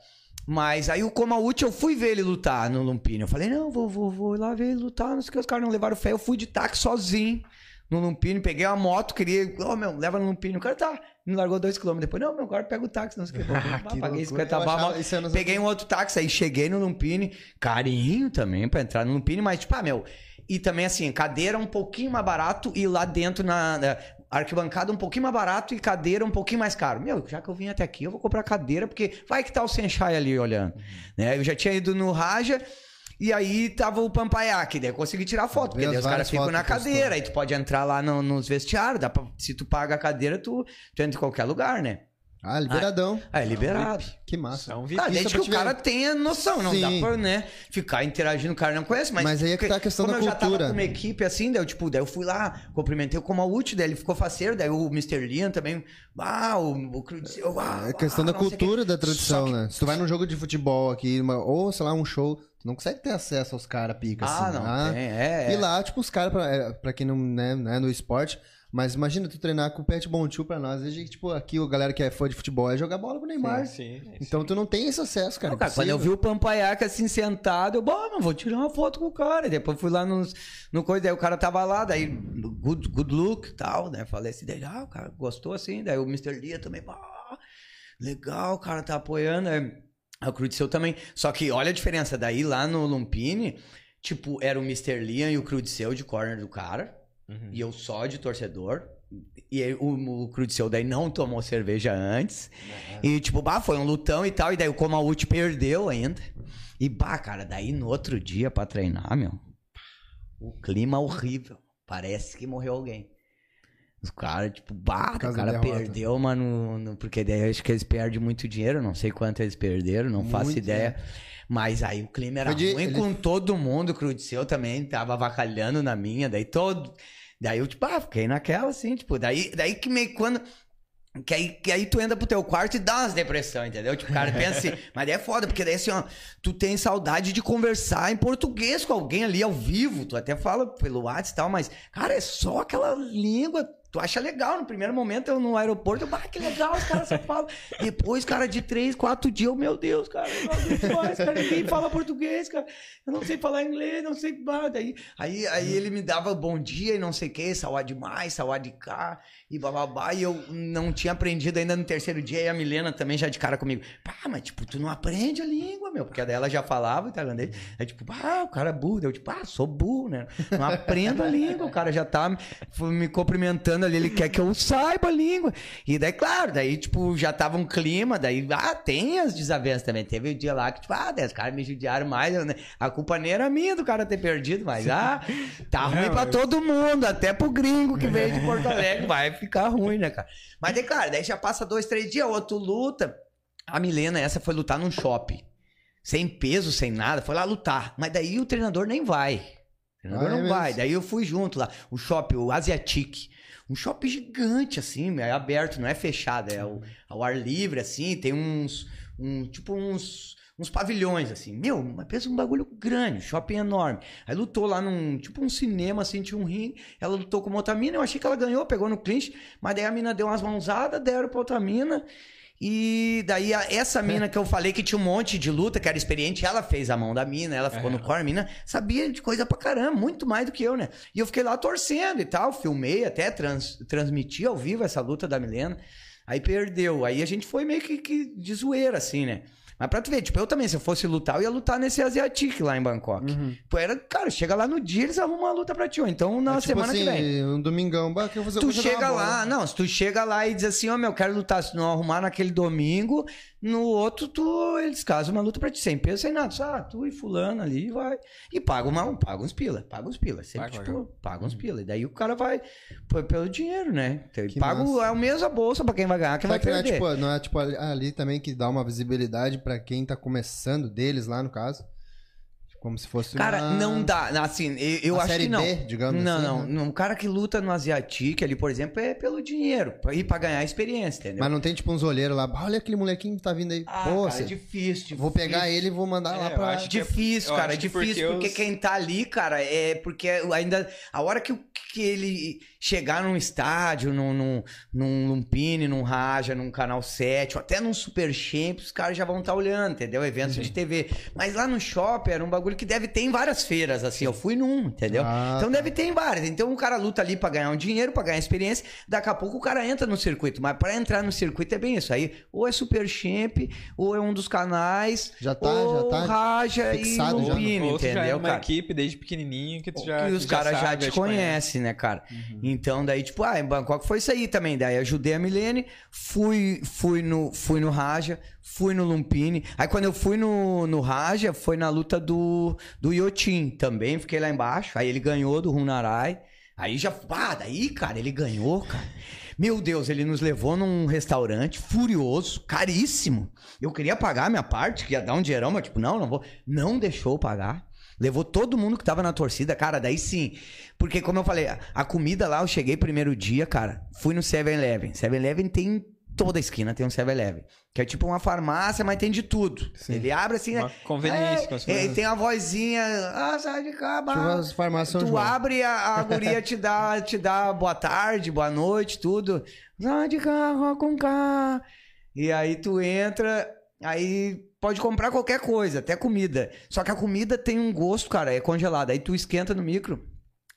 Mas aí o Komauti, eu fui ver ele lutar no Lumpini. Eu falei, não, vou, vou, vou lá ver ele lutar. Não sei o que, os caras não levaram fé. Eu fui de táxi sozinho no Lumpini, peguei uma moto, queria. Ô, meu, leva no Lumpini. O cara tá. Me largou dois quilômetros. Depois, não, meu, agora pega o táxi, não sei o que. Ah, que paguei loucura. 50 Eu barras. Peguei um outro táxi, aí cheguei no Lumpini. Carinho também pra entrar no Lumpini, mas, tipo, ah, meu. E também, assim, cadeira um pouquinho mais barato e lá dentro na. na arquibancada um pouquinho mais barato e cadeira um pouquinho mais caro. Meu, já que eu vim até aqui, eu vou comprar cadeira, porque vai que tá o Senchai ali olhando. Né? Eu já tinha ido no Raja. E aí tava o Pampaiaque, daí eu consegui tirar foto, porque daí os caras ficam na cadeira, aí tu pode entrar lá no- nos vestiários, dá pra- se tu paga a cadeira, tu, tu entra em qualquer lugar, né? Ah, liberadão. Ah, é liberado. Que massa. É um VIP. Ah, desde que é o cara tenha noção, não Sim. dá pra, né, ficar interagindo, o cara não conhece, mas... Mas aí é que tá a questão como da eu já cultura. tava com uma equipe assim, daí eu, tipo, daí eu fui lá, cumprimentei o Komauti, daí ele ficou faceiro, daí o Mr. Liam também, ah, o, o eu, ah, É questão ah, da não o cultura da tradição, que- né? Se tu vai num jogo de futebol aqui, uma- ou sei lá, um show, tu não consegue ter acesso aos caras pica, Ah, assim. não, ah. tem, é, é. E lá, tipo, os caras, pra, é, pra quem não, né, não é no esporte, Mas imagina tu treinar com o Pet Bontu pra nós. A gente, tipo, aqui a galera que é fã de futebol é jogar bola com o Neymar. Sim, sim. Então tu não tem esse acesso, cara. Não, cara, quando eu vi o Pampaiaca assim sentado, eu, bom, não vou tirar uma foto com o cara. E depois fui lá nos, no coisa, daí o cara tava lá, daí good, good look e tal, né? Falei assim, daí, ah, o cara gostou assim, daí o Mr. Lia também, ah, legal, o cara tá apoiando. Aí, o Crudiceu também. Só que olha a diferença, daí lá no Lumpini, tipo, era o Mr. Liam e o Crudiceu de corner do cara, Uhum. e eu só de torcedor. E aí, o, o Crudiceu daí não tomou cerveja antes. E tipo, bah, foi um lutão e tal. E daí o Komaut perdeu ainda. E bah, cara, daí no outro dia pra treinar, meu. O clima horrível. Parece que morreu alguém. Os caras, tipo, bah, o cara perdeu, mano. no- porque daí eu acho que eles perdem muito dinheiro. Não sei quanto eles perderam, não faço Muito, ideia. Mas aí o clima era de- ruim ele- com todo mundo. O Crudiceu também tava avacalhando na minha. Daí todo. Daí eu, tipo, ah, fiquei naquela, assim, tipo, daí, daí que meio quando. Que aí, que aí tu entra pro teu quarto e dá umas depressão, entendeu? Tipo, o cara pensa assim, mas daí é foda, porque daí assim, ó, tu tem saudade de conversar em português com alguém ali ao vivo, tu até fala pelo WhatsApp e tal, mas, cara, é só aquela língua, tu acha legal, no primeiro momento eu no aeroporto, eu, ah, que legal, os caras só falam. Depois, cara, de três, quatro dias, eu, meu Deus, cara, mais, cara, ninguém fala português, cara, eu não sei falar inglês, não sei. Aí, aí, aí ele me dava bom dia e não sei o que, saúde mais, saúde cá, e bababá, e eu não tinha aprendido ainda no terceiro dia, e a Milena também já de cara comigo, pá, mas tipo, tu não aprende a língua, meu, porque ela já falava tailandês, aí tipo, ah, o cara é burro, eu tipo, ah, sou burro, né, não aprendo a língua, o cara já tá me cumprimentando ali, ele quer que eu saiba a língua, e daí, claro, daí, tipo, já tava um clima, daí, ah, tem as desavenças também, teve o dia lá que, tipo, ah, os caras me judiaram mais, né? a culpa nem era minha do cara ter perdido, mas, ah, tá ruim pra todo mundo, até pro gringo que veio de Porto Alegre, vai ficar ruim, né, cara? Mas daí, claro, daí já passa dois, três dias, outro luta. A Milena, essa foi lutar num shopping. Sem peso, sem nada, foi lá lutar. Mas daí o treinador nem vai. O treinador Ah, é não vai. Daí eu fui junto lá. O shopping, o Asiatic. Um shopping gigante, assim, é aberto, não é fechado, é ao, ao ar livre, assim, tem uns. Um, tipo uns. Uns pavilhões, assim. Meu, mas pensa um bagulho grande, um shopping enorme. Aí lutou lá num. Tipo um cinema, assim, tinha um ringue. Ela lutou com outra mina, eu achei que ela ganhou, pegou no clinch. Mas daí a mina deu umas mãozadas, deram pra outra mina. E daí a- essa mina que eu falei que tinha um monte de luta, que era experiente, ela fez a mão da mina, ela ficou no core, a mina sabia de coisa pra caramba, muito mais do que eu, né? E eu fiquei lá torcendo e tal, filmei até, trans, transmiti ao vivo essa luta da Milena. Aí perdeu. Aí a gente foi meio que, que de zoeira, assim, né? Mas pra tu ver, tipo, eu também, se eu fosse lutar, eu ia lutar nesse Asiatic lá em Bangkok. Pô, era, cara, chega lá no dia, eles arrumam uma luta pra ti. Ou então na É tipo semana assim, que vem. um domingão, bah, que eu vou fazer Tu chega bola. lá, não, se tu chega lá e diz assim, ó, meu, quero lutar, se não arrumar naquele domingo, no outro, tu, eles casam uma luta pra ti, sem peso, sem nada. Só, ah, tu e fulano ali, vai. E paga uma, paga uns pila, paga uns pila. Sempre, Paga, tipo, paga uns pila. E daí o cara vai, pô, pelo dinheiro, né? Então, ele paga massa. é o mesmo a bolsa pra quem vai ganhar, quem Só vai que não é, perder. tipo, não é tipo ali, ali também que dá uma visibilidade pra quem tá começando deles lá, no caso. Como se fosse Cara, uma... não dá. Assim, eu, eu Uma acho série que não. B, digamos não, assim, não, né? não. O cara que luta no Asiatic ali, por exemplo, é pelo dinheiro. Ir pra ganhar experiência, entendeu? Mas não tem tipo uns olheiros lá, "Ah, olha aquele molequinho que tá vindo aí. Ah, Pô, cara, cê- é difícil, vou pegar difícil. ele e vou mandar lá É, eu pra... acho que- Difícil, eu cara, é difícil, porque, porque os- quem tá ali, cara, é porque ainda. A hora que, o- que ele chegar num estádio, num, num, num Lumpini, num Raja, num Canal 7, ou até num Super Champs, os caras já vão estar olhando, entendeu? Eventos de TV. Mas lá no shopping era um bagulho que deve ter em várias feiras, assim. Eu fui num, entendeu? Ah, então tá. deve ter em várias. Então o cara luta ali pra ganhar um dinheiro, pra ganhar experiência. Daqui a pouco o cara entra no circuito. Mas pra entrar no circuito é bem isso. Aí ou é Super Champ, ou é um dos canais. Já tá- ou já tá Raja fixado e já. Lumpini, já é entendeu, uma cara? equipe desde pequenininho que tu já e os caras já, sabe, te te conhece. conhecem, né, cara? Então, daí, tipo, ah, em Bangkok foi isso aí também. Daí ajudei a Milene, fui, fui, no, fui no Raja, fui no Lumpini. Aí quando eu fui no, no Raja, foi na luta do, do Yotin também. Fiquei lá embaixo. Aí ele ganhou do Runarai. Aí já. Ah, daí, cara, ele ganhou, cara. Meu Deus, ele nos levou num restaurante furioso, caríssimo. Eu queria pagar a minha parte, que ia dar um dinheirão, mas tipo, não, não vou. Não deixou pagar. Levou todo mundo que tava na torcida, cara, daí sim. Porque, como eu falei, a- comida lá, eu cheguei primeiro dia, cara, fui no 7-Eleven. 7-Eleven tem toda esquina tem um 7-Eleven. Que é tipo uma farmácia, mas tem de tudo. Ele abre assim. Uma é- conveniência com as é, coisas. tem a vozinha. Ah, sai de cá, Tipo farmácias São Tu abre a, a guria te dá, te dá boa tarde, boa noite, tudo. Sai de cá, com cá. E aí tu entra, aí pode comprar qualquer coisa, até comida. Só que a comida tem um gosto, cara, é congelada. Aí tu esquenta no micro.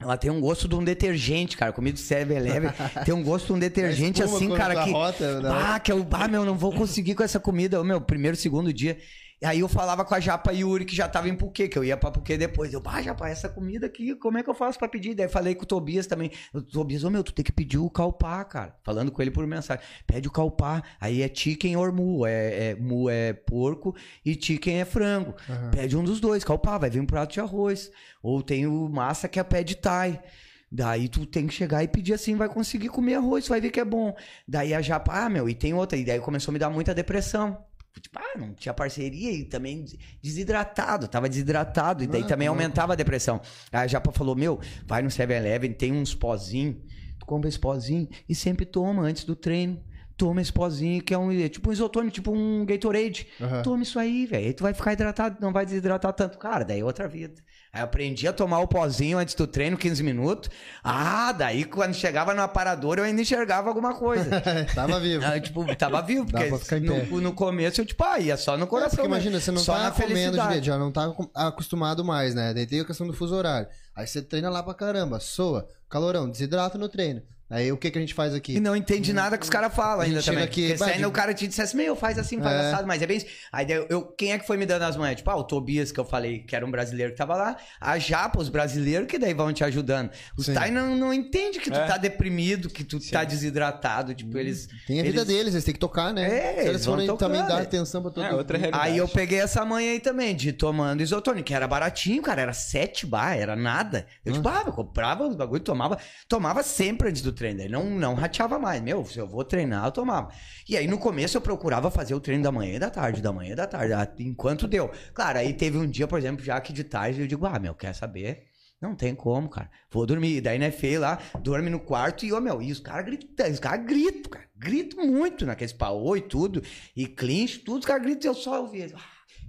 Ela tem um gosto de um detergente, cara. Comida do 7-Eleven tem um gosto de um detergente assim, cara, dá que. rota? Ah, que eu, ah, meu, não vou conseguir com essa comida. Ô, Meu, primeiro, segundo dia. E aí eu falava com a Japa Yuri, que já tava em Puquê, que eu ia pra Puquê depois. Eu, ah, Japa, essa comida aqui, como é que eu faço pra pedir? Daí falei com o Tobias também. O Tobias, ô meu, tu tem que pedir o calpá, cara. Falando com ele por mensagem. Pede o calpá. Aí é chicken or mu. É, é, mu é porco e chicken é frango. Pede um dos dois, calpá, vai vir um prato de arroz. Ou tem o massa que é pé de thai. Daí tu tem que chegar e pedir assim, vai conseguir comer arroz, vai ver que é bom. Daí a Japa, ah, meu, e tem outra. E daí começou a me dar muita depressão. Tipo, ah, não tinha parceria e também desidratado, tava desidratado. E daí Ah, também aumentava a depressão. Aí a Japa falou, meu, vai no 7-Eleven, tem uns pozinhos, tu compra esse pozinho e sempre toma antes do treino. Toma esse pozinho, que é um é tipo um isotônico, tipo um Gatorade. Aham. Toma isso aí, velho. Aí tu vai ficar hidratado, não vai desidratar tanto. Cara, daí é outra vida. Aí eu aprendi a tomar o pozinho antes do treino, 15 minutos. Ah, daí quando chegava no aparador eu ainda enxergava alguma coisa. Tava vivo. Ah, tipo, tava vivo, porque no, no começo eu, tipo, ah, ia só no É, coração. porque né? imagina, você não só tá comendo direito, já não tá acostumado mais, né? Daí tem a questão do fuso horário. Aí você treina lá pra caramba, soa, calorão, desidrata no treino. Aí o que que a gente faz aqui? E não entende nada que os caras falam ainda chega também. aqui, Porque se ainda o cara te dissesse, meu, faz assim, faz É. assado, mas é bem isso. Aí daí eu, quem é que foi me dando as manhas? Tipo, ah, o Tobias, que eu falei que era um brasileiro que tava lá. A Japa, os brasileiros que daí vão te ajudando. Os Sim. Thai não, não entende que tu É. tá deprimido, que tu tá desidratado. Tipo, eles... Tem a vida eles- deles, eles têm que tocar, né? É, eles eles vão forem tocando, também dar atenção pra todo É, outra realidade. Aí eu peguei essa manhã aí também, de tomando isotônico, que era baratinho, cara, era sete bar, era nada. Eu, tipo, ah, eu comprava os bagulho, tomava, tomava sempre antes do treino, daí não, não rateava mais. Meu, se eu vou treinar, eu tomava. E aí no começo eu procurava fazer o treino da manhã e da tarde, da manhã e da tarde, enquanto deu. Claro, aí teve um dia, por exemplo, já que de tarde eu digo, ah, meu, quer saber? Não tem como, cara. Vou dormir. E daí, né, feio lá, dorme no quarto e, ô, meu, e os caras gritam, os caras gritam, cara. Gritam muito naqueles paô e tudo. E clinch, tudo, os caras gritam, eu só ouvi. Ah,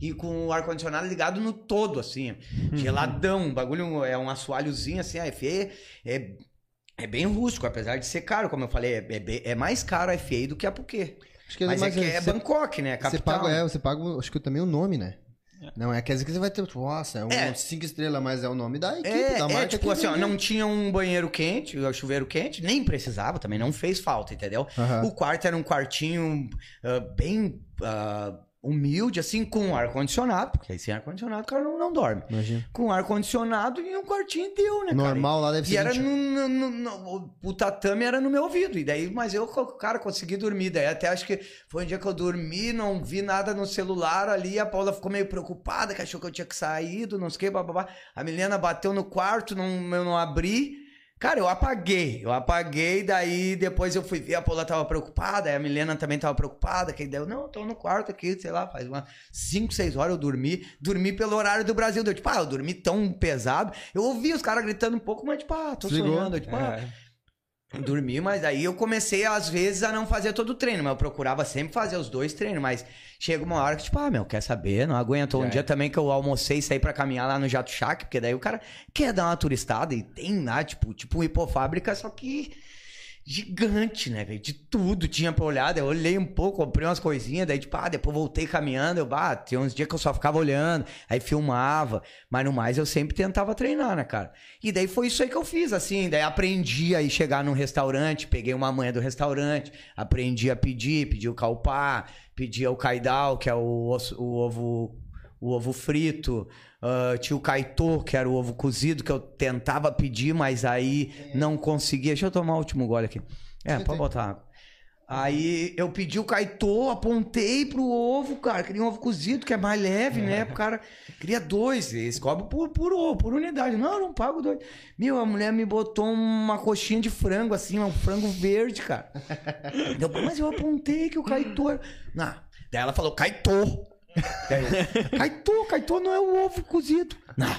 E com o ar-condicionado ligado no todo, assim. Geladão. O bagulho é um assoalhozinho, assim, a FE é, é bem rústico, apesar de ser caro, como eu falei. É, é é mais caro a FE do que a Puquê. Acho que Mas é que é você, Bangkok, né? você Capital. paga, é, você paga, acho que também o nome, né? Não, é quer dizer que você vai ter, nossa, é um É. cinco estrelas, mas é o nome da equipe, É, da marca. é tipo assim, ó, não tinha um banheiro quente, um chuveiro quente, nem precisava também, não fez falta, entendeu? Aham. O quarto era um quartinho ah, bem ah, humilde, assim, com ar-condicionado, porque aí sem ar-condicionado o cara não, não dorme. Imagina. Com ar-condicionado e um quartinho deu, né, cara? Normal lá deve E ser era 20. no, no- no- o tatame era no meu ouvido. E daí, mas eu, cara, consegui dormir. Daí até acho que foi um dia que eu dormi, não vi nada no celular ali. A Paula ficou meio preocupada, que achou que eu tinha que saído, não sei o que, bababá. A Milena bateu no quarto, não, eu não abri. Cara, eu apaguei, eu apaguei, daí depois eu fui ver, a Paula tava preocupada, a Milena também tava preocupada, que daí eu, não, tô no quarto aqui, sei lá, faz umas 5, 6 horas eu dormi, dormi pelo horário do Brasil, deu tipo, ah, eu dormi tão pesado, eu ouvi os caras gritando um pouco, mas tipo, ah, tô Desligou? sonhando, eu, tipo, ah, É. Dormi, mas aí eu comecei, às vezes, a não fazer todo o treino. Mas eu procurava sempre fazer os dois treinos. Mas chega uma hora que, tipo, ah, meu, quer saber? Não aguento. Um Já dia é. também que eu almocei e saí pra caminhar lá no Jato Shack, porque daí o cara quer dar uma turistada e tem lá, tipo, tipo um hipofábrica, só que gigante, né, velho? De tudo tinha pra olhar. Daí eu olhei um pouco, comprei umas coisinhas, daí, tipo, ah, depois voltei caminhando. Eu, bah, tem uns dias que eu só ficava olhando, aí filmava, mas no mais eu sempre tentava treinar, né, cara? E daí foi isso aí que eu fiz, assim. Daí aprendi a ir chegar num restaurante, peguei uma manha do restaurante, aprendi a pedir, pedi o calpá, pedi o caidal, que é o, osso- o ovo. O ovo frito, ah, tinha o caitô, que era o ovo cozido, que eu tentava pedir, mas aí não conseguia. Deixa eu tomar o último gole aqui. É, pode botar água. Aí eu pedi o caitô, apontei pro ovo, cara. Queria um ovo cozido, que é mais leve, né? O cara queria dois. Eles cobram por, por ovo, por unidade. Não, eu não pago dois. Meu, a mulher me botou uma coxinha de frango, assim, um frango verde, cara. Eu, mas eu apontei que o caitô. era- Não. Daí ela falou, caitô. Caitô, caitô não é o ovo cozido. Não.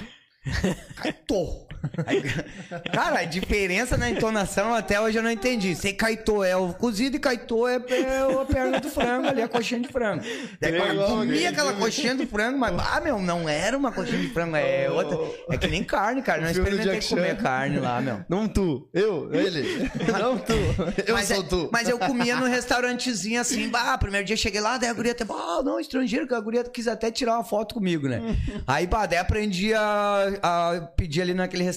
Caitô. Cara, a diferença na entonação até hoje eu não entendi. Sei caetô é o cozido e caetô é, é a perna do frango ali, a coxinha de frango. Daí quando eu comia aquela coxinha do frango, mas, ah, meu, não era uma coxinha de frango, é outra. É que nem carne, cara. Não experimentei comer carne lá, meu. Não tu, eu, ele. Não tu, eu mas, sou é- tu. mas eu comia no restaurantezinho assim, bah, primeiro dia cheguei lá, daí a guria até, ah, não, estrangeiro, que a guria quis até tirar uma foto comigo, né? Aí, bah, daí aprendi a, a pedir ali naquele restaurante.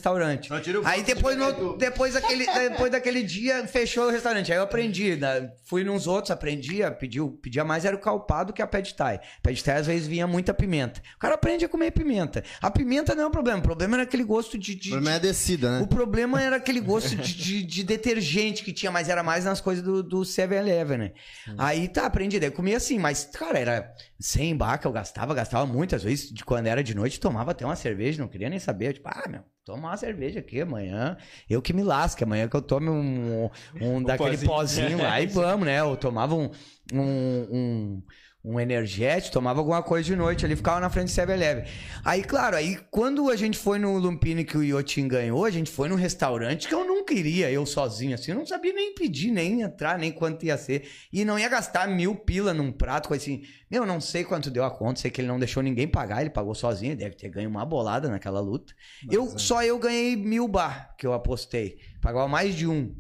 O Aí depois, no- depois, daquele, depois daquele dia, fechou o restaurante. Aí eu aprendi, né? fui nos outros, aprendia, pedia, pedia mais, era o calpado que a pad thai. Pad thai às vezes vinha muita pimenta. O cara aprende a comer pimenta. A pimenta não é um problema, o problema era aquele gosto de- de, O problema é a descida, né? o problema era aquele gosto de, de- de detergente que tinha, mas era mais nas coisas do, do 7-Eleven, né? Aí tá, aprendi. Daí eu comia assim, mas, cara, era 100 baca, eu gastava, gastava muito. Às vezes, de quando era de noite, tomava até uma cerveja, não queria nem saber. Tipo, ah, meu, toma uma cerveja aqui amanhã. Eu que me lasque, amanhã que eu tome um, um daquele pozinho. pozinho lá e vamos, né? Eu tomava um. um, um um energético, tomava alguma coisa de noite ali, ficava na frente do 7-Eleven. Aí, claro, aí quando a gente foi no Lumpini que o Iotin ganhou, a gente foi num restaurante que eu nunca iria, eu sozinho assim, eu não sabia nem pedir, nem entrar, nem quanto ia ser. E não ia gastar mil pila num prato, coisa assim. Meu, não sei quanto deu a conta, sei que ele não deixou ninguém pagar, ele pagou sozinho, deve ter ganho uma bolada naquela luta. eu, só eu ganhei mil bar, que eu apostei. Pagava mais de um.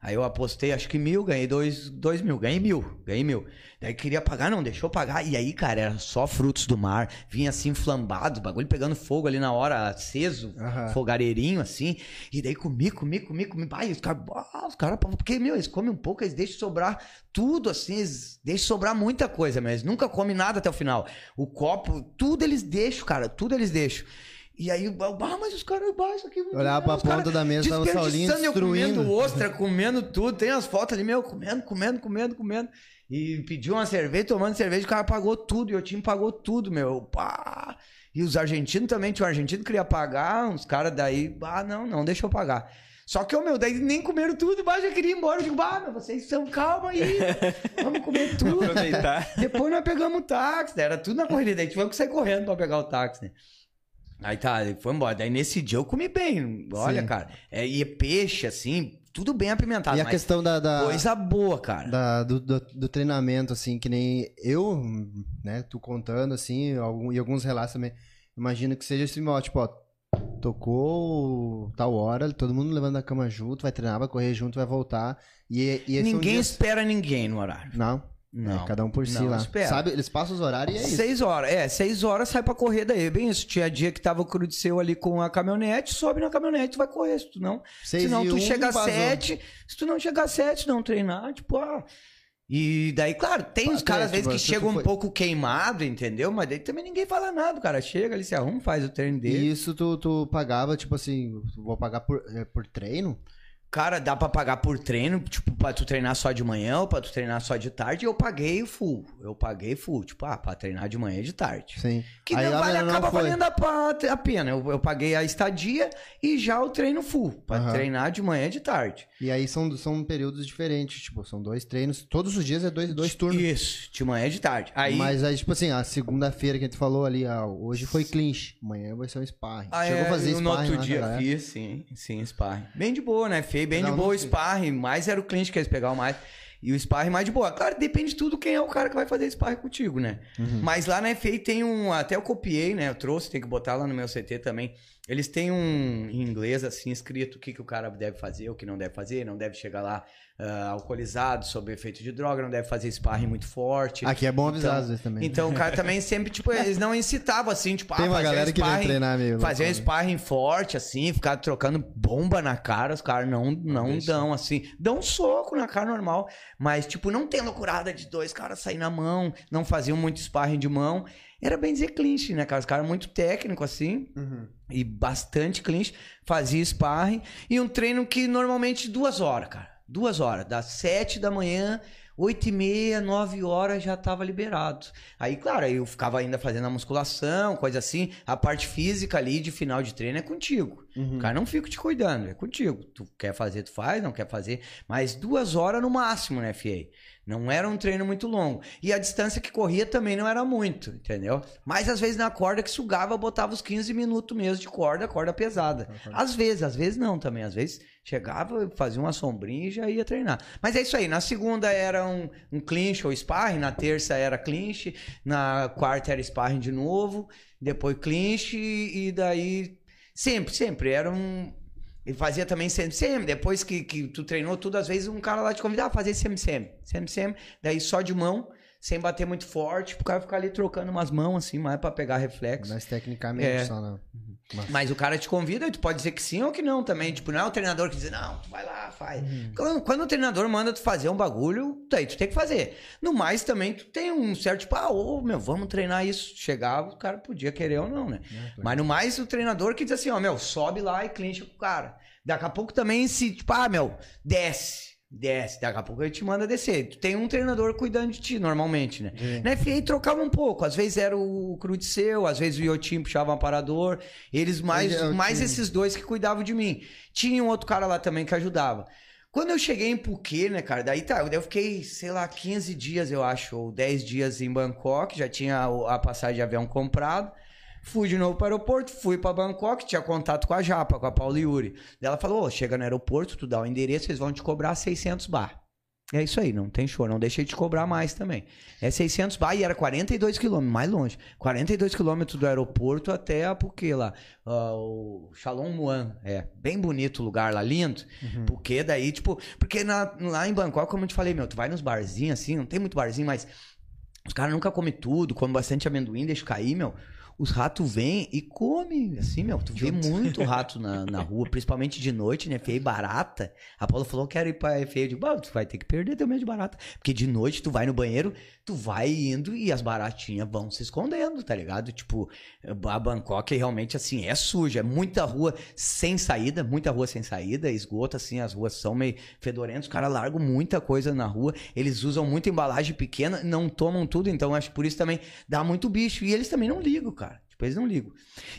Aí eu apostei, acho que mil, ganhei dois, dois mil, ganhei mil, ganhei mil. Daí queria pagar, não, deixou pagar. E aí, cara, era só frutos do mar, vinha assim flambado, bagulho pegando fogo ali na hora, aceso, Aham. fogareirinho assim. E daí comi, comi, comi, comi. Ai, os caras, ah, os caras, porque, meu, eles comem um pouco, eles deixam sobrar tudo assim, eles deixam sobrar muita coisa, mas nunca comem nada até o final. O copo, tudo eles deixam, cara, tudo eles deixam. E aí, ah, mas os caras, ah, isso aqui. Olhava pra os caras ponta da mesa, tava o Saulinho eu destruindo. comendo ostra, comendo tudo. Tem as fotos ali, meu, comendo, comendo, comendo, comendo. E pediu uma cerveja, tomando cerveja, o cara pagou tudo. E o time pagou tudo, meu. Pá. E os argentinos também, tinha um argentino que queria pagar, uns caras daí, ah, não, não, deixa eu pagar. Só que, ô, meu, daí nem comeram tudo, mas já queria ir embora. Eu digo, bah, meu, vocês estão calma aí, vamos comer tudo. Aproveitar. Depois nós pegamos o táxi, né? era tudo na corrida, daí tivemos que sair correndo pra pegar o táxi, né? Aí tá, foi embora. Daí nesse dia eu comi bem. Olha, Sim. cara. É, e é peixe, assim, tudo bem apimentado. E a questão da, da, coisa boa, cara. da- do, do, do treinamento, assim, que nem eu, né, tu contando, assim, algum, e alguns relatos também, imagino que seja assim, ó, tipo, ó, tocou tal hora, todo mundo levando da cama junto, vai treinar, vai correr junto, vai voltar, e, e esse é Ninguém espera ninguém no horário. Não, Não. é, cada um por si Não lá. espera. Sabe, eles passam os horários e é isso. Seis horas, é, seis horas sai pra correr daí. É Bem isso. Tinha dia que tava o Crudiceu ali com a caminhonete, sobe na caminhonete, tu vai correr. Se tu não, Seis se não tu um, chega às sete, se tu não chegar às sete, não treinar, tipo, ah. E daí, claro, tem os caras às vezes que chegam tu um foi- pouco queimado, entendeu? Mas daí também ninguém fala nada. O cara chega, ele se arruma, faz o treino dele. E isso tu, tu pagava, tipo assim, vou pagar por, é, por treino? Cara, dá pra pagar por treino, tipo, pra tu treinar só de manhã ou pra tu treinar só de tarde. Eu paguei full. Eu paguei full. Tipo, ah, pra treinar de manhã e de tarde. Sim. Que Aí não vale, não acaba foi. valendo a, a pena. Eu, eu paguei a estadia e já o treino full. Pra Aham. treinar de manhã e de tarde. E aí são, são períodos diferentes, tipo, são dois treinos, todos os dias é dois, dois turnos. Isso, de manhã e de tarde. Aí, Mas aí, tipo assim, a segunda-feira que a gente falou ali, ah, hoje foi clinch, amanhã vai ser um sparring. Ah, Chegou é, a fazer eu sparring no outro dia fiz, sim, sim, sparring. Bem de boa, né? Fei bem Não, de boa o sparring, mais era o cliente que eles pegavam mais. E o sparring mais de boa. Claro, depende de tudo quem é o cara que vai fazer sparring contigo, né? Uhum. Mas lá na FA tem um. Até eu copiei, né? Eu trouxe, tem que botar lá no meu CT também. Eles têm um em inglês assim escrito o que, que o cara deve fazer, o que não deve fazer, não deve chegar lá ah, alcoolizado, sob efeito de droga, não deve fazer sparring muito forte. Aqui é bom avisar Então- às vezes também. Então o cara também sempre, tipo, eles não incitavam assim, tipo, Tem ah, uma um galera que vem sparring- treinar meio Fazer um sparring forte, assim, ficar trocando bomba na cara, os caras não, não deixa. dão, assim. Dão um soco na cara normal, mas, tipo, não tem loucurada de dois caras sair na mão, não faziam muito sparring de mão. Era bem dizer clinch, né, cara? Os caras muito técnico, assim, Uhum. e bastante clinch, fazia sparring. E um treino que normalmente duas horas, cara. Duas horas. Das sete da manhã, oito e meia, nove horas já tava liberado. Aí, claro, eu ficava ainda fazendo a musculação, coisa assim. A parte física ali de final de treino é contigo. Uhum. O cara não fica te cuidando, é contigo. Tu quer fazer, tu faz, não quer fazer. Mas duas horas no máximo, né, FA? Não era um treino muito longo. E a distância que corria também não era muito, entendeu? Mas às vezes na corda que sugava, botava os 15 minutos mesmo de corda, corda pesada. Às vezes, às vezes não também. Às vezes chegava, fazia uma sombrinha e já ia treinar. Mas é isso aí. Na segunda era um, um clinch ou sparring, na terça era clinch, na quarta era sparring de novo, depois clinch e daí sempre, sempre era um ele fazia também sempre, depois que, que tu treinou tudo, às vezes um cara lá te convidava a fazer sempre, sempre, daí só de mão, sem bater muito forte, pro cara ficar ali trocando umas mãos assim, mais pra pegar reflexo. Mas tecnicamente É. só não. Mas- Mas o cara te convida e tu pode dizer que sim ou que não também. Tipo, não é o treinador que diz, não, tu vai lá, faz. Quando, quando o treinador manda tu fazer um bagulho, daí tu tem que fazer. No mais também, tu tem um certo, tipo, ah, ô, meu, vamos treinar isso. Chegava, o cara podia querer ou não, né? Mas no mais, o treinador que diz assim, ó, meu, sobe lá e clincha com o cara. Daqui a pouco também se, tipo, ah, meu, desce. Desce, daqui a pouco ele te manda descer. Tu tem um treinador cuidando de ti, normalmente, né? Na FA trocava um pouco. Às vezes era o Crudiceu, às vezes o Iotim puxava um aparador. Eles mais, é mais esses dois que cuidavam de mim. Tinha um outro cara lá também que ajudava. Quando eu cheguei em Phuket, né, cara, daí tá, eu fiquei, sei lá, 15 dias, eu acho, ou 10 dias em Bangkok, já tinha a passagem de avião comprado. Fui de novo para o aeroporto, fui para Bangkok, tinha contato com a Japa, com a Paula Yuri. Ela falou: "Ô, chega no aeroporto, tu dá o endereço, eles vão te cobrar 600 bar. É isso aí, não tem show, não deixei de te cobrar mais também. É 600 bar e era 42 quilômetros, mais longe. 42 quilômetros do aeroporto até a Phuket lá. Ah, o Shalom Muan, é, bem bonito o lugar lá, lindo. Porque daí, tipo, porque na- lá em Bangkok, como eu te falei, meu, tu vai nos barzinhos assim, não tem muito barzinho, mas os caras nunca comem tudo, comem bastante amendoim, deixa cair, meu. Os ratos vêm e comem, assim, meu. Tu vê muito rato na, na rua, principalmente de noite, né? Feia e barata. A Paula falou, quero ir pra feia. Eu digo, "Bah, tu vai ter que perder teu medo de barata. Porque de noite tu vai no banheiro, tu vai indo e as baratinhas vão se escondendo, tá ligado? Tipo, a Bangkok realmente, assim, é suja. É muita rua sem saída, muita rua sem saída, esgoto, assim, as ruas são meio fedorentas. Os caras largam muita coisa na rua. Eles usam muita embalagem pequena, não tomam tudo, então acho que por isso também dá muito bicho. E eles também não ligam, cara. Tipo, eles não ligam.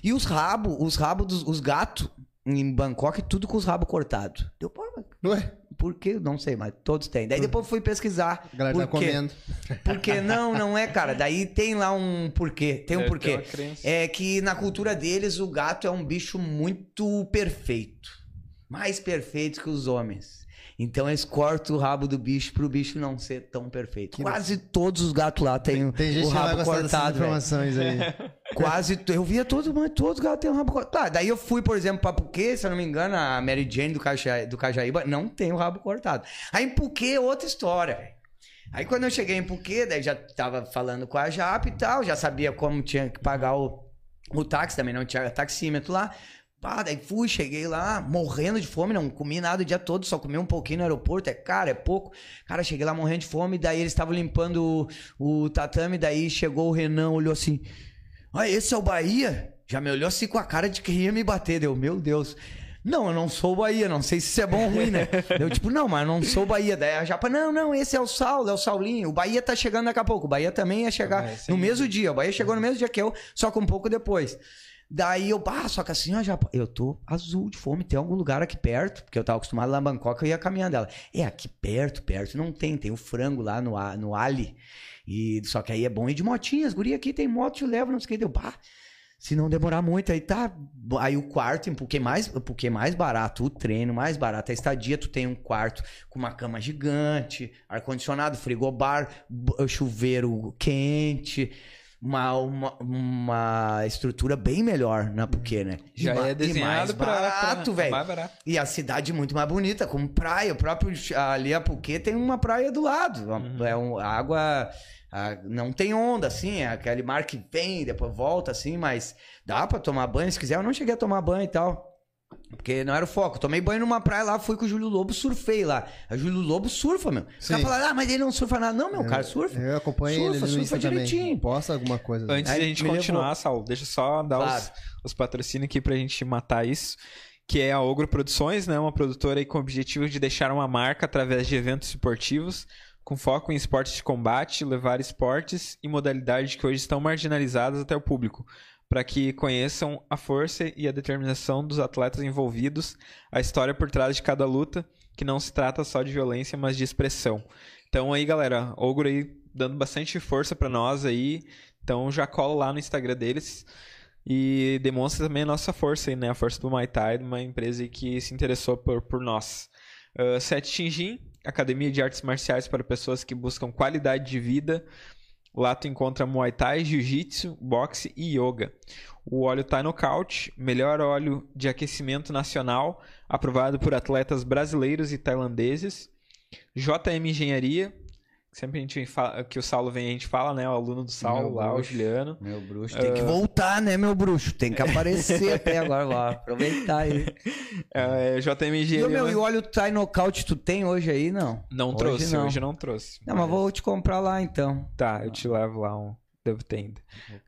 E os rabos, os rabos dos os gatos em Bangkok, tudo com os rabos cortados. Deu, pô, mas Ué, por quê? Não sei, mas todos têm. Daí depois fui pesquisar. a galera tá por quê. comendo. Porque não, não é, cara. Daí tem lá um porquê. Tem um Deve porquê. É que na cultura deles o gato é um bicho muito perfeito. Mais perfeito que os homens. Então eles cortam o rabo do bicho pro bicho não ser tão perfeito. Quase todos os gatos lá têm Tem gente o que rabo cortado. informações aí. Quase, eu via todos, mas todos os gatos têm um rabo cortado. Tá, daí eu fui, por exemplo, pra Puquê, se eu não me engano, a Mary Jane do, Caja, do Cajaíba não tem o rabo cortado. Aí em Puquê é outra história, velho. Aí quando eu cheguei em Puquê, daí já tava falando com a Jap e tal, já sabia como tinha que pagar o, o táxi, também não tinha taxímetro lá. Pá, daí fui, cheguei lá, morrendo de fome, não comi nada o dia todo, só comi um pouquinho no aeroporto, é caro, é pouco. Cara, cheguei lá morrendo de fome, daí eles estavam limpando o, o tatame, daí chegou o Renan, olhou assim, ah, esse é o Bahia? Já me olhou assim com a cara de que ia me bater. Deu, meu Deus. Não, eu não sou o Bahia, não sei se isso é bom ou ruim, né? Eu, tipo, não, mas eu não sou o Bahia. Daí a Japa, não, não, esse é o Saulo, é o Saulinho. O Bahia tá chegando daqui a pouco. O Bahia também ia chegar sem no mesmo dia. O Bahia chegou no mesmo dia que eu, só que um pouco depois. Daí eu, ah, só que assim, Japa, eu tô azul de fome, tem algum lugar aqui perto, porque eu tava acostumado lá em Bangkok, eu ia caminhando dela. É, aqui perto, perto, não tem, tem o frango lá no, no Ali. E, só que aí é bom ir de motinhas, guri aqui tem moto, te leva, não sei o que, deu, pá. Se não demorar muito, aí tá. Aí o quarto, porque mais, porque mais barato o treino, mais barato a estadia, tu tem um quarto com uma cama gigante, ar-condicionado, frigobar, chuveiro quente, uma, uma, uma estrutura bem melhor na Puquê, né? E Já é e desenhado mais pra, barato, velho. E a cidade muito mais bonita, com praia. O próprio ali a Puquê tem uma praia do lado. Uhum. É um, a água a- não tem onda, assim. É aquele mar que vem, depois volta, assim. Mas dá pra tomar banho se quiser. Eu não cheguei a tomar banho e tal. Porque não era o foco. Tomei banho numa praia lá, fui com o Júlio Lobo, surfei lá. A Júlio Lobo surfa, meu. Os caras falaram, ah, mas ele não surfa nada. Não, meu, o cara surfa. Eu acompanho Surfa, ele no surfa Insta também. direitinho. Posta alguma coisa. Antes Aí de a gente me continuar, levou. Saulo, deixa eu só dar Claro. os, os patrocínios aqui pra gente matar isso. Que é a Ogro Produções, né? Uma produtora aí com o objetivo de deixar uma marca através de eventos esportivos, com foco em esportes de combate, levar esportes e modalidades que hoje estão marginalizadas até o público, para que conheçam a força e a determinação dos atletas envolvidos, a história por trás de cada luta, que não se trata só de violência, mas de expressão. Então aí, galera, Ogro aí dando bastante força pra nós aí. Então já cola lá no Instagram deles. E demonstra também a nossa força aí, né? A força do Muay Thai, uma empresa que se interessou por, por nós. Uh, Sete Tinjin, Academia de Artes Marciais para pessoas que buscam qualidade de vida. Lá tu encontra Muay Thai, Jiu-Jitsu, Boxe e Yoga. O óleo Thai Knockout, melhor óleo de aquecimento nacional, aprovado por atletas brasileiros e tailandeses. JM Engenharia, sempre a gente fala, que o Saulo vem, a gente fala, né? O aluno do Saulo Meu lá, o bruxo. Juliano. Meu bruxo tem que voltar, né, meu bruxo? Tem que aparecer até agora. Vou aproveitar aí. É, JM E, Engenharia. o meu, né? e o óleo Thai Knockout tu tem hoje aí, não? Não Hoje trouxe, não. hoje não trouxe. Não, mas vou te comprar lá então. Tá, eu te levo lá um. Devo ter ainda.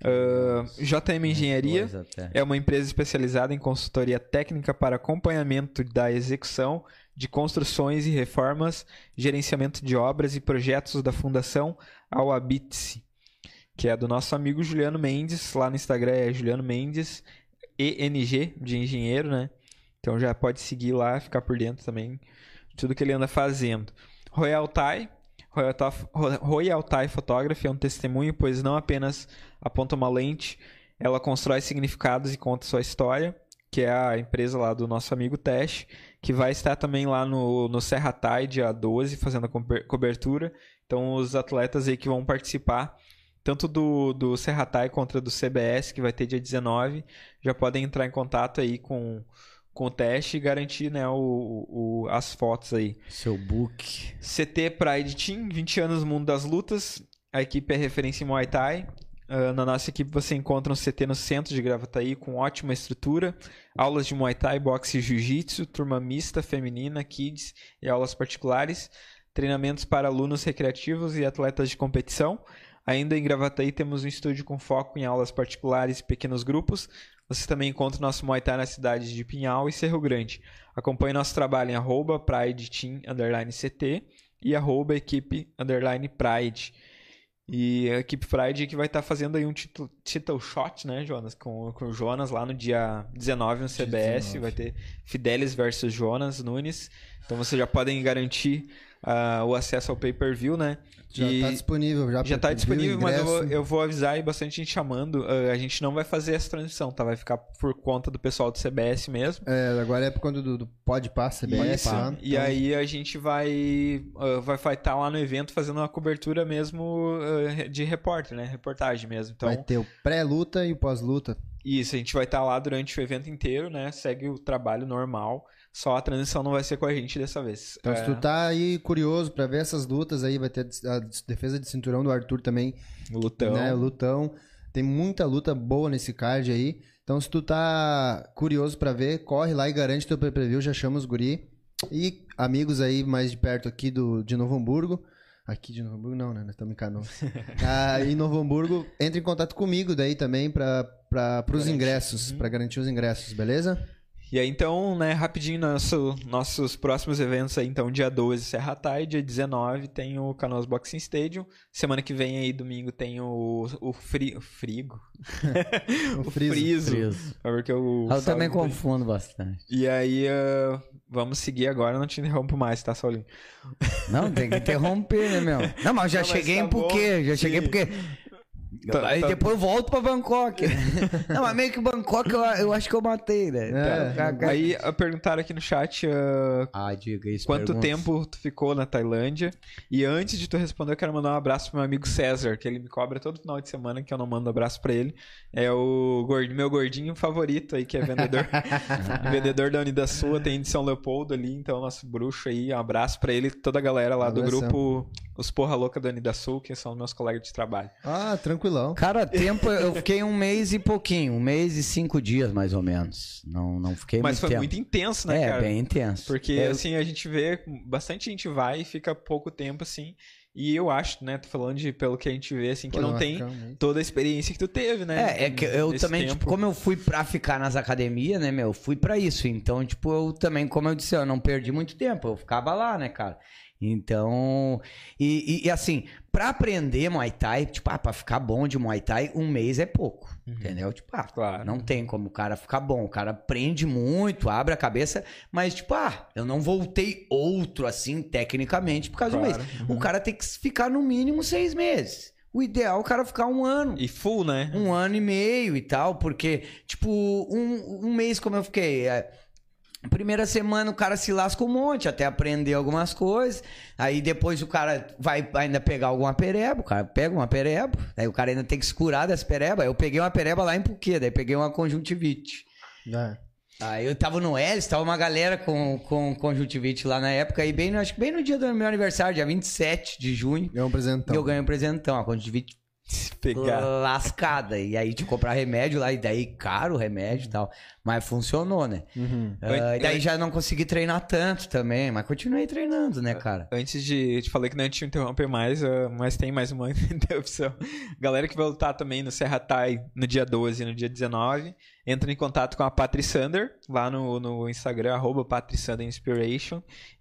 Ah, JM Engenharia é uma empresa especializada em consultoria técnica para acompanhamento da execução de construções e reformas, gerenciamento de obras e projetos da Fundação Awabitse, que é do nosso amigo Juliano Mendes. Lá no Instagram é Juliano Mendes, ENG, de engenheiro, né? Então já pode seguir lá, ficar por dentro também tudo que ele anda fazendo. Royal Thai. Royal Thai, Royal Thai Photography é um testemunho, pois não apenas aponta uma lente, ela constrói significados e conta sua história, que é a empresa lá do nosso amigo Tesh, que vai estar também lá no, no Serra Thai, dia 12, fazendo a cober- cobertura. Então, os atletas aí que vão participar, tanto do, do Serra Thai quanto do CBS, que vai ter dia 19, já podem entrar em contato aí com, com o Tesh e garantir né, o, o, as fotos aí. Seu book. CT Pride Team, 20 anos no mundo das lutas. A equipe é referência em Muay Thai. Ah, na nossa equipe você encontra um CT no centro de Gravataí com ótima estrutura, aulas de Muay Thai, boxe e Jiu-Jitsu, turma mista, feminina, kids e aulas particulares, treinamentos para alunos recreativos e atletas de competição. Ainda em Gravataí temos um estúdio com foco em aulas particulares e pequenos grupos. Você também encontra nosso Muay Thai na cidade de Pinhal e Cerro Grande. Acompanhe nosso trabalho em arroba e arroba equipe underline Pride. E a equipe Pride que vai estar fazendo aí um title, title shot, né, Jonas? Com, com o Jonas lá no dia 19 no CBS. 19. Vai ter Fidelis versus Jonas Nunes. Então vocês já podem garantir ah, o acesso ao pay-per-view, né? Já E- tá disponível. Já, já tá disponível, mas eu vou, eu vou avisar aí bastante gente chamando. Ah, a gente não vai fazer essa transmissão, tá? Vai ficar por conta do pessoal do CBS mesmo. É, agora é por conta do, do Pode Passa, CBS. Isso. lá. E Então, aí a gente vai ah, vai vai estar lá no evento fazendo uma cobertura mesmo ah, de repórter, né? Reportagem mesmo. Então, Vai ter o pré-luta e o pós-luta. isso, a gente vai estar lá durante o evento inteiro, né? Segue o trabalho normal. Só a transição não vai ser com a gente dessa vez. Então, É, se tu tá aí curioso pra ver essas lutas aí, vai ter a defesa de cinturão do Arthur também, lutão. né? Lutão. Tem muita luta boa nesse card aí. Então, se tu tá curioso pra ver, corre lá e garante teu pay-per-view, já chama os guri. E amigos aí mais de perto aqui do, de Novo Hamburgo. Aqui de Novo Hamburgo não, né? Nós estamos em Canoas. ah, em Novo Hamburgo, entre em contato comigo daí também pros Garantir. ingressos, Uhum. pra garantir os ingressos, beleza? E aí, então, né, rapidinho, nosso, nossos próximos eventos aí, então, dia 12, Serra Tai, dia 19 tem o Canoas Boxing Stadium, semana que vem aí, domingo, tem o, o, fri, o Frigo, O o friso. Friso, Friso. porque o Eu também confundo bastante. E aí, ah, vamos seguir agora, não te interrompo mais, tá, Saulinho? Não, tem que interromper, né, meu? Não, mas eu já Não, mas cheguei tá bom. Já cheguei Sim. porque. Tá- aí tá- depois eu volto pra Bangkok. né? Não, mas meio que Bangkok eu, eu acho que eu matei, né? É. Aí, ah, perguntaram aqui no chat ah, Ah, diga isso. quanto pergunta. tempo tu ficou na Tailândia. E antes de tu responder, eu quero mandar um abraço pro meu amigo César, que ele me cobra todo final de semana, que eu não mando abraço pra ele. É o gordinho, meu gordinho favorito aí, que é vendedor, vendedor da Unidasul, tem de São Leopoldo ali, então nosso bruxo aí, um abraço pra ele, toda a galera lá do Abração. grupo Os Porra Louca da Unidasul, que são meus colegas de trabalho. Ah, tranquilão. Cara, tempo eu fiquei um mês e pouquinho. Um mês e cinco dias, mais ou menos. Não, não fiquei Mas muito foi tempo. muito intenso, né, é, cara? bem intenso. Porque, É, assim, a gente vê, bastante gente vai e fica pouco tempo, assim. E eu acho, né, tô falando de, pelo que a gente vê, assim, que Pô, não tem calma aí. toda a experiência que tu teve, né? É, é que eu também, tempo. tipo, como eu fui pra ficar nas academias, né, meu, eu fui pra isso. Então, tipo, eu também, como eu disse, eu não perdi muito tempo, eu ficava lá, né, cara. Então, e, e- e assim, pra aprender Muay Thai, tipo, ah, pra ficar bom de Muay Thai, um mês é pouco, entendeu? Tipo, ah, Claro. não tem como o cara ficar bom. O cara aprende muito, abre a cabeça, mas tipo, ah, eu não voltei outro assim, tecnicamente, por causa Claro. um mês. O cara tem que ficar no mínimo seis meses. O ideal é o cara ficar um ano. E full, né? Um ano e meio e tal, porque, tipo, um, um mês como eu fiquei. é, Primeira semana o cara se lasca um monte até aprender algumas coisas. Aí depois o cara vai ainda pegar alguma pereba. O cara pega uma pereba. Aí o cara ainda tem que se curar dessa pereba. Eu peguei uma pereba lá em Puquê, daí peguei uma conjuntivite. É. Aí eu tava no Elis, tava uma galera com, com conjuntivite lá na época. E bem, no- acho que bem no dia do meu aniversário, dia 27 de junho, É um presentão. eu ganhei um presentão. A conjuntivite pegar. lascada. E aí de comprar remédio lá, e daí caro o remédio e tal. Mas funcionou, né? Uhum. Ah, e daí já não consegui treinar tanto também, mas continuei treinando, né, cara? Antes de te falei que não ia te interromper mais, ah, mas tem mais uma interrupção. Galera que vai lutar também no Serra Tai no dia 12 e no dia 19, entra em contato com a Patri Sander, lá no, no Instagram, arroba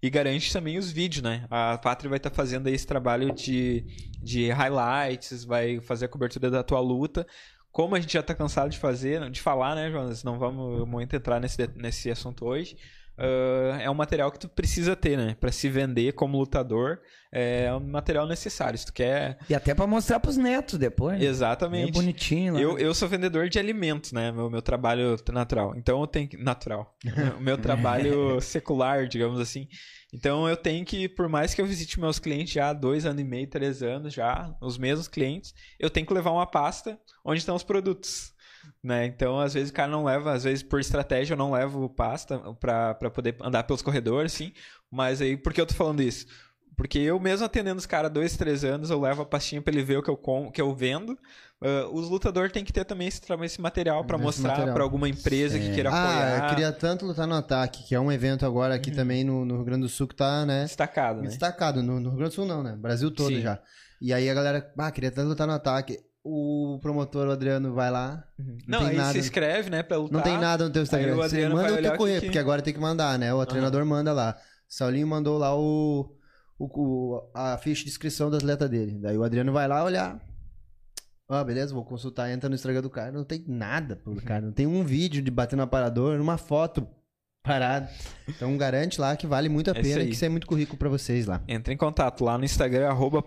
e garante também os vídeos, né? A Patri vai estar fazendo aí esse trabalho de, de highlights, vai fazer a cobertura da tua luta. Como a gente já tá cansado de fazer, de falar, né, Jonas? Não vamos muito entrar nesse, nesse assunto hoje. Ah, é um material que tu precisa ter, né? Pra se vender como lutador, é um material necessário. Se tu quer. E até pra mostrar pros netos depois. né? É Exatamente. bonitinho lá. Eu, eu sou vendedor de alimentos, né? Meu, meu trabalho natural. Então eu tenho que. Natural. o meu trabalho secular, digamos assim. Então eu tenho que, por mais que eu visite meus clientes já há dois anos e meio, três anos já, os mesmos clientes, eu tenho que levar uma pasta onde estão os produtos. Né? Então, às vezes o cara não leva, às vezes por estratégia eu não levo pasta pra, pra poder andar pelos corredores, assim. Mas aí, por que eu tô falando isso? Porque eu mesmo atendendo os caras dois, três anos, eu levo a pastinha pra ele ver o que eu, com, que eu vendo. Ah, os lutadores têm que ter também esse, esse material pra Esse mostrar pra alguma empresa que queira Ah, apoiar. eu queria tanto lutar no ataque, que é um evento agora aqui também no, no Rio Grande do Sul que tá, né? Destacado, né? Destacado. No, no Rio Grande do Sul não, né? Brasil todo Sim. já. E aí a galera, ah, queria tanto lutar no ataque. O promotor, o Adriano, vai lá. Não, tem aí nada. se inscreve, né, pra lutar. Não tem nada no teu Instagram. Aí Você manda o teu o correr, que que- porque agora tem que mandar, né? O treinador manda lá. Saulinho mandou lá o, o, o- a ficha de inscrição do atleta dele. Daí o Adriano vai lá olhar. Ó, beleza, vou consultar, entra no Instagram do cara. Não tem nada pro cara. Não tem um vídeo de bater no aparador, uma foto parada. Então garante lá que vale muito a É isso pena e que isso é muito currículo pra vocês lá. Entra em contato lá no Instagram, arroba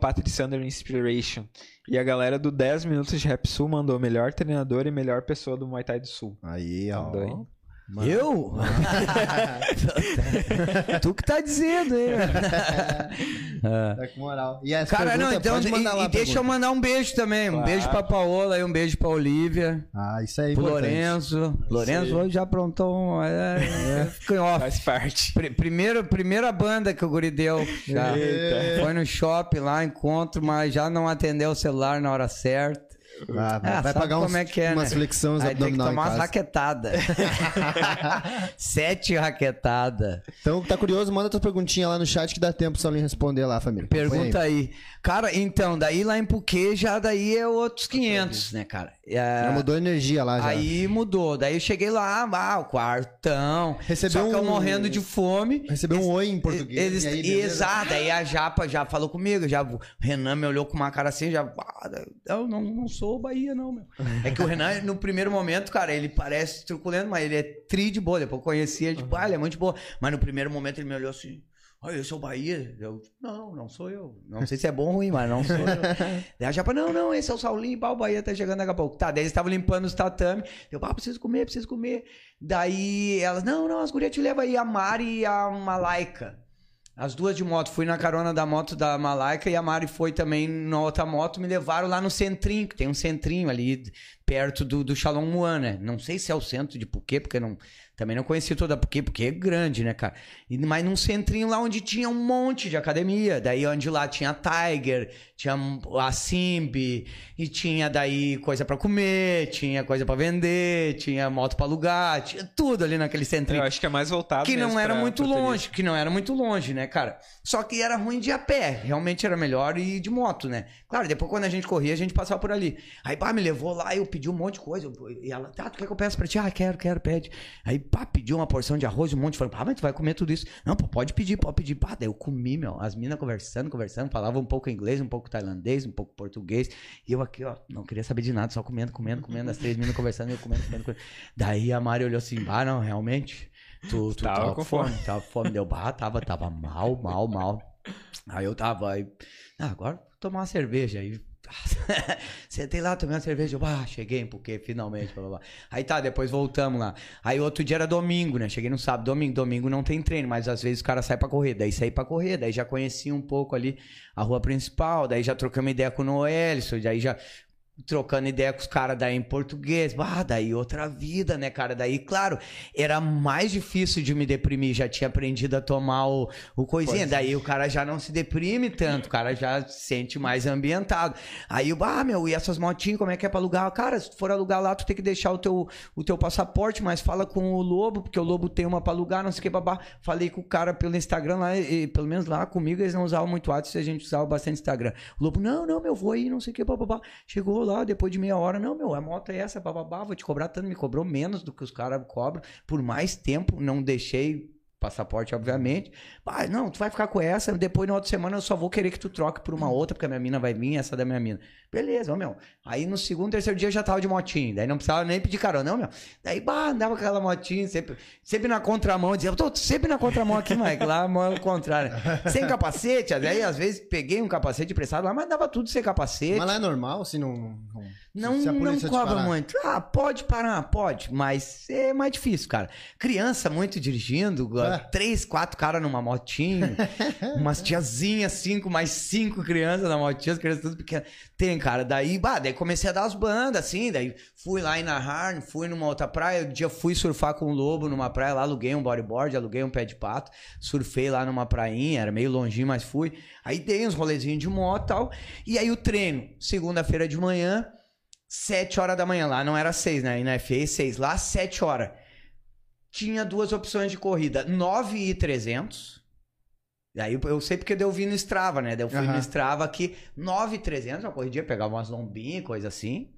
Inspiration. E a galera do 10 Minutos de Rap Sul mandou melhor treinador e melhor pessoa do Muay Thai do Sul. Aí, ó. Mandou, hein? Mano. Eu? tu que tá dizendo, hein? Tá com moral. E essa Cara, não, então. pode mandar E, lá e deixa eu mandar um beijo também. Um Claro. beijo pra Paola e um beijo pra Olivia. Ah, isso aí é Pro importante. Lorenzo. Lorenzo hoje já aprontou um. É, é, ficou em off. Faz parte. Pri- Primeiro, primeira banda que o Guri deu. Já. Eita. Foi no shopping lá, encontro, mas já não atendeu o celular na hora certa. Ah, vai, Ah, vai pagar uns, como é é, umas né? flexões Aí tem que abdominal tomar umas raquetadas. Sete raquetadas. Então, tá curioso? Manda tua perguntinha lá no chat que dá tempo pro Saulinho responder lá, família. Pergunta aí. Cara, então, daí lá em Puquê já daí é outros 500, né, cara? É, Já mudou a energia lá já. Aí mudou. Daí eu cheguei lá, ah, o quartão. Recebeu Só que eu um- morrendo de fome. Recebeu um oi em português. Eles, e aí, beleza? exato, aí a Japa já falou comigo, já, o Renan me olhou com uma cara assim, já, ah, eu não, não sou Bahia não, meu. É que o Renan, no primeiro momento, cara, ele parece truculento, mas ele é tri de boa, depois eu conhecia, tipo, ah, ele é muito boa, mas no primeiro momento ele me olhou assim, Eu sou Bahia. Eu, não, não sou eu. Não sei se é bom ou ruim, mas não sou eu. Daí a Japa, não, não, esse é o Saulinho, pá, o Bahia tá chegando daqui a pouco. Tá, daí eles estavam limpando os tatame. Eu, ah, preciso comer, preciso comer. Daí elas, não, não, as gurias te levam aí, a Mari e a Malaika. As duas de moto. Fui na carona da moto da Malaika e a Mari foi também na outra moto. Me levaram lá no centrinho, que tem um centrinho ali perto do, do Shalom Muan, né? Não sei se é o centro de Puquê, porque não, também não conheci toda Puquê, porque é grande, né, cara? E, mas num centrinho lá onde tinha um monte de academia. Daí onde lá tinha Tiger, tinha a Simbi, e tinha daí coisa pra comer, tinha coisa pra vender, tinha moto pra alugar, tinha tudo ali naquele centrinho Eu acho que é mais voltado que não era muito longe, que não era muito longe, né, cara? Só que era ruim de ir a pé, realmente era melhor ir de moto, né? Claro, depois quando a gente corria, a gente passava por ali. Aí, pá, me levou lá, eu pediu um monte de coisa. E ela, tá, tu quer que eu peça pra ti? Ah, quero, quero, pede. Aí, pá, pediu uma porção de arroz, um monte. Falei, pá, mas tu vai comer tudo isso. Não, pô, pode pedir, pode pedir. Pá, daí eu comi, meu. As minas conversando, conversando, falavam um pouco inglês, um pouco tailandês, um pouco português. E eu aqui, ó, não queria saber de nada, só comendo, comendo, comendo. As três meninas conversando, eu comendo, comendo, comendo. Daí a Mari olhou assim, ah, não, realmente. Tu, tu Tava tava, com com fome. Tava com fome. Deu, bah, tava, tava mal, mal, mal. Aí eu tava, aí, ah, agora vou tomar uma cerveja. Aí Sentei lá, tomei uma cerveja. Ah, cheguei, porque finalmente. Blá, blá, blá. Aí tá, depois voltamos lá. Aí outro dia era domingo, né? Cheguei no sábado, domingo. Domingo não tem treino, mas às vezes o cara sai pra correr. Daí saí pra correr, daí já conheci um pouco ali a rua principal. Daí já trocamos ideia com o Noelson. Daí já trocando ideia com os caras daí em português. Ah, daí outra vida, né, cara? Daí, claro, era mais difícil de me deprimir. Já tinha aprendido a tomar o, o coisinha. Pois é. Daí o cara já não se deprime tanto, o cara já se sente mais ambientado. Aí o ah, meu, e essas motinhas, como é que é pra alugar? Cara, se tu for alugar lá, tu tem que deixar o teu, o teu passaporte, mas fala com o Lobo, porque o Lobo tem uma pra alugar, não sei o que, babá. Falei com o cara pelo Instagram lá, e, pelo menos lá comigo eles não usavam muito WhatsApp, a gente usava bastante Instagram. O Lobo, não, não, meu, vou aí, não sei o que, babá. Chegou lá, depois de meia hora, não, meu, a moto é essa, bababá, vou te cobrar tanto, me cobrou menos do que os caras cobram, por mais tempo, não deixei passaporte, obviamente. Ah, não, tu vai ficar com essa, depois na outra semana eu só vou querer que tu troque por uma outra, porque a minha mina vai vir, essa da minha mina. Beleza, ó, meu. Aí no segundo, terceiro dia eu já tava de motinho, daí não precisava nem pedir carona, não, meu. Daí, bah, andava com aquela motinha, sempre, sempre na contramão, dizia, eu tô sempre na contramão aqui, Mike, lá é o contrário. Sem capacete, daí às vezes peguei um capacete emprestado lá, mas dava tudo sem capacete. Mas lá é normal, se não. Não, não te cobra muito. Ah, pode parar, pode, mas é mais difícil, cara. Criança muito dirigindo, É. três, quatro caras numa motinha, umas tiazinhas, cinco, mais cinco crianças na motinha, as crianças tudo pequenas. Tem, cara, daí, bah, daí comecei a dar as bandas, assim, daí fui lá em Naharn, fui numa outra praia, um dia fui surfar com o Lobo numa praia lá, aluguei um bodyboard, aluguei um pé de pato, surfei lá numa prainha, era meio longinho, mas fui. Aí dei uns rolezinhos de moto e tal, e aí o treino, segunda-feira de manhã, sete horas da manhã, lá não era seis, né? E na FA, seis, lá sete horas. Tinha duas opções de corrida, 9 e 300. Daí eu- eu sei porque eu vi no Strava, né? Daí eu fui Aham. no Strava aqui, 9 e 300, uma corridinha, pegava umas lombinhas, coisa assim.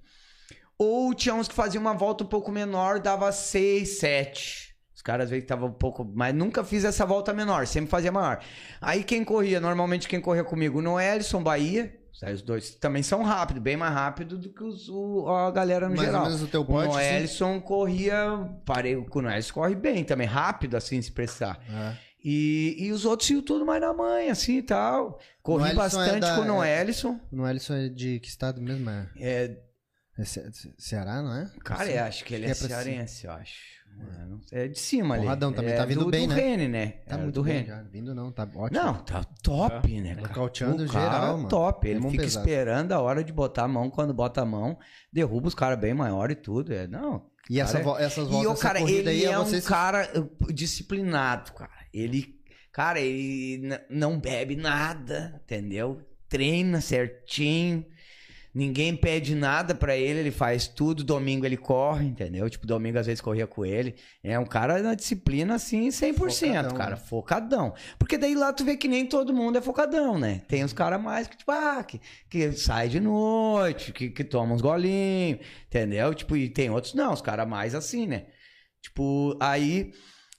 Ou tinha uns que faziam uma volta um pouco menor, dava 6, 7. Os caras às vezes estavam um pouco. Mas nunca fiz essa volta menor, sempre fazia maior. Aí quem corria, normalmente quem corria comigo, no Bahia. Os dois também são rápidos, bem mais rápido do que os, o- a galera no Mais geral. ou menos o teu O pote. assim? Noelson corria. Parei o Noelson corre bem também, rápido assim, se precisar. É. E, e os outros iam tudo mais na manhã, assim e tal. Corri Noelson é bastante da- com o é- Noelson. O Noelson é de que estado mesmo? É, É, é Ce- Ce- Ceará, não é? cara, Sim. eu acho que ele é, é cearense, eu acho. É, não sei, É de cima ali. Porradão também, é tá vindo do, bem, do né? Rene, né? Tá É, muito do bem Rene. já. Vindo não, tá ótimo. Não, tá top, né, cara? Nocauteando o cara geral, é mano. top. Ele fica pesada. esperando a hora de botar a mão. Quando bota a mão, derruba os caras bem maior e tudo. É, não. E essa é- vo- essas E voltas, o essa cara, ele aí é um vocês- cara uh, disciplinado, cara. Ele, cara, ele não bebe nada, entendeu? Treina certinho. Ninguém pede nada pra ele, ele faz tudo. Domingo ele corre, entendeu? Tipo, domingo às vezes corria com ele. É um cara na disciplina assim, 100%, Focadão, cara. né? Focadão. Porque daí lá tu vê que nem todo mundo é focadão, né? Tem os caras mais que, tipo, ah, que, que sai de noite, que, que toma uns golinhos, entendeu? Tipo, e tem outros não, os caras mais assim, né? Tipo, aí.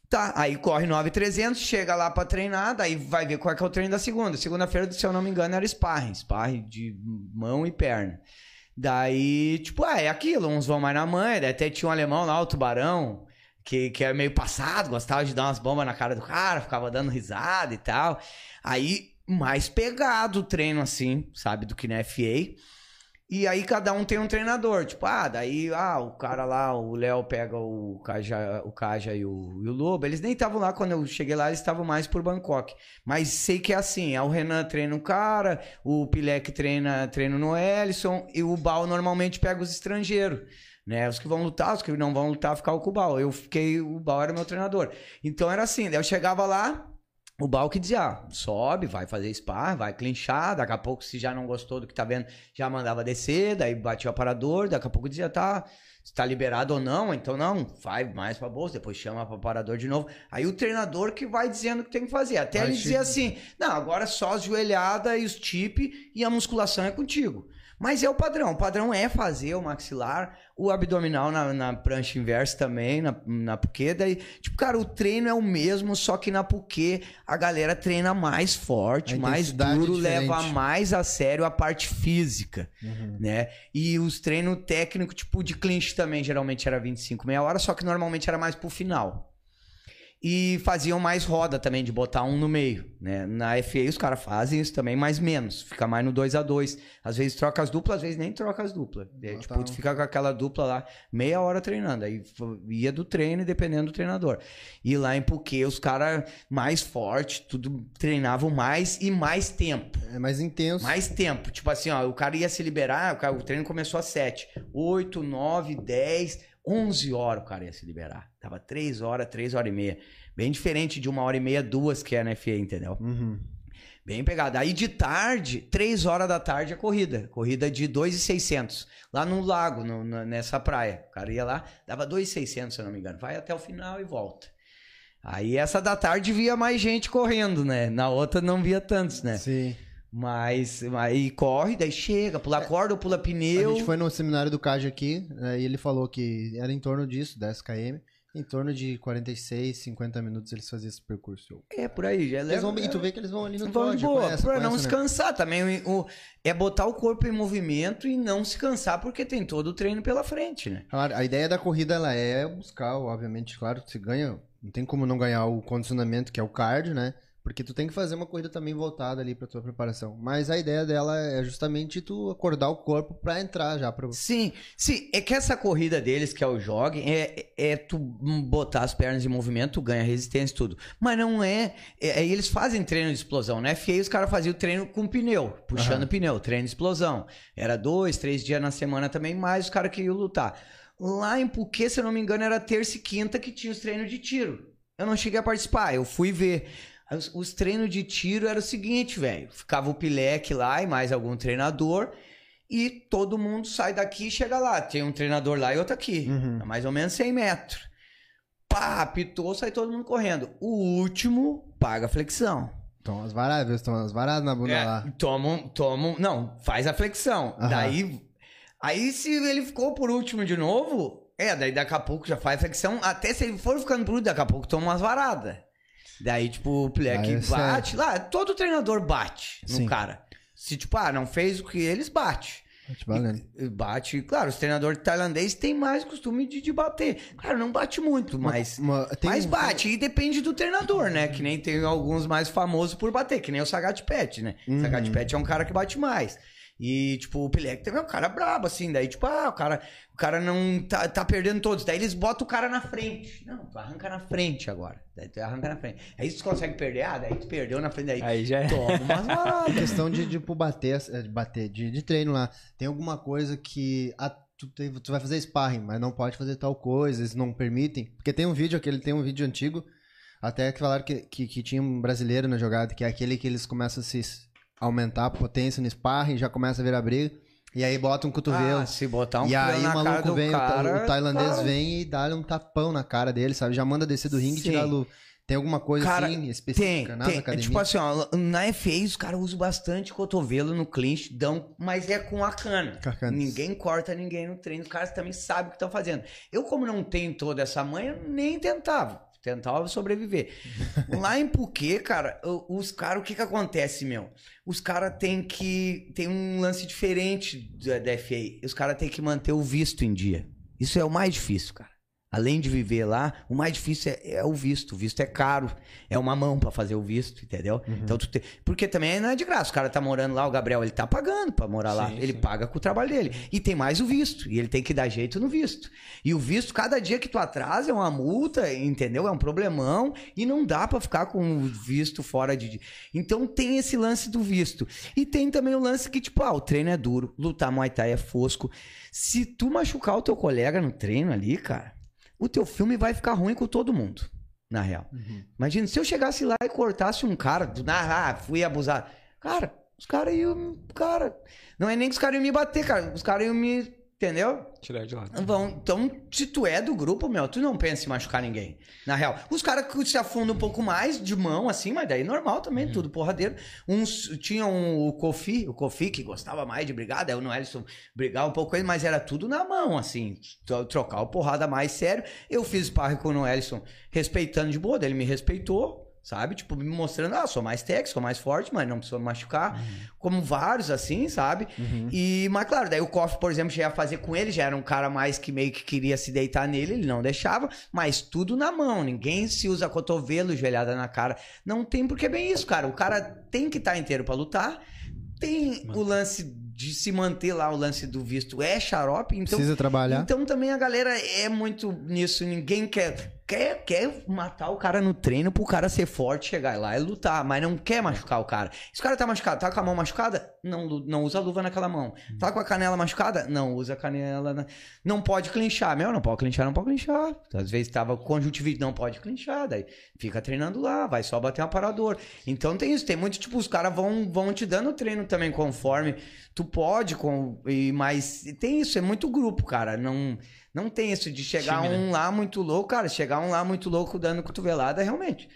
Tá, aí corre 9,300, chega lá pra treinar, daí vai ver qual é que é o treino da segunda. Segunda-feira, se eu não me engano, era sparring. Sparring de mão e perna. Daí, tipo, ah, é aquilo. Uns vão mais na mãe, daí até tinha um alemão lá, o Tubarão, que, que é meio passado, gostava de dar umas bombas na cara do cara, ficava dando risada e tal. Aí, mais pegado o treino, assim, sabe, do que na FA. E aí cada um tem um treinador. Tipo, ah, daí, ah, o cara lá, o Léo pega o Kaja, o Kaja e, o, e o Lobo. Eles nem estavam lá quando eu cheguei lá, eles estavam mais por Bangkok. Mas sei que é assim, é o Renan treina o cara, o Pilek treina, treina o Noelson, e o Bal normalmente pega os estrangeiros. Né? Os que vão lutar, os que não vão lutar, ficar com o Bal. Eu fiquei, o Bal era meu treinador. Então era assim, daí eu chegava lá, o Bal que dizia, ah, sobe, vai fazer spar, vai clinchar, daqui a pouco se já não gostou do que tá vendo, já mandava descer, daí batia o aparador, daqui a pouco dizia, tá, se tá liberado ou não, então não, vai mais pra bolsa, depois chama pro aparador de novo. Aí o treinador que vai dizendo o que tem que fazer, até Vai ele dizer assim, não, agora só as joelhadas e os tip e a musculação é contigo. Mas é o padrão. O padrão é fazer o maxilar, o abdominal na, na prancha inversa também, na, na puquê. Daí, tipo, cara, o treino é o mesmo, só que na puquê a galera treina mais forte, A mais duro, é leva mais a sério a parte física, né? E os treinos técnicos, tipo, de clinch também, geralmente era 25, meia hora, só que normalmente era mais pro final. E faziam mais roda também, de botar um no meio, né? Na FA os caras fazem isso também, mas menos. Fica mais no 2 a 2 Às vezes troca as duplas, às vezes nem troca as duplas. Aí, Ah, tipo, tá. tu fica com aquela dupla lá, meia hora treinando. Aí ia do treino, dependendo do treinador. E lá em Puquê, os caras mais fortes, tudo treinavam mais e mais tempo. É mais intenso. Mais tempo. Tipo assim, ó, o cara ia se liberar, o, cara- o treino começou às 7. 8, 9, 10, 11 horas o cara ia se liberar. Tava 3 horas, 3 horas e meia. Bem diferente de uma hora e meia, duas que é na FA, entendeu? Uhum. Bem pegado. Aí de tarde, 3 horas da tarde é corrida. Corrida de 2,600. Lá no lago, no- na- nessa praia. O cara ia lá, dava 2,600, se eu não me engano. Vai até o final e volta. Aí essa da tarde via mais gente correndo, né? Na outra não via tantos, né? Sim. Mas aí corre, daí chega, pula corda ou pula A pneu. gente foi no seminário do CAD aqui, né, e ele falou que era em torno disso, 10 km. Em torno de 46, 50 minutos eles faziam esse percurso. É, por aí. Já Eles vão, leva- e tu vê que eles vão ali no Vão de boa, conhece, pra não conhece, se né? cansar também. O, o- é botar o corpo em movimento e não se cansar, porque tem todo o treino pela frente, né? Claro, a ideia da corrida ela é buscar, obviamente, claro, você ganha, não tem como não ganhar o condicionamento, que é o cardio, né? Porque tu tem que fazer uma corrida também voltada ali pra tua preparação. Mas a ideia dela é justamente tu acordar o corpo pra entrar já pro Sim, sim. É que essa corrida deles, que é o jogging, é, é tu botar as pernas em movimento, tu ganha resistência e tudo. Mas não é, é- é- Eles fazem treino de explosão, né? FA os caras faziam treino com pneu, puxando pneu, treino de explosão. Era dois, três dias na semana também, mais os caras que iam lutar. Lá em Puquê, se eu não me engano, era terça e quinta que tinha os treinos de tiro. Eu não cheguei a participar, eu fui ver. Os, os treinos de tiro era o seguinte, velho. Ficava o Pileque lá e mais algum treinador. E todo mundo sai daqui e chega lá. Tem um treinador lá e outro aqui. Uhum. A mais ou menos 100 metros. Pá, apitou, sai todo mundo correndo. O último paga a flexão. Toma as varadas, viu? Toma as varadas na bunda É, lá. Toma, toma, não, faz a flexão. Aham. Daí, aí se ele ficou por último de novo, é, daí daqui a pouco já faz a flexão. Até se ele for ficando por último, daqui a pouco toma umas varadas. Daí, tipo, o Plek é bate. Lá, todo treinador bate no Sim. cara. Se, tipo, ah, não fez o que eles, bate. Tá te valendo. E Bate, claro, os treinadores tailandeses têm mais costume de, de bater. Claro, não bate muito, mas. Uma- mas um- bate, e depende do treinador, né? Que nem tem alguns mais famosos por bater, que nem o Sagat Pet, né? Uhum. Sagat Pet é um cara que bate mais. E, tipo, o Pelé também é um cara brabo, assim. Daí, tipo, ah, o cara, o cara não tá, tá perdendo todos. Daí eles botam o cara na frente. Não, tu arranca na frente agora. Daí tu arranca na frente. Aí tu consegue perder, ah, daí tu perdeu na frente. Daí Aí já é. toma umas varadas. questão de, tipo, bater, de bater, de, de treino lá. Tem alguma coisa que ah, tu, tu vai fazer sparring, mas não pode fazer tal coisa, eles não permitem. Porque tem um vídeo, aquele tem um vídeo antigo, até que falaram que, que, que tinha um brasileiro na jogada, que é aquele que eles começam a se aumentar a potência no sparring, já começa a virar briga, e aí bota um cotovelo. Ah, se botar um e aí na o maluco vem, cara, o tailandês cara, vem e dá um tapão na cara dele, sabe? Já manda descer do ringue e tirar a luva. Tem alguma coisa Cara, assim Tem, específica nas tem. É academias? tipo assim, ó, na FA os caras usam bastante cotovelo no clinch, dão, mas é com a cana. Com a cana. Ninguém corta ninguém no treino, os caras também sabem o que estão fazendo. Eu, como não tenho toda essa manha, nem tentava. Tentava sobreviver. Lá em Puquê, cara, os caras, o que que acontece, meu? Os caras têm que. Tem um lance diferente da, da FA. Os caras têm que manter o visto em dia. Isso é o mais difícil, cara. Além de viver lá, o mais difícil é, é o visto. O visto é caro. É uma mão pra fazer o visto, entendeu? Então, tu te- Porque também não é de graça. O cara tá morando lá, o Gabriel, ele tá pagando pra morar lá. Sim, Ele sim. paga com o trabalho dele. E tem mais o visto. E ele tem que dar jeito no visto. E o visto, cada dia que tu atrasa é uma multa, entendeu? É um problemão. E não dá pra ficar com o visto fora de. Então tem esse lance do visto. E tem também o lance que, tipo, ah, o treino é duro, lutar Muay Thai é fosco. Se tu machucar o teu colega no treino ali, cara, o teu filme vai ficar ruim com todo mundo. Na real. Imagina, se eu chegasse lá e cortasse um cara, do ah, fui abusar. Cara, os caras iam. Cara, não é nem que os caras iam me bater, cara. Os caras iam me entendeu? Tirar de lado. Vão, então, se tu é do grupo, meu, tu não pensa em machucar ninguém. Na real. Os caras que se afundam um pouco mais de mão, assim, mas daí normal também, tudo porradeiro. Uns tinham um, o Kofi, o Kofi que gostava mais de brigar, daí o Noelson brigava um pouco com ele, mas era tudo na mão, assim. tro- Trocar o porrada mais sério. Eu fiz sparring com o Noelson respeitando de boa, daí ele me respeitou. Sabe? Tipo, me mostrando, ah, sou mais técnico, sou mais forte, mas não precisa me machucar. Como vários, assim, sabe? E, mas claro, daí o Koff, por exemplo, já ia fazer com ele, já era um cara mais que meio que queria se deitar nele, ele não deixava, mas tudo na mão, ninguém se usa cotovelo, joelhada na cara. Não tem porque é bem isso, cara. O cara tem que estar inteiro pra lutar. Tem o lance de se manter lá, o lance do visto é xarope, então Precisa trabalhar. então também a galera é muito nisso. Ninguém quer, quer, quer matar o cara no treino pro cara ser forte, chegar lá e lutar, mas não quer machucar o cara. Se o cara tá machucado, tá com a mão machucada, não, não usa luva naquela mão. Tá com a canela machucada, não usa a canela. na- Não pode clinchar. Meu, não pode clinchar, não pode clinchar. Às vezes tava com conjuntivite, não pode clinchar. Daí fica treinando lá, vai só bater um aparador. Então tem isso, tem muito, tipo, os caras vão, vão te dando treino também conforme tu pode, com, e, mas tem isso, é muito grupo, cara. Não, não tem isso de chegar Time, né? um lá muito louco, cara. Chegar um lá muito louco dando cotovelada, realmente.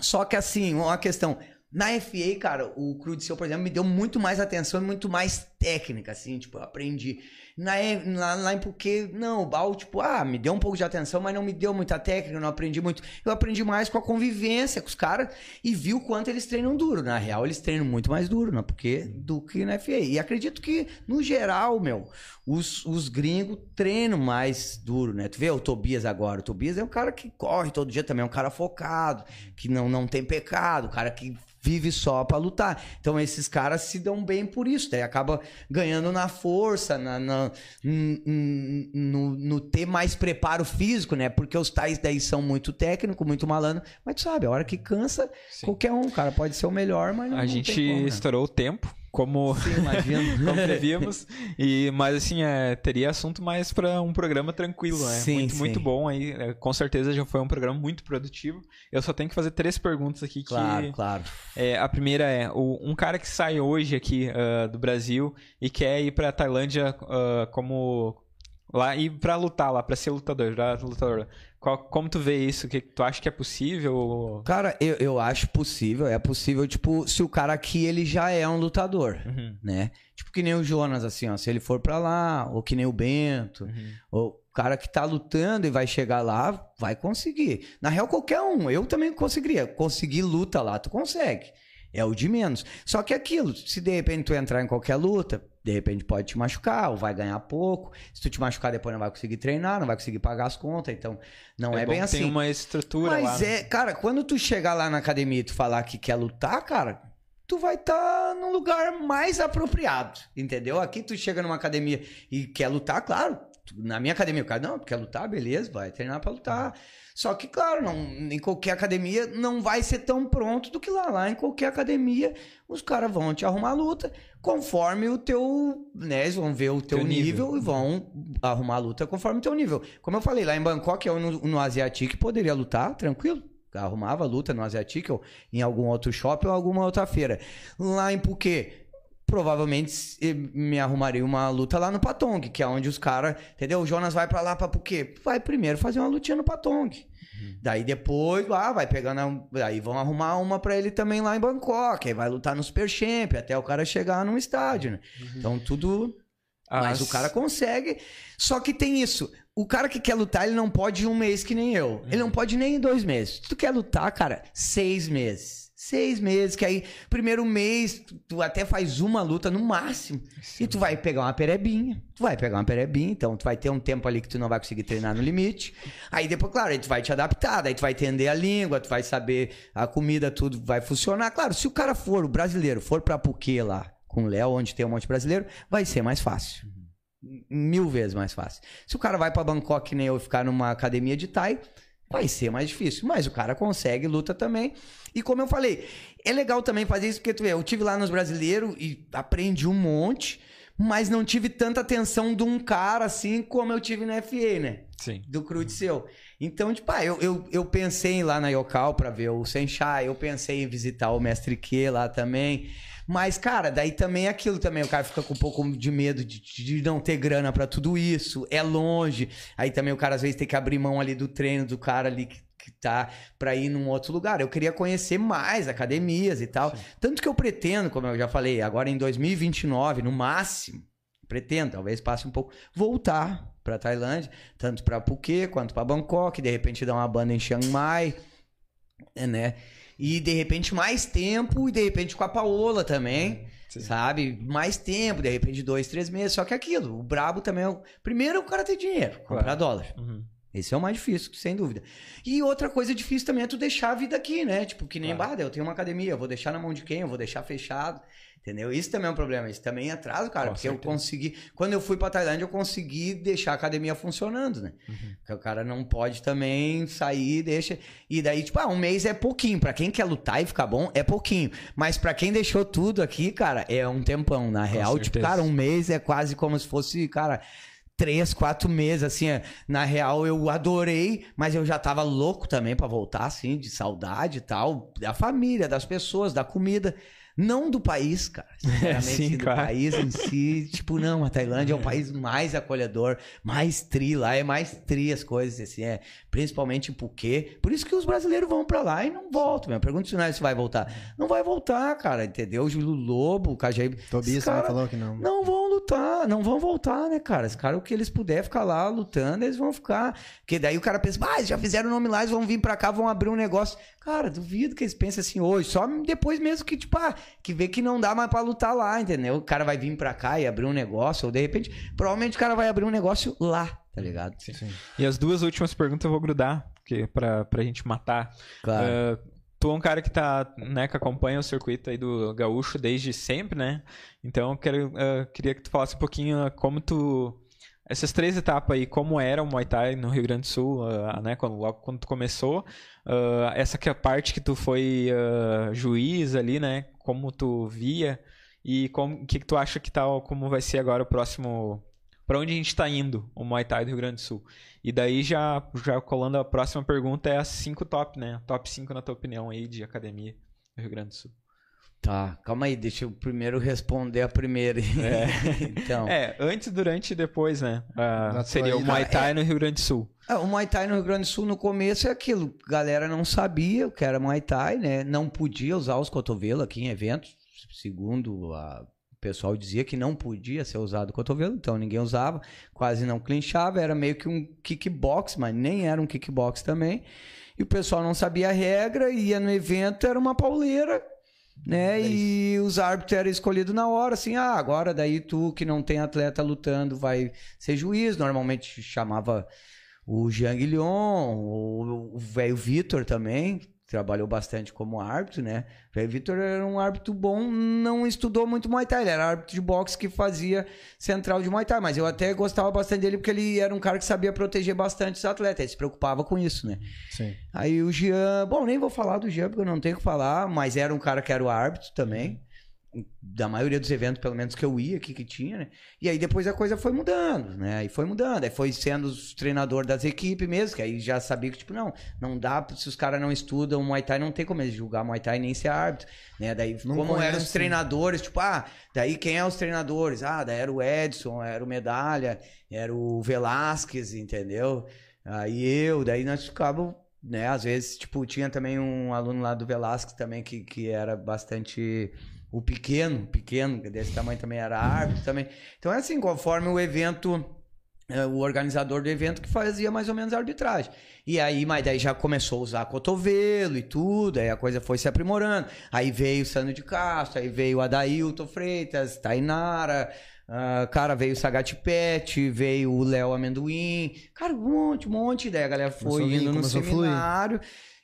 Só que assim, uma questão. Na FA, cara, o Crudiceu, por exemplo, me deu muito mais atenção e muito mais técnica, assim, tipo, eu aprendi. Na, lá, lá em porque, não, o Bal, tipo, ah, me deu um pouco de atenção, mas não me deu muita técnica, não aprendi muito. Eu aprendi mais com a convivência com os caras e vi o quanto eles treinam duro. Na real, eles treinam muito mais duro, né? Porque do que na FA. E acredito que, no geral, meu, os, os gringos treinam mais duro, né? Tu vê o Tobias agora. O Tobias é um cara que corre todo dia também, é um cara focado, que não, não tem pecado, um cara que vive só pra lutar. Então esses caras se dão bem por isso, daí acaba ganhando na força, na, na- no, no ter mais preparo físico, né? Porque os tais daí são muito técnicos, muito malandro, mas tu sabe, a hora que cansa, Sim. qualquer um, cara pode ser o melhor, mas não, A não gente como, né? estourou o tempo, como, Sim, como. E, mas assim, é, teria assunto mais para um programa tranquilo, né? Sim, muito, sim. muito bom aí. é, Com certeza já foi um programa muito produtivo. Eu só tenho que fazer três perguntas aqui que. Claro, claro. É, a primeira é, o- um cara que sai hoje aqui ah, do Brasil e quer ir pra Tailândia ah, como lá ir pra lutar lá, pra ser lutador, virar lutador. Qual- como tu vê isso? Que tu acha que é possível? Cara, eu, eu acho possível, é possível, tipo, se o cara aqui ele já é um lutador, Uhum, né? Tipo que nem o Jonas, assim, ó, se ele for pra lá, ou que nem o Bento, uhum. o cara que tá lutando e vai chegar lá, vai conseguir. Na real, qualquer um, eu também conseguiria. Conseguir luta lá, tu consegue. É o de menos. Só que é aquilo, se de repente tu entrar em qualquer luta, de repente pode te machucar, ou vai ganhar pouco. Se tu te machucar, depois não vai conseguir treinar, não vai conseguir pagar as contas. Então, não é, bom bem assim. Tem uma estrutura Mas lá. né? é, cara, quando tu chegar lá na academia e tu falar que quer lutar, cara, tu vai estar no lugar mais apropriado, entendeu? Aqui tu chega numa academia e quer lutar, claro. Na minha academia, o cara, não, quer lutar, beleza, vai treinar pra lutar. Só que, claro, não, em qualquer academia não vai ser tão pronto do que lá. Lá em qualquer academia, os caras vão te arrumar a luta conforme o teu, né, eles vão ver o teu, Teu nível, nível. e vão arrumar a luta conforme o teu nível. Como eu falei, lá em Bangkok, eu no, no Asiatic poderia lutar tranquilo. Arrumava a luta no Asiatic ou em algum outro shopping ou alguma outra feira. Lá em Phuket, provavelmente eh, me arrumaria uma luta lá no Patong, que é onde os caras, entendeu? O Jonas vai pra lá pra Phuket. Vai primeiro fazer uma lutinha no Patong. Daí depois, ah, vai pegando. a- Aí vão arrumar uma pra ele também lá em Bangkok. Aí vai lutar no Super Champ até o cara chegar num estádio, né? Então tudo mas As- o cara consegue. Só que tem isso. O cara que quer lutar, ele não pode um mês que nem eu. Ele não pode nem em dois meses. Se tu quer lutar, cara, seis meses. Seis meses, que aí, primeiro mês, tu- até faz uma luta no máximo. E tu vai pegar uma perebinha. Tu vai pegar uma perebinha, então tu vai ter um tempo ali que tu não vai conseguir treinar no limite. Aí depois, claro, aí tu vai te adaptar, daí tu vai entender a língua, tu vai saber a comida, tudo vai funcionar. Claro, se o cara for, o brasileiro, for pra Puquê lá, com o Léo, onde tem um monte de brasileiro, vai ser mais fácil. Mil vezes mais fácil. Se o cara vai pra Bangkok nem eu ficar numa academia de Thai, vai ser mais difícil. Mas o cara consegue, luta também. E como eu falei, é legal também fazer isso, porque tu vê, eu tive lá nos brasileiros e aprendi um monte, mas não tive tanta atenção de um cara assim como eu tive na FA, né? Sim. do Crudiceu. Então, tipo, ah, eu, eu, eu pensei em ir lá na Yocal pra ver o Senchai, eu pensei em visitar o Mestre Q lá também, Mas, cara, daí também é aquilo também. O cara fica com um pouco de medo de, de não ter grana pra tudo isso. É longe. Aí também o cara às vezes tem que abrir mão ali do treino do cara ali que, que tá pra ir num outro lugar. Eu queria conhecer mais academias e tal. Tanto que eu pretendo, como eu já falei, agora em 2029, no máximo, pretendo, talvez passe um pouco, voltar pra Tailândia, tanto pra Phuket quanto pra Bangkok, de repente dar uma banda em Chiang Mai, né? E de repente mais tempo, e de repente com a Paola também. Sabe? Mais tempo, de repente dois, três meses. Só que é aquilo, o brabo também é o. Primeiro o cara ter dinheiro, comprar dólar. Uhum. Esse é o mais difícil, sem dúvida. E outra coisa difícil também é tu deixar a vida aqui, né? Tipo, que nem Claro. Bada, eu tenho uma academia, eu vou deixar na mão de quem? Eu vou deixar fechado. Entendeu? Isso também é um problema. Isso também atrasa, cara. Com porque eu certeza. consegui. Quando eu fui pra Tailândia, eu consegui deixar a academia funcionando, né? Porque o cara não pode também sair, deixa. E daí, tipo, ah, um mês é pouquinho. Pra quem quer lutar e ficar bom, é pouquinho. Mas pra quem deixou tudo aqui, cara, é um tempão. Na real, tipo, certeza. cara, um mês é quase como se fosse, cara. Três, quatro meses, assim, é. na real eu adorei, mas eu já tava louco também pra voltar, assim, de saudade e tal, da família, das pessoas, da comida, não do país, cara, sinceramente, Sim, do claro. país em si, tipo, não, a Tailândia é o país mais acolhedor, mais tri, lá é mais tri as coisas, assim, é, principalmente Phuket, por isso que os brasileiros vão pra lá e não voltam, meu, pergunta se não é se vai voltar, não vai voltar, cara, entendeu, o Júlio Lobo, o Cajaíbe, Tobias cara- falou que não. não vão lutar, não vão voltar, né, cara? Esse cara, o que eles puder ficar lá lutando, eles vão ficar. Porque daí o cara pensa, ah, já fizeram o nome lá, eles vão vir pra cá, vão abrir um negócio. Cara, duvido que eles pensem assim hoje. Só depois mesmo que, tipo, ah, que vê que não dá mais pra lutar lá, entendeu? O cara vai vir pra cá e abrir um negócio, ou de repente, provavelmente o cara vai abrir um negócio lá, tá ligado? Sim. E as duas últimas perguntas eu vou grudar, porque pra, pra gente matar. Claro. Ah, tu é um cara que tá, né, que acompanha o circuito aí do gaúcho desde sempre, né? Então eu quero, ah, queria que tu falasse um pouquinho ah, como tu essas três etapas aí, como era o Muay Thai no Rio Grande do Sul, ah, né, quando, logo quando tu começou, ah, essa que é a parte que tu foi ah, juiz ali, né, como tu via e como que, tu acha que tá, como vai ser agora o próximo, Pra onde a gente tá indo, o Muay Thai do Rio Grande do Sul. E daí já, já colando a próxima pergunta é as cinco top, né, top 5 na tua opinião aí de academia do Rio Grande do Sul. Tá, calma aí, deixa eu primeiro responder a primeira. então. É, antes, durante e depois, né? Tua seria o. Muay Thai no Rio Grande do Sul. Ah, o Muay Thai no Rio Grande do Sul no começo é aquilo, galera não sabia o que era Muay Thai, né? Não podia usar os cotovelos aqui em eventos, segundo a- o pessoal dizia que não podia ser usado o cotovelo, então ninguém usava, quase não clinchava, era meio que um kickbox, mas nem era um kickbox também. E o pessoal não sabia a regra, ia no evento, era uma pauleira, né? e os árbitros eram escolhidos na hora, assim, ah, agora daí tu que não tem atleta lutando vai ser juiz, normalmente chamava o Jean Guilhon, o velho Vitor também, trabalhou bastante como árbitro, né? O velho Vitor era um árbitro bom, não estudou muito Muay Thai, ele era árbitro de boxe que fazia central de Muay Thai, mas eu até gostava bastante dele porque ele era um cara que sabia proteger bastante os atletas, ele se preocupava com isso, né? Sim. Aí o Jean, bom, nem vou falar do Jean porque eu não tenho o que falar, mas era um cara que era o árbitro também. Da maioria dos eventos, pelo menos que eu ia aqui que tinha, né? E aí depois a coisa foi mudando, né? Aí foi mudando, aí foi sendo os treinador das equipes mesmo, que aí já sabia que, tipo, não, não dá, se os caras não estudam Muay Thai, não tem como eles julgar Muay Thai nem ser árbitro, né? Daí, Não como eram os conhece. treinadores, tipo, ah, daí quem é os treinadores? Ah, daí era o Edson, era o Medalha, era o Velasquez, entendeu? Aí eu, daí nós ficávamos, né, às vezes, tipo, tinha também um aluno lá do Velasquez também que, que era bastante o pequeno, pequeno, que desse tamanho também era árbitro também. Então é assim, conforme o evento, é, o organizador do evento que fazia mais ou menos a arbitragem. E aí, mas daí já começou a usar cotovelo e tudo, aí a coisa foi se aprimorando. Aí veio o Sandro de Castro, aí veio o Adailton Freitas, Tainara, ah, cara, veio o Sagat Pet, veio o Léo Amendoim, cara, um monte, um monte. Daí a galera foi Começou vir, indo no a fluir.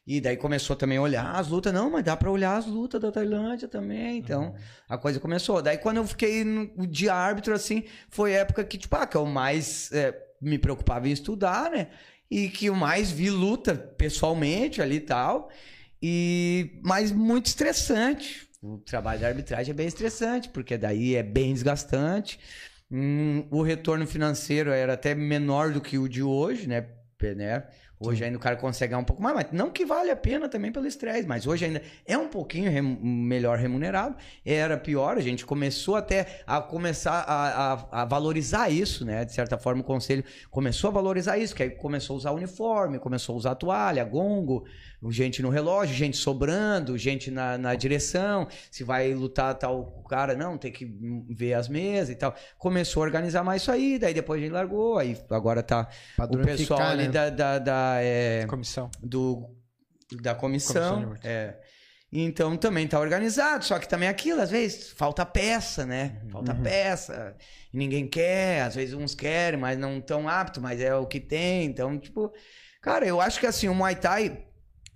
E daí começou também a olhar as lutas. Não, mas dá pra olhar as lutas da Tailândia também. Então, a coisa começou. Daí quando eu fiquei no, de árbitro, assim, foi a época que, tipo, ah, que eu mais é, me preocupava em estudar, né? E que eu mais vi luta pessoalmente ali e tal. E, mas muito estressante. O trabalho de arbitragem é bem estressante, porque daí é bem desgastante. Hum, o retorno financeiro era até menor do que o de hoje, né? né? Hoje ainda o cara consegue ganhar um pouco mais, mas não que vale a pena também pelo estresse, mas hoje ainda é um pouquinho rem- melhor remunerado. Era pior, a gente começou até a começar a, a- a valorizar isso, né? De certa forma, o conselho começou a valorizar isso, que aí começou a usar uniforme, começou a usar toalha, gongo, gente no relógio, gente sobrando, gente na, na direção. Se vai lutar tal cara, não, tem que ver as mesas e tal. Começou a organizar mais isso aí, daí depois a gente largou, aí agora tá o pessoal ali né? da, da, da, é, Comissão. do, da Comissão comissão. é. Então também tá organizado, só que também é aquilo, às vezes falta peça, né? Falta peça, e ninguém quer, às vezes uns querem, mas não tão apto, mas é o que tem. Então, tipo, cara, eu acho que assim, o Muay Thai,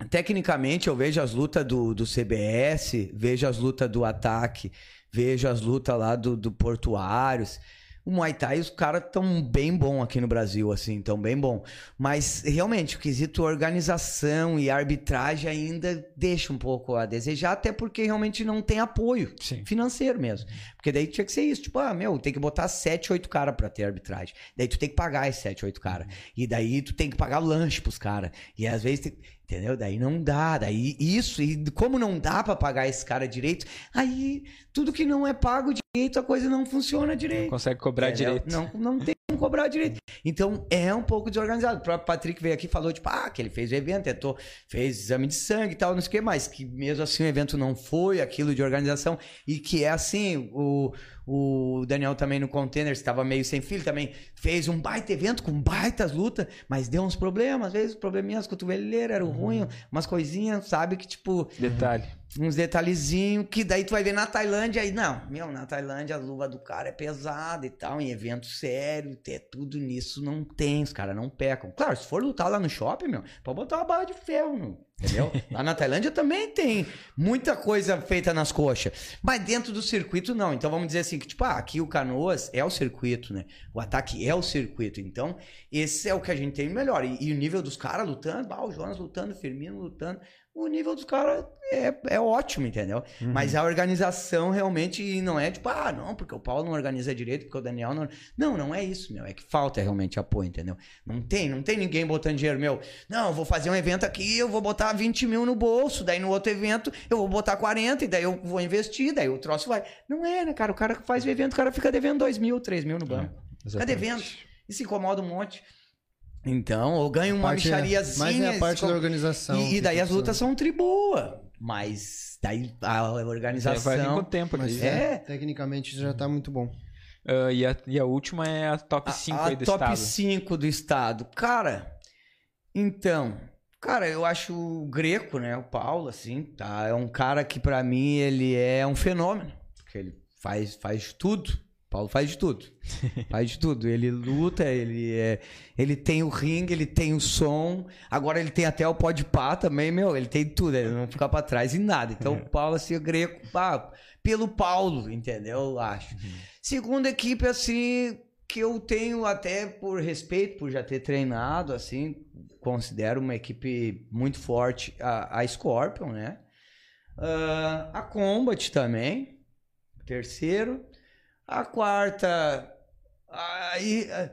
tecnicamente, eu vejo as lutas do, do CBS, vejo as lutas do ataque, vejo as lutas lá do, do Portuários. O Muay Thai, os caras tão bem bom aqui no Brasil, assim, tão bem bom. Mas, realmente, o quesito organização e arbitragem ainda deixa um pouco a desejar, até porque realmente não tem apoio Sim. financeiro mesmo. Porque daí tinha que ser isso, tipo, ah, meu, tem que botar 7, 8 caras pra ter arbitragem. Daí tu tem que pagar esses 7, 8 caras. E daí tu tem que pagar lanche pros caras. E às vezes, tem- entendeu? Daí não dá. Daí isso, e como não dá pra pagar esse cara direito, aí tudo que não é pago direito, a coisa não funciona direito. Consegue cobrar direito. Não, não tem como cobrar direito. Então é um pouco desorganizado. O próprio Patrick veio aqui e falou, tipo, ah, que ele fez o evento, tentou, fez exame de sangue e tal, não sei o que mais. Que mesmo assim o evento não foi aquilo de organização. E que é assim, o, o Daniel também no Container estava meio sem filho, também fez um baita evento com baitas lutas, mas deu uns problemas, às vezes, probleminhas cotoveleiras, eram ruins, umas coisinhas, sabe, que tipo, Detalhe. Uns detalhezinhos que daí tu vai ver na Tailândia aí não, meu, na Tailândia a luva do cara é pesada e tal, em evento sério, ter tudo nisso não tem, os caras não pecam. Claro, se for lutar lá no shopping, meu, pode botar uma barra de ferro, meu, entendeu? lá na Tailândia também tem muita coisa feita nas coxas, mas dentro do circuito não. Então vamos dizer assim que tipo, ah, aqui o Canoas é o circuito, né? O ataque é o circuito. Então, esse é o que a gente tem melhor. E, e o nível dos caras lutando, ah, o Jonas lutando, o Firmino lutando, o nível dos caras é, é ótimo, entendeu? Mas a organização realmente não é tipo, ah, não, porque o Paulo não organiza direito, porque o Daniel não. Não, não é isso, meu. É que falta realmente apoio, entendeu? Não tem, não tem ninguém botando dinheiro, meu. Não, eu vou fazer um evento aqui, eu vou botar 20 mil no bolso, daí no outro evento eu vou botar 40, e daí eu vou investir, daí o troço vai. Não é, né, cara? O cara que faz o evento, o cara fica devendo 2 mil, 3 mil no banco. Fica exatamente. devendo. E se incomoda um monte. Então, ou ganha uma Parte é- michariazinha. Mas é a parte com- da organização. e, e daí as lutas são tri boa. Mas daí a Vai vir com o organização. tempo. Mas daí. É. Tecnicamente isso já tá muito bom. Ah, e, a, e a última é a top A, 5 a aí do top estado. 5 do estado. Cara, então. Cara, eu acho o Greco, né? O Paulo, assim, tá? É um cara que pra mim ele é um fenômeno. Porque ele faz, faz de tudo. Paulo faz de tudo. faz de tudo. Ele luta, ele é. Ele tem o ringue, ele tem o som. Agora ele tem até o pode pá também, meu. Ele tem tudo. Ele não fica pra trás em nada. Então o Paulo, assim, o Greco, pá, pelo Paulo, entendeu? Eu acho. Segunda equipe, assim, que eu tenho até por respeito, por já ter treinado, assim, considero uma equipe muito forte, a, a Scorpion, né? Ah, a Combat também, terceiro. A quarta, aí, ah,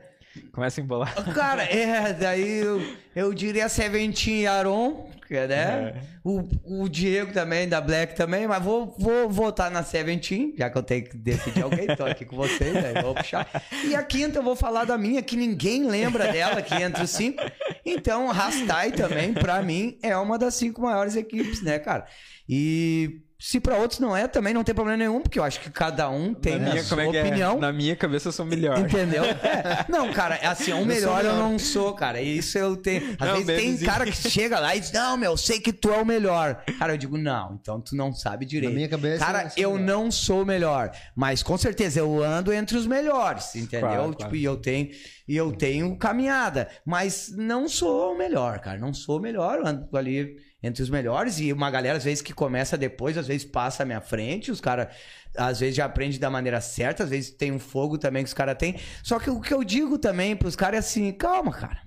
Começa a embolar. cara, é, daí eu, eu diria Seventeen e Aron, é, né? O, o Diego também, da Black também, mas vou, vou votar na Seventeen, já que eu tenho que decidir alguém, tô aqui com vocês, aí vou puxar. E a quinta eu vou falar da minha, que ninguém lembra dela, que entre os cinco. Então, Rastai também, pra mim, é uma das cinco maiores equipes, né, cara? E se pra outros não é, também não tem problema nenhum, porque eu acho que cada um tem na a minha, sua como é que opinião. é? Na minha cabeça eu sou melhor. Entendeu? É. Não, cara, assim, o melhor eu não sou, cara. Isso eu tenho. Às Não, vezes tem cara que chega lá e diz, não, meu, eu sei que tu é o melhor. Cara, eu digo, não, então tu não sabe direito. Na minha cabeça, Cara, eu sou eu melhor. não sou o melhor. Mas com certeza eu ando entre os melhores, entendeu? Claro, tipo, claro. e eu tenho. E eu tenho caminhada. Mas não sou o melhor, cara. Não sou o melhor. Eu ando ali entre os melhores. E uma galera, às vezes, que começa depois, às vezes passa à minha frente. Os caras, às vezes, já aprende da maneira certa. Às vezes tem um fogo também que os caras têm. Só que o que eu digo também pros caras é assim: calma, cara.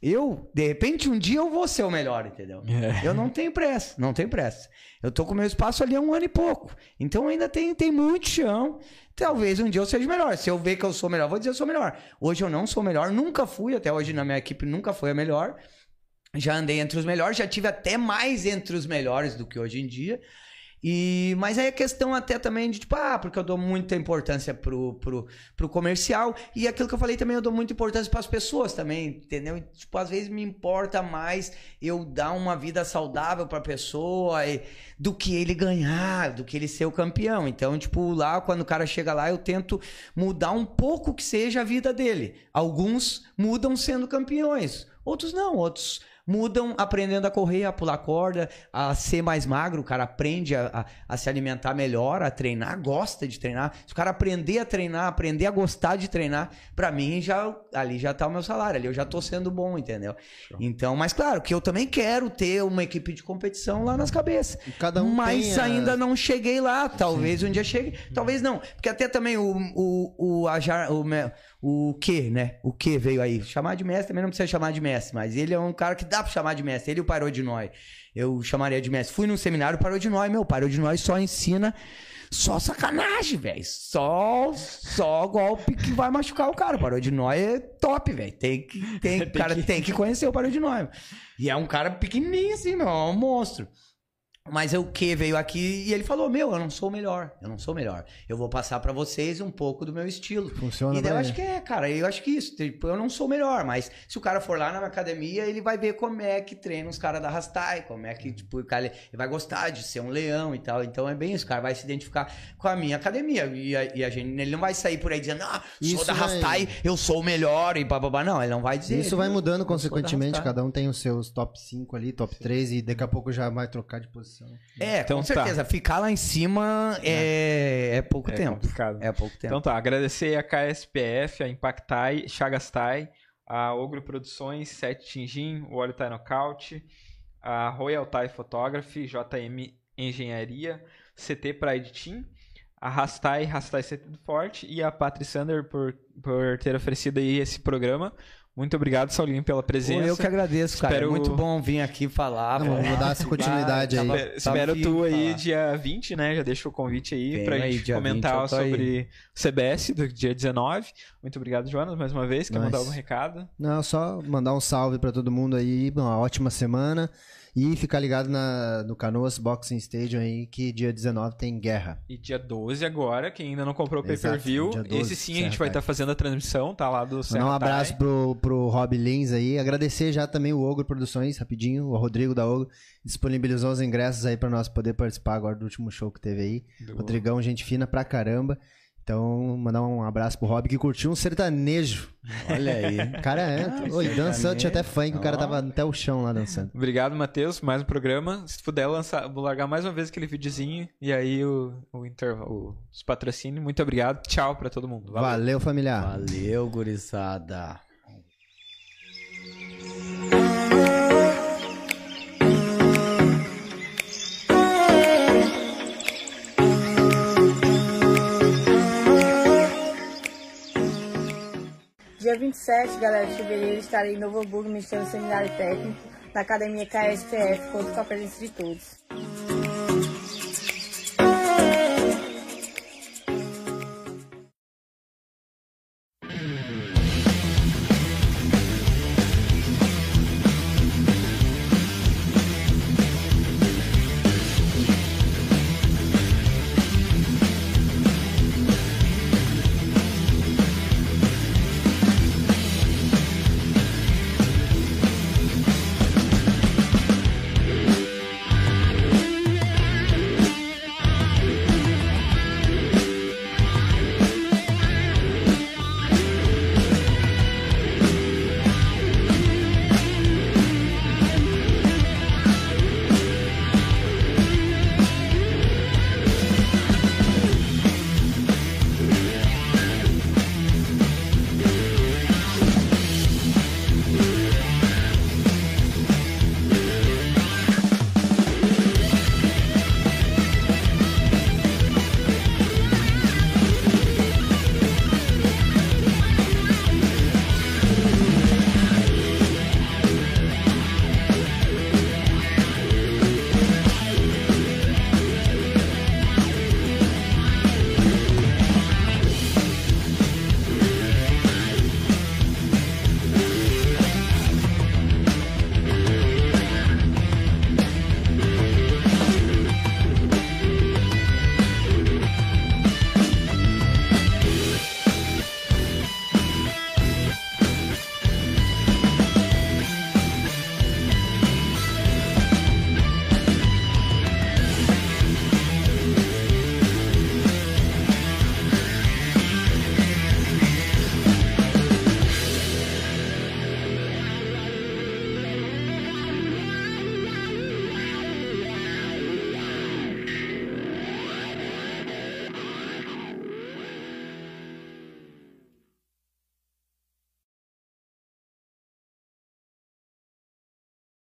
Eu, de repente, um dia eu vou ser o melhor, entendeu? É. Eu não tenho pressa, não tenho pressa. Eu tô com meu espaço ali há um ano e pouco. Então ainda tem, tem muito chão. Talvez um dia eu seja melhor. Se eu ver que eu sou melhor, vou dizer que eu sou melhor. Hoje eu não sou melhor, nunca fui, até hoje na minha equipe nunca foi a melhor. Já andei entre os melhores, já tive até mais entre os melhores do que hoje em dia. E, mas aí é questão até também de, tipo, ah, porque eu dou muita importância pro, pro, pro comercial. E aquilo que eu falei também, eu dou muita importância para as pessoas também, entendeu? Tipo, às vezes me importa mais eu dar uma vida saudável pra pessoa e, do que ele ganhar, do que ele ser o campeão. Então, tipo, lá, quando o cara chega lá, eu tento mudar um pouco que seja a vida dele. Alguns mudam sendo campeões, outros não, outros mudam aprendendo a correr, a pular corda, a ser mais magro. O cara aprende a, a, a, se alimentar melhor, a treinar, gosta de treinar. Se o cara aprender a treinar, aprender a gostar de treinar, para mim já ali já tá o meu salário, ali eu já tô sendo bom, entendeu? Show. Então, mas claro que eu também quero ter uma equipe de competição lá nas cabeças. Cada um mas ainda não cheguei lá, talvez Sim. um dia chegue, talvez não, porque até também o o o, a, o, o que, né? O que veio aí? Chamar de mestre também não precisa chamar de mestre, mas ele é um cara que dá pra chamar de mestre. Ele e o Parou de Nós. Eu chamaria de mestre. Fui num seminário, Parou de Nós, meu. Parou de Nós só ensina só sacanagem, velho. Só, só golpe que vai machucar o cara. Parou de Nós é top, velho. Tem que, tem, o cara que... tem que conhecer o Parou de Nós. E é um cara pequenininho assim, meu. É um monstro. Mas o que veio aqui e ele falou: Meu, eu não sou o melhor. Eu não sou o melhor. Eu vou passar para vocês um pouco do meu estilo. Funciona E daí eu acho que é, cara. Eu acho que isso. Tipo, eu não sou o melhor, mas se o cara for lá na academia, ele vai ver como é que treina os caras da Rastai, como é que, tipo, o cara ele vai gostar de ser um leão e tal. Então é bem isso, o cara vai se identificar com a minha academia. E a, e a gente, ele não vai sair por aí dizendo, ah, sou isso da Rastai, vai... eu sou o melhor e bababá. Não, ele não vai dizer. Isso vai mudando consequentemente, cada um tem os seus top 5 ali, top 3, e daqui a pouco já vai trocar de posição. É, então, com tá. certeza. Tá. Ficar lá em cima é, é pouco é tempo. Complicado. É pouco tempo. Então tá, agradecer a KSPF, a Impactai, Chagastai, a Ogro Produções, Sete Tingin, o Óleo Thai Knockout, a Royal Thai Photography, JM Engenharia, CT Pride Team, a Rastai, Rastai CT do Forte e a Patrick por, por ter oferecido aí esse programa. Muito obrigado, Saulinho, pela presença. eu que agradeço, cara. Espero... É muito bom vir aqui falar. Não, vou dar essa continuidade aí. Tava, Espero tava tu aí falar. dia 20, né? Já deixa o convite aí Vem pra aí, gente comentar 20, sobre o CBS do dia 19. Muito obrigado, Jonas, mais uma vez. Quer Mas... mandar algum recado? Não, só mandar um salve para todo mundo aí. Uma ótima semana. E ficar ligado na, no Canoas Boxing Stadium aí, que dia 19 tem guerra. E dia 12 agora, quem ainda não comprou o pay-per-view, esse sim a gente vai estar tá fazendo a transmissão, tá lá do Serra um abraço pro, pro Rob Lins aí. Agradecer já também o Ogro Produções, rapidinho, o Rodrigo da Ogro, disponibilizou os ingressos aí para nós poder participar agora do último show que teve aí. Do... Rodrigão, gente fina pra caramba. Então, mandar um abraço pro Rob que curtiu um sertanejo. Olha aí. O cara é. Ah, Oi, dançando, tinha até funk, o cara tava até o chão lá dançando. Obrigado, Matheus. Mais um programa. Se puder lançar, vou largar mais uma vez aquele videozinho e aí o, o intervalo, os patrocínios. Muito obrigado. Tchau pra todo mundo. Valeu, Valeu familiar. Valeu, gurizada. Dia 27, galera, de fevereiro, estarei em Novo Hamburgo, ministrando seminário técnico na Academia KSPF, conto com a presença de todos.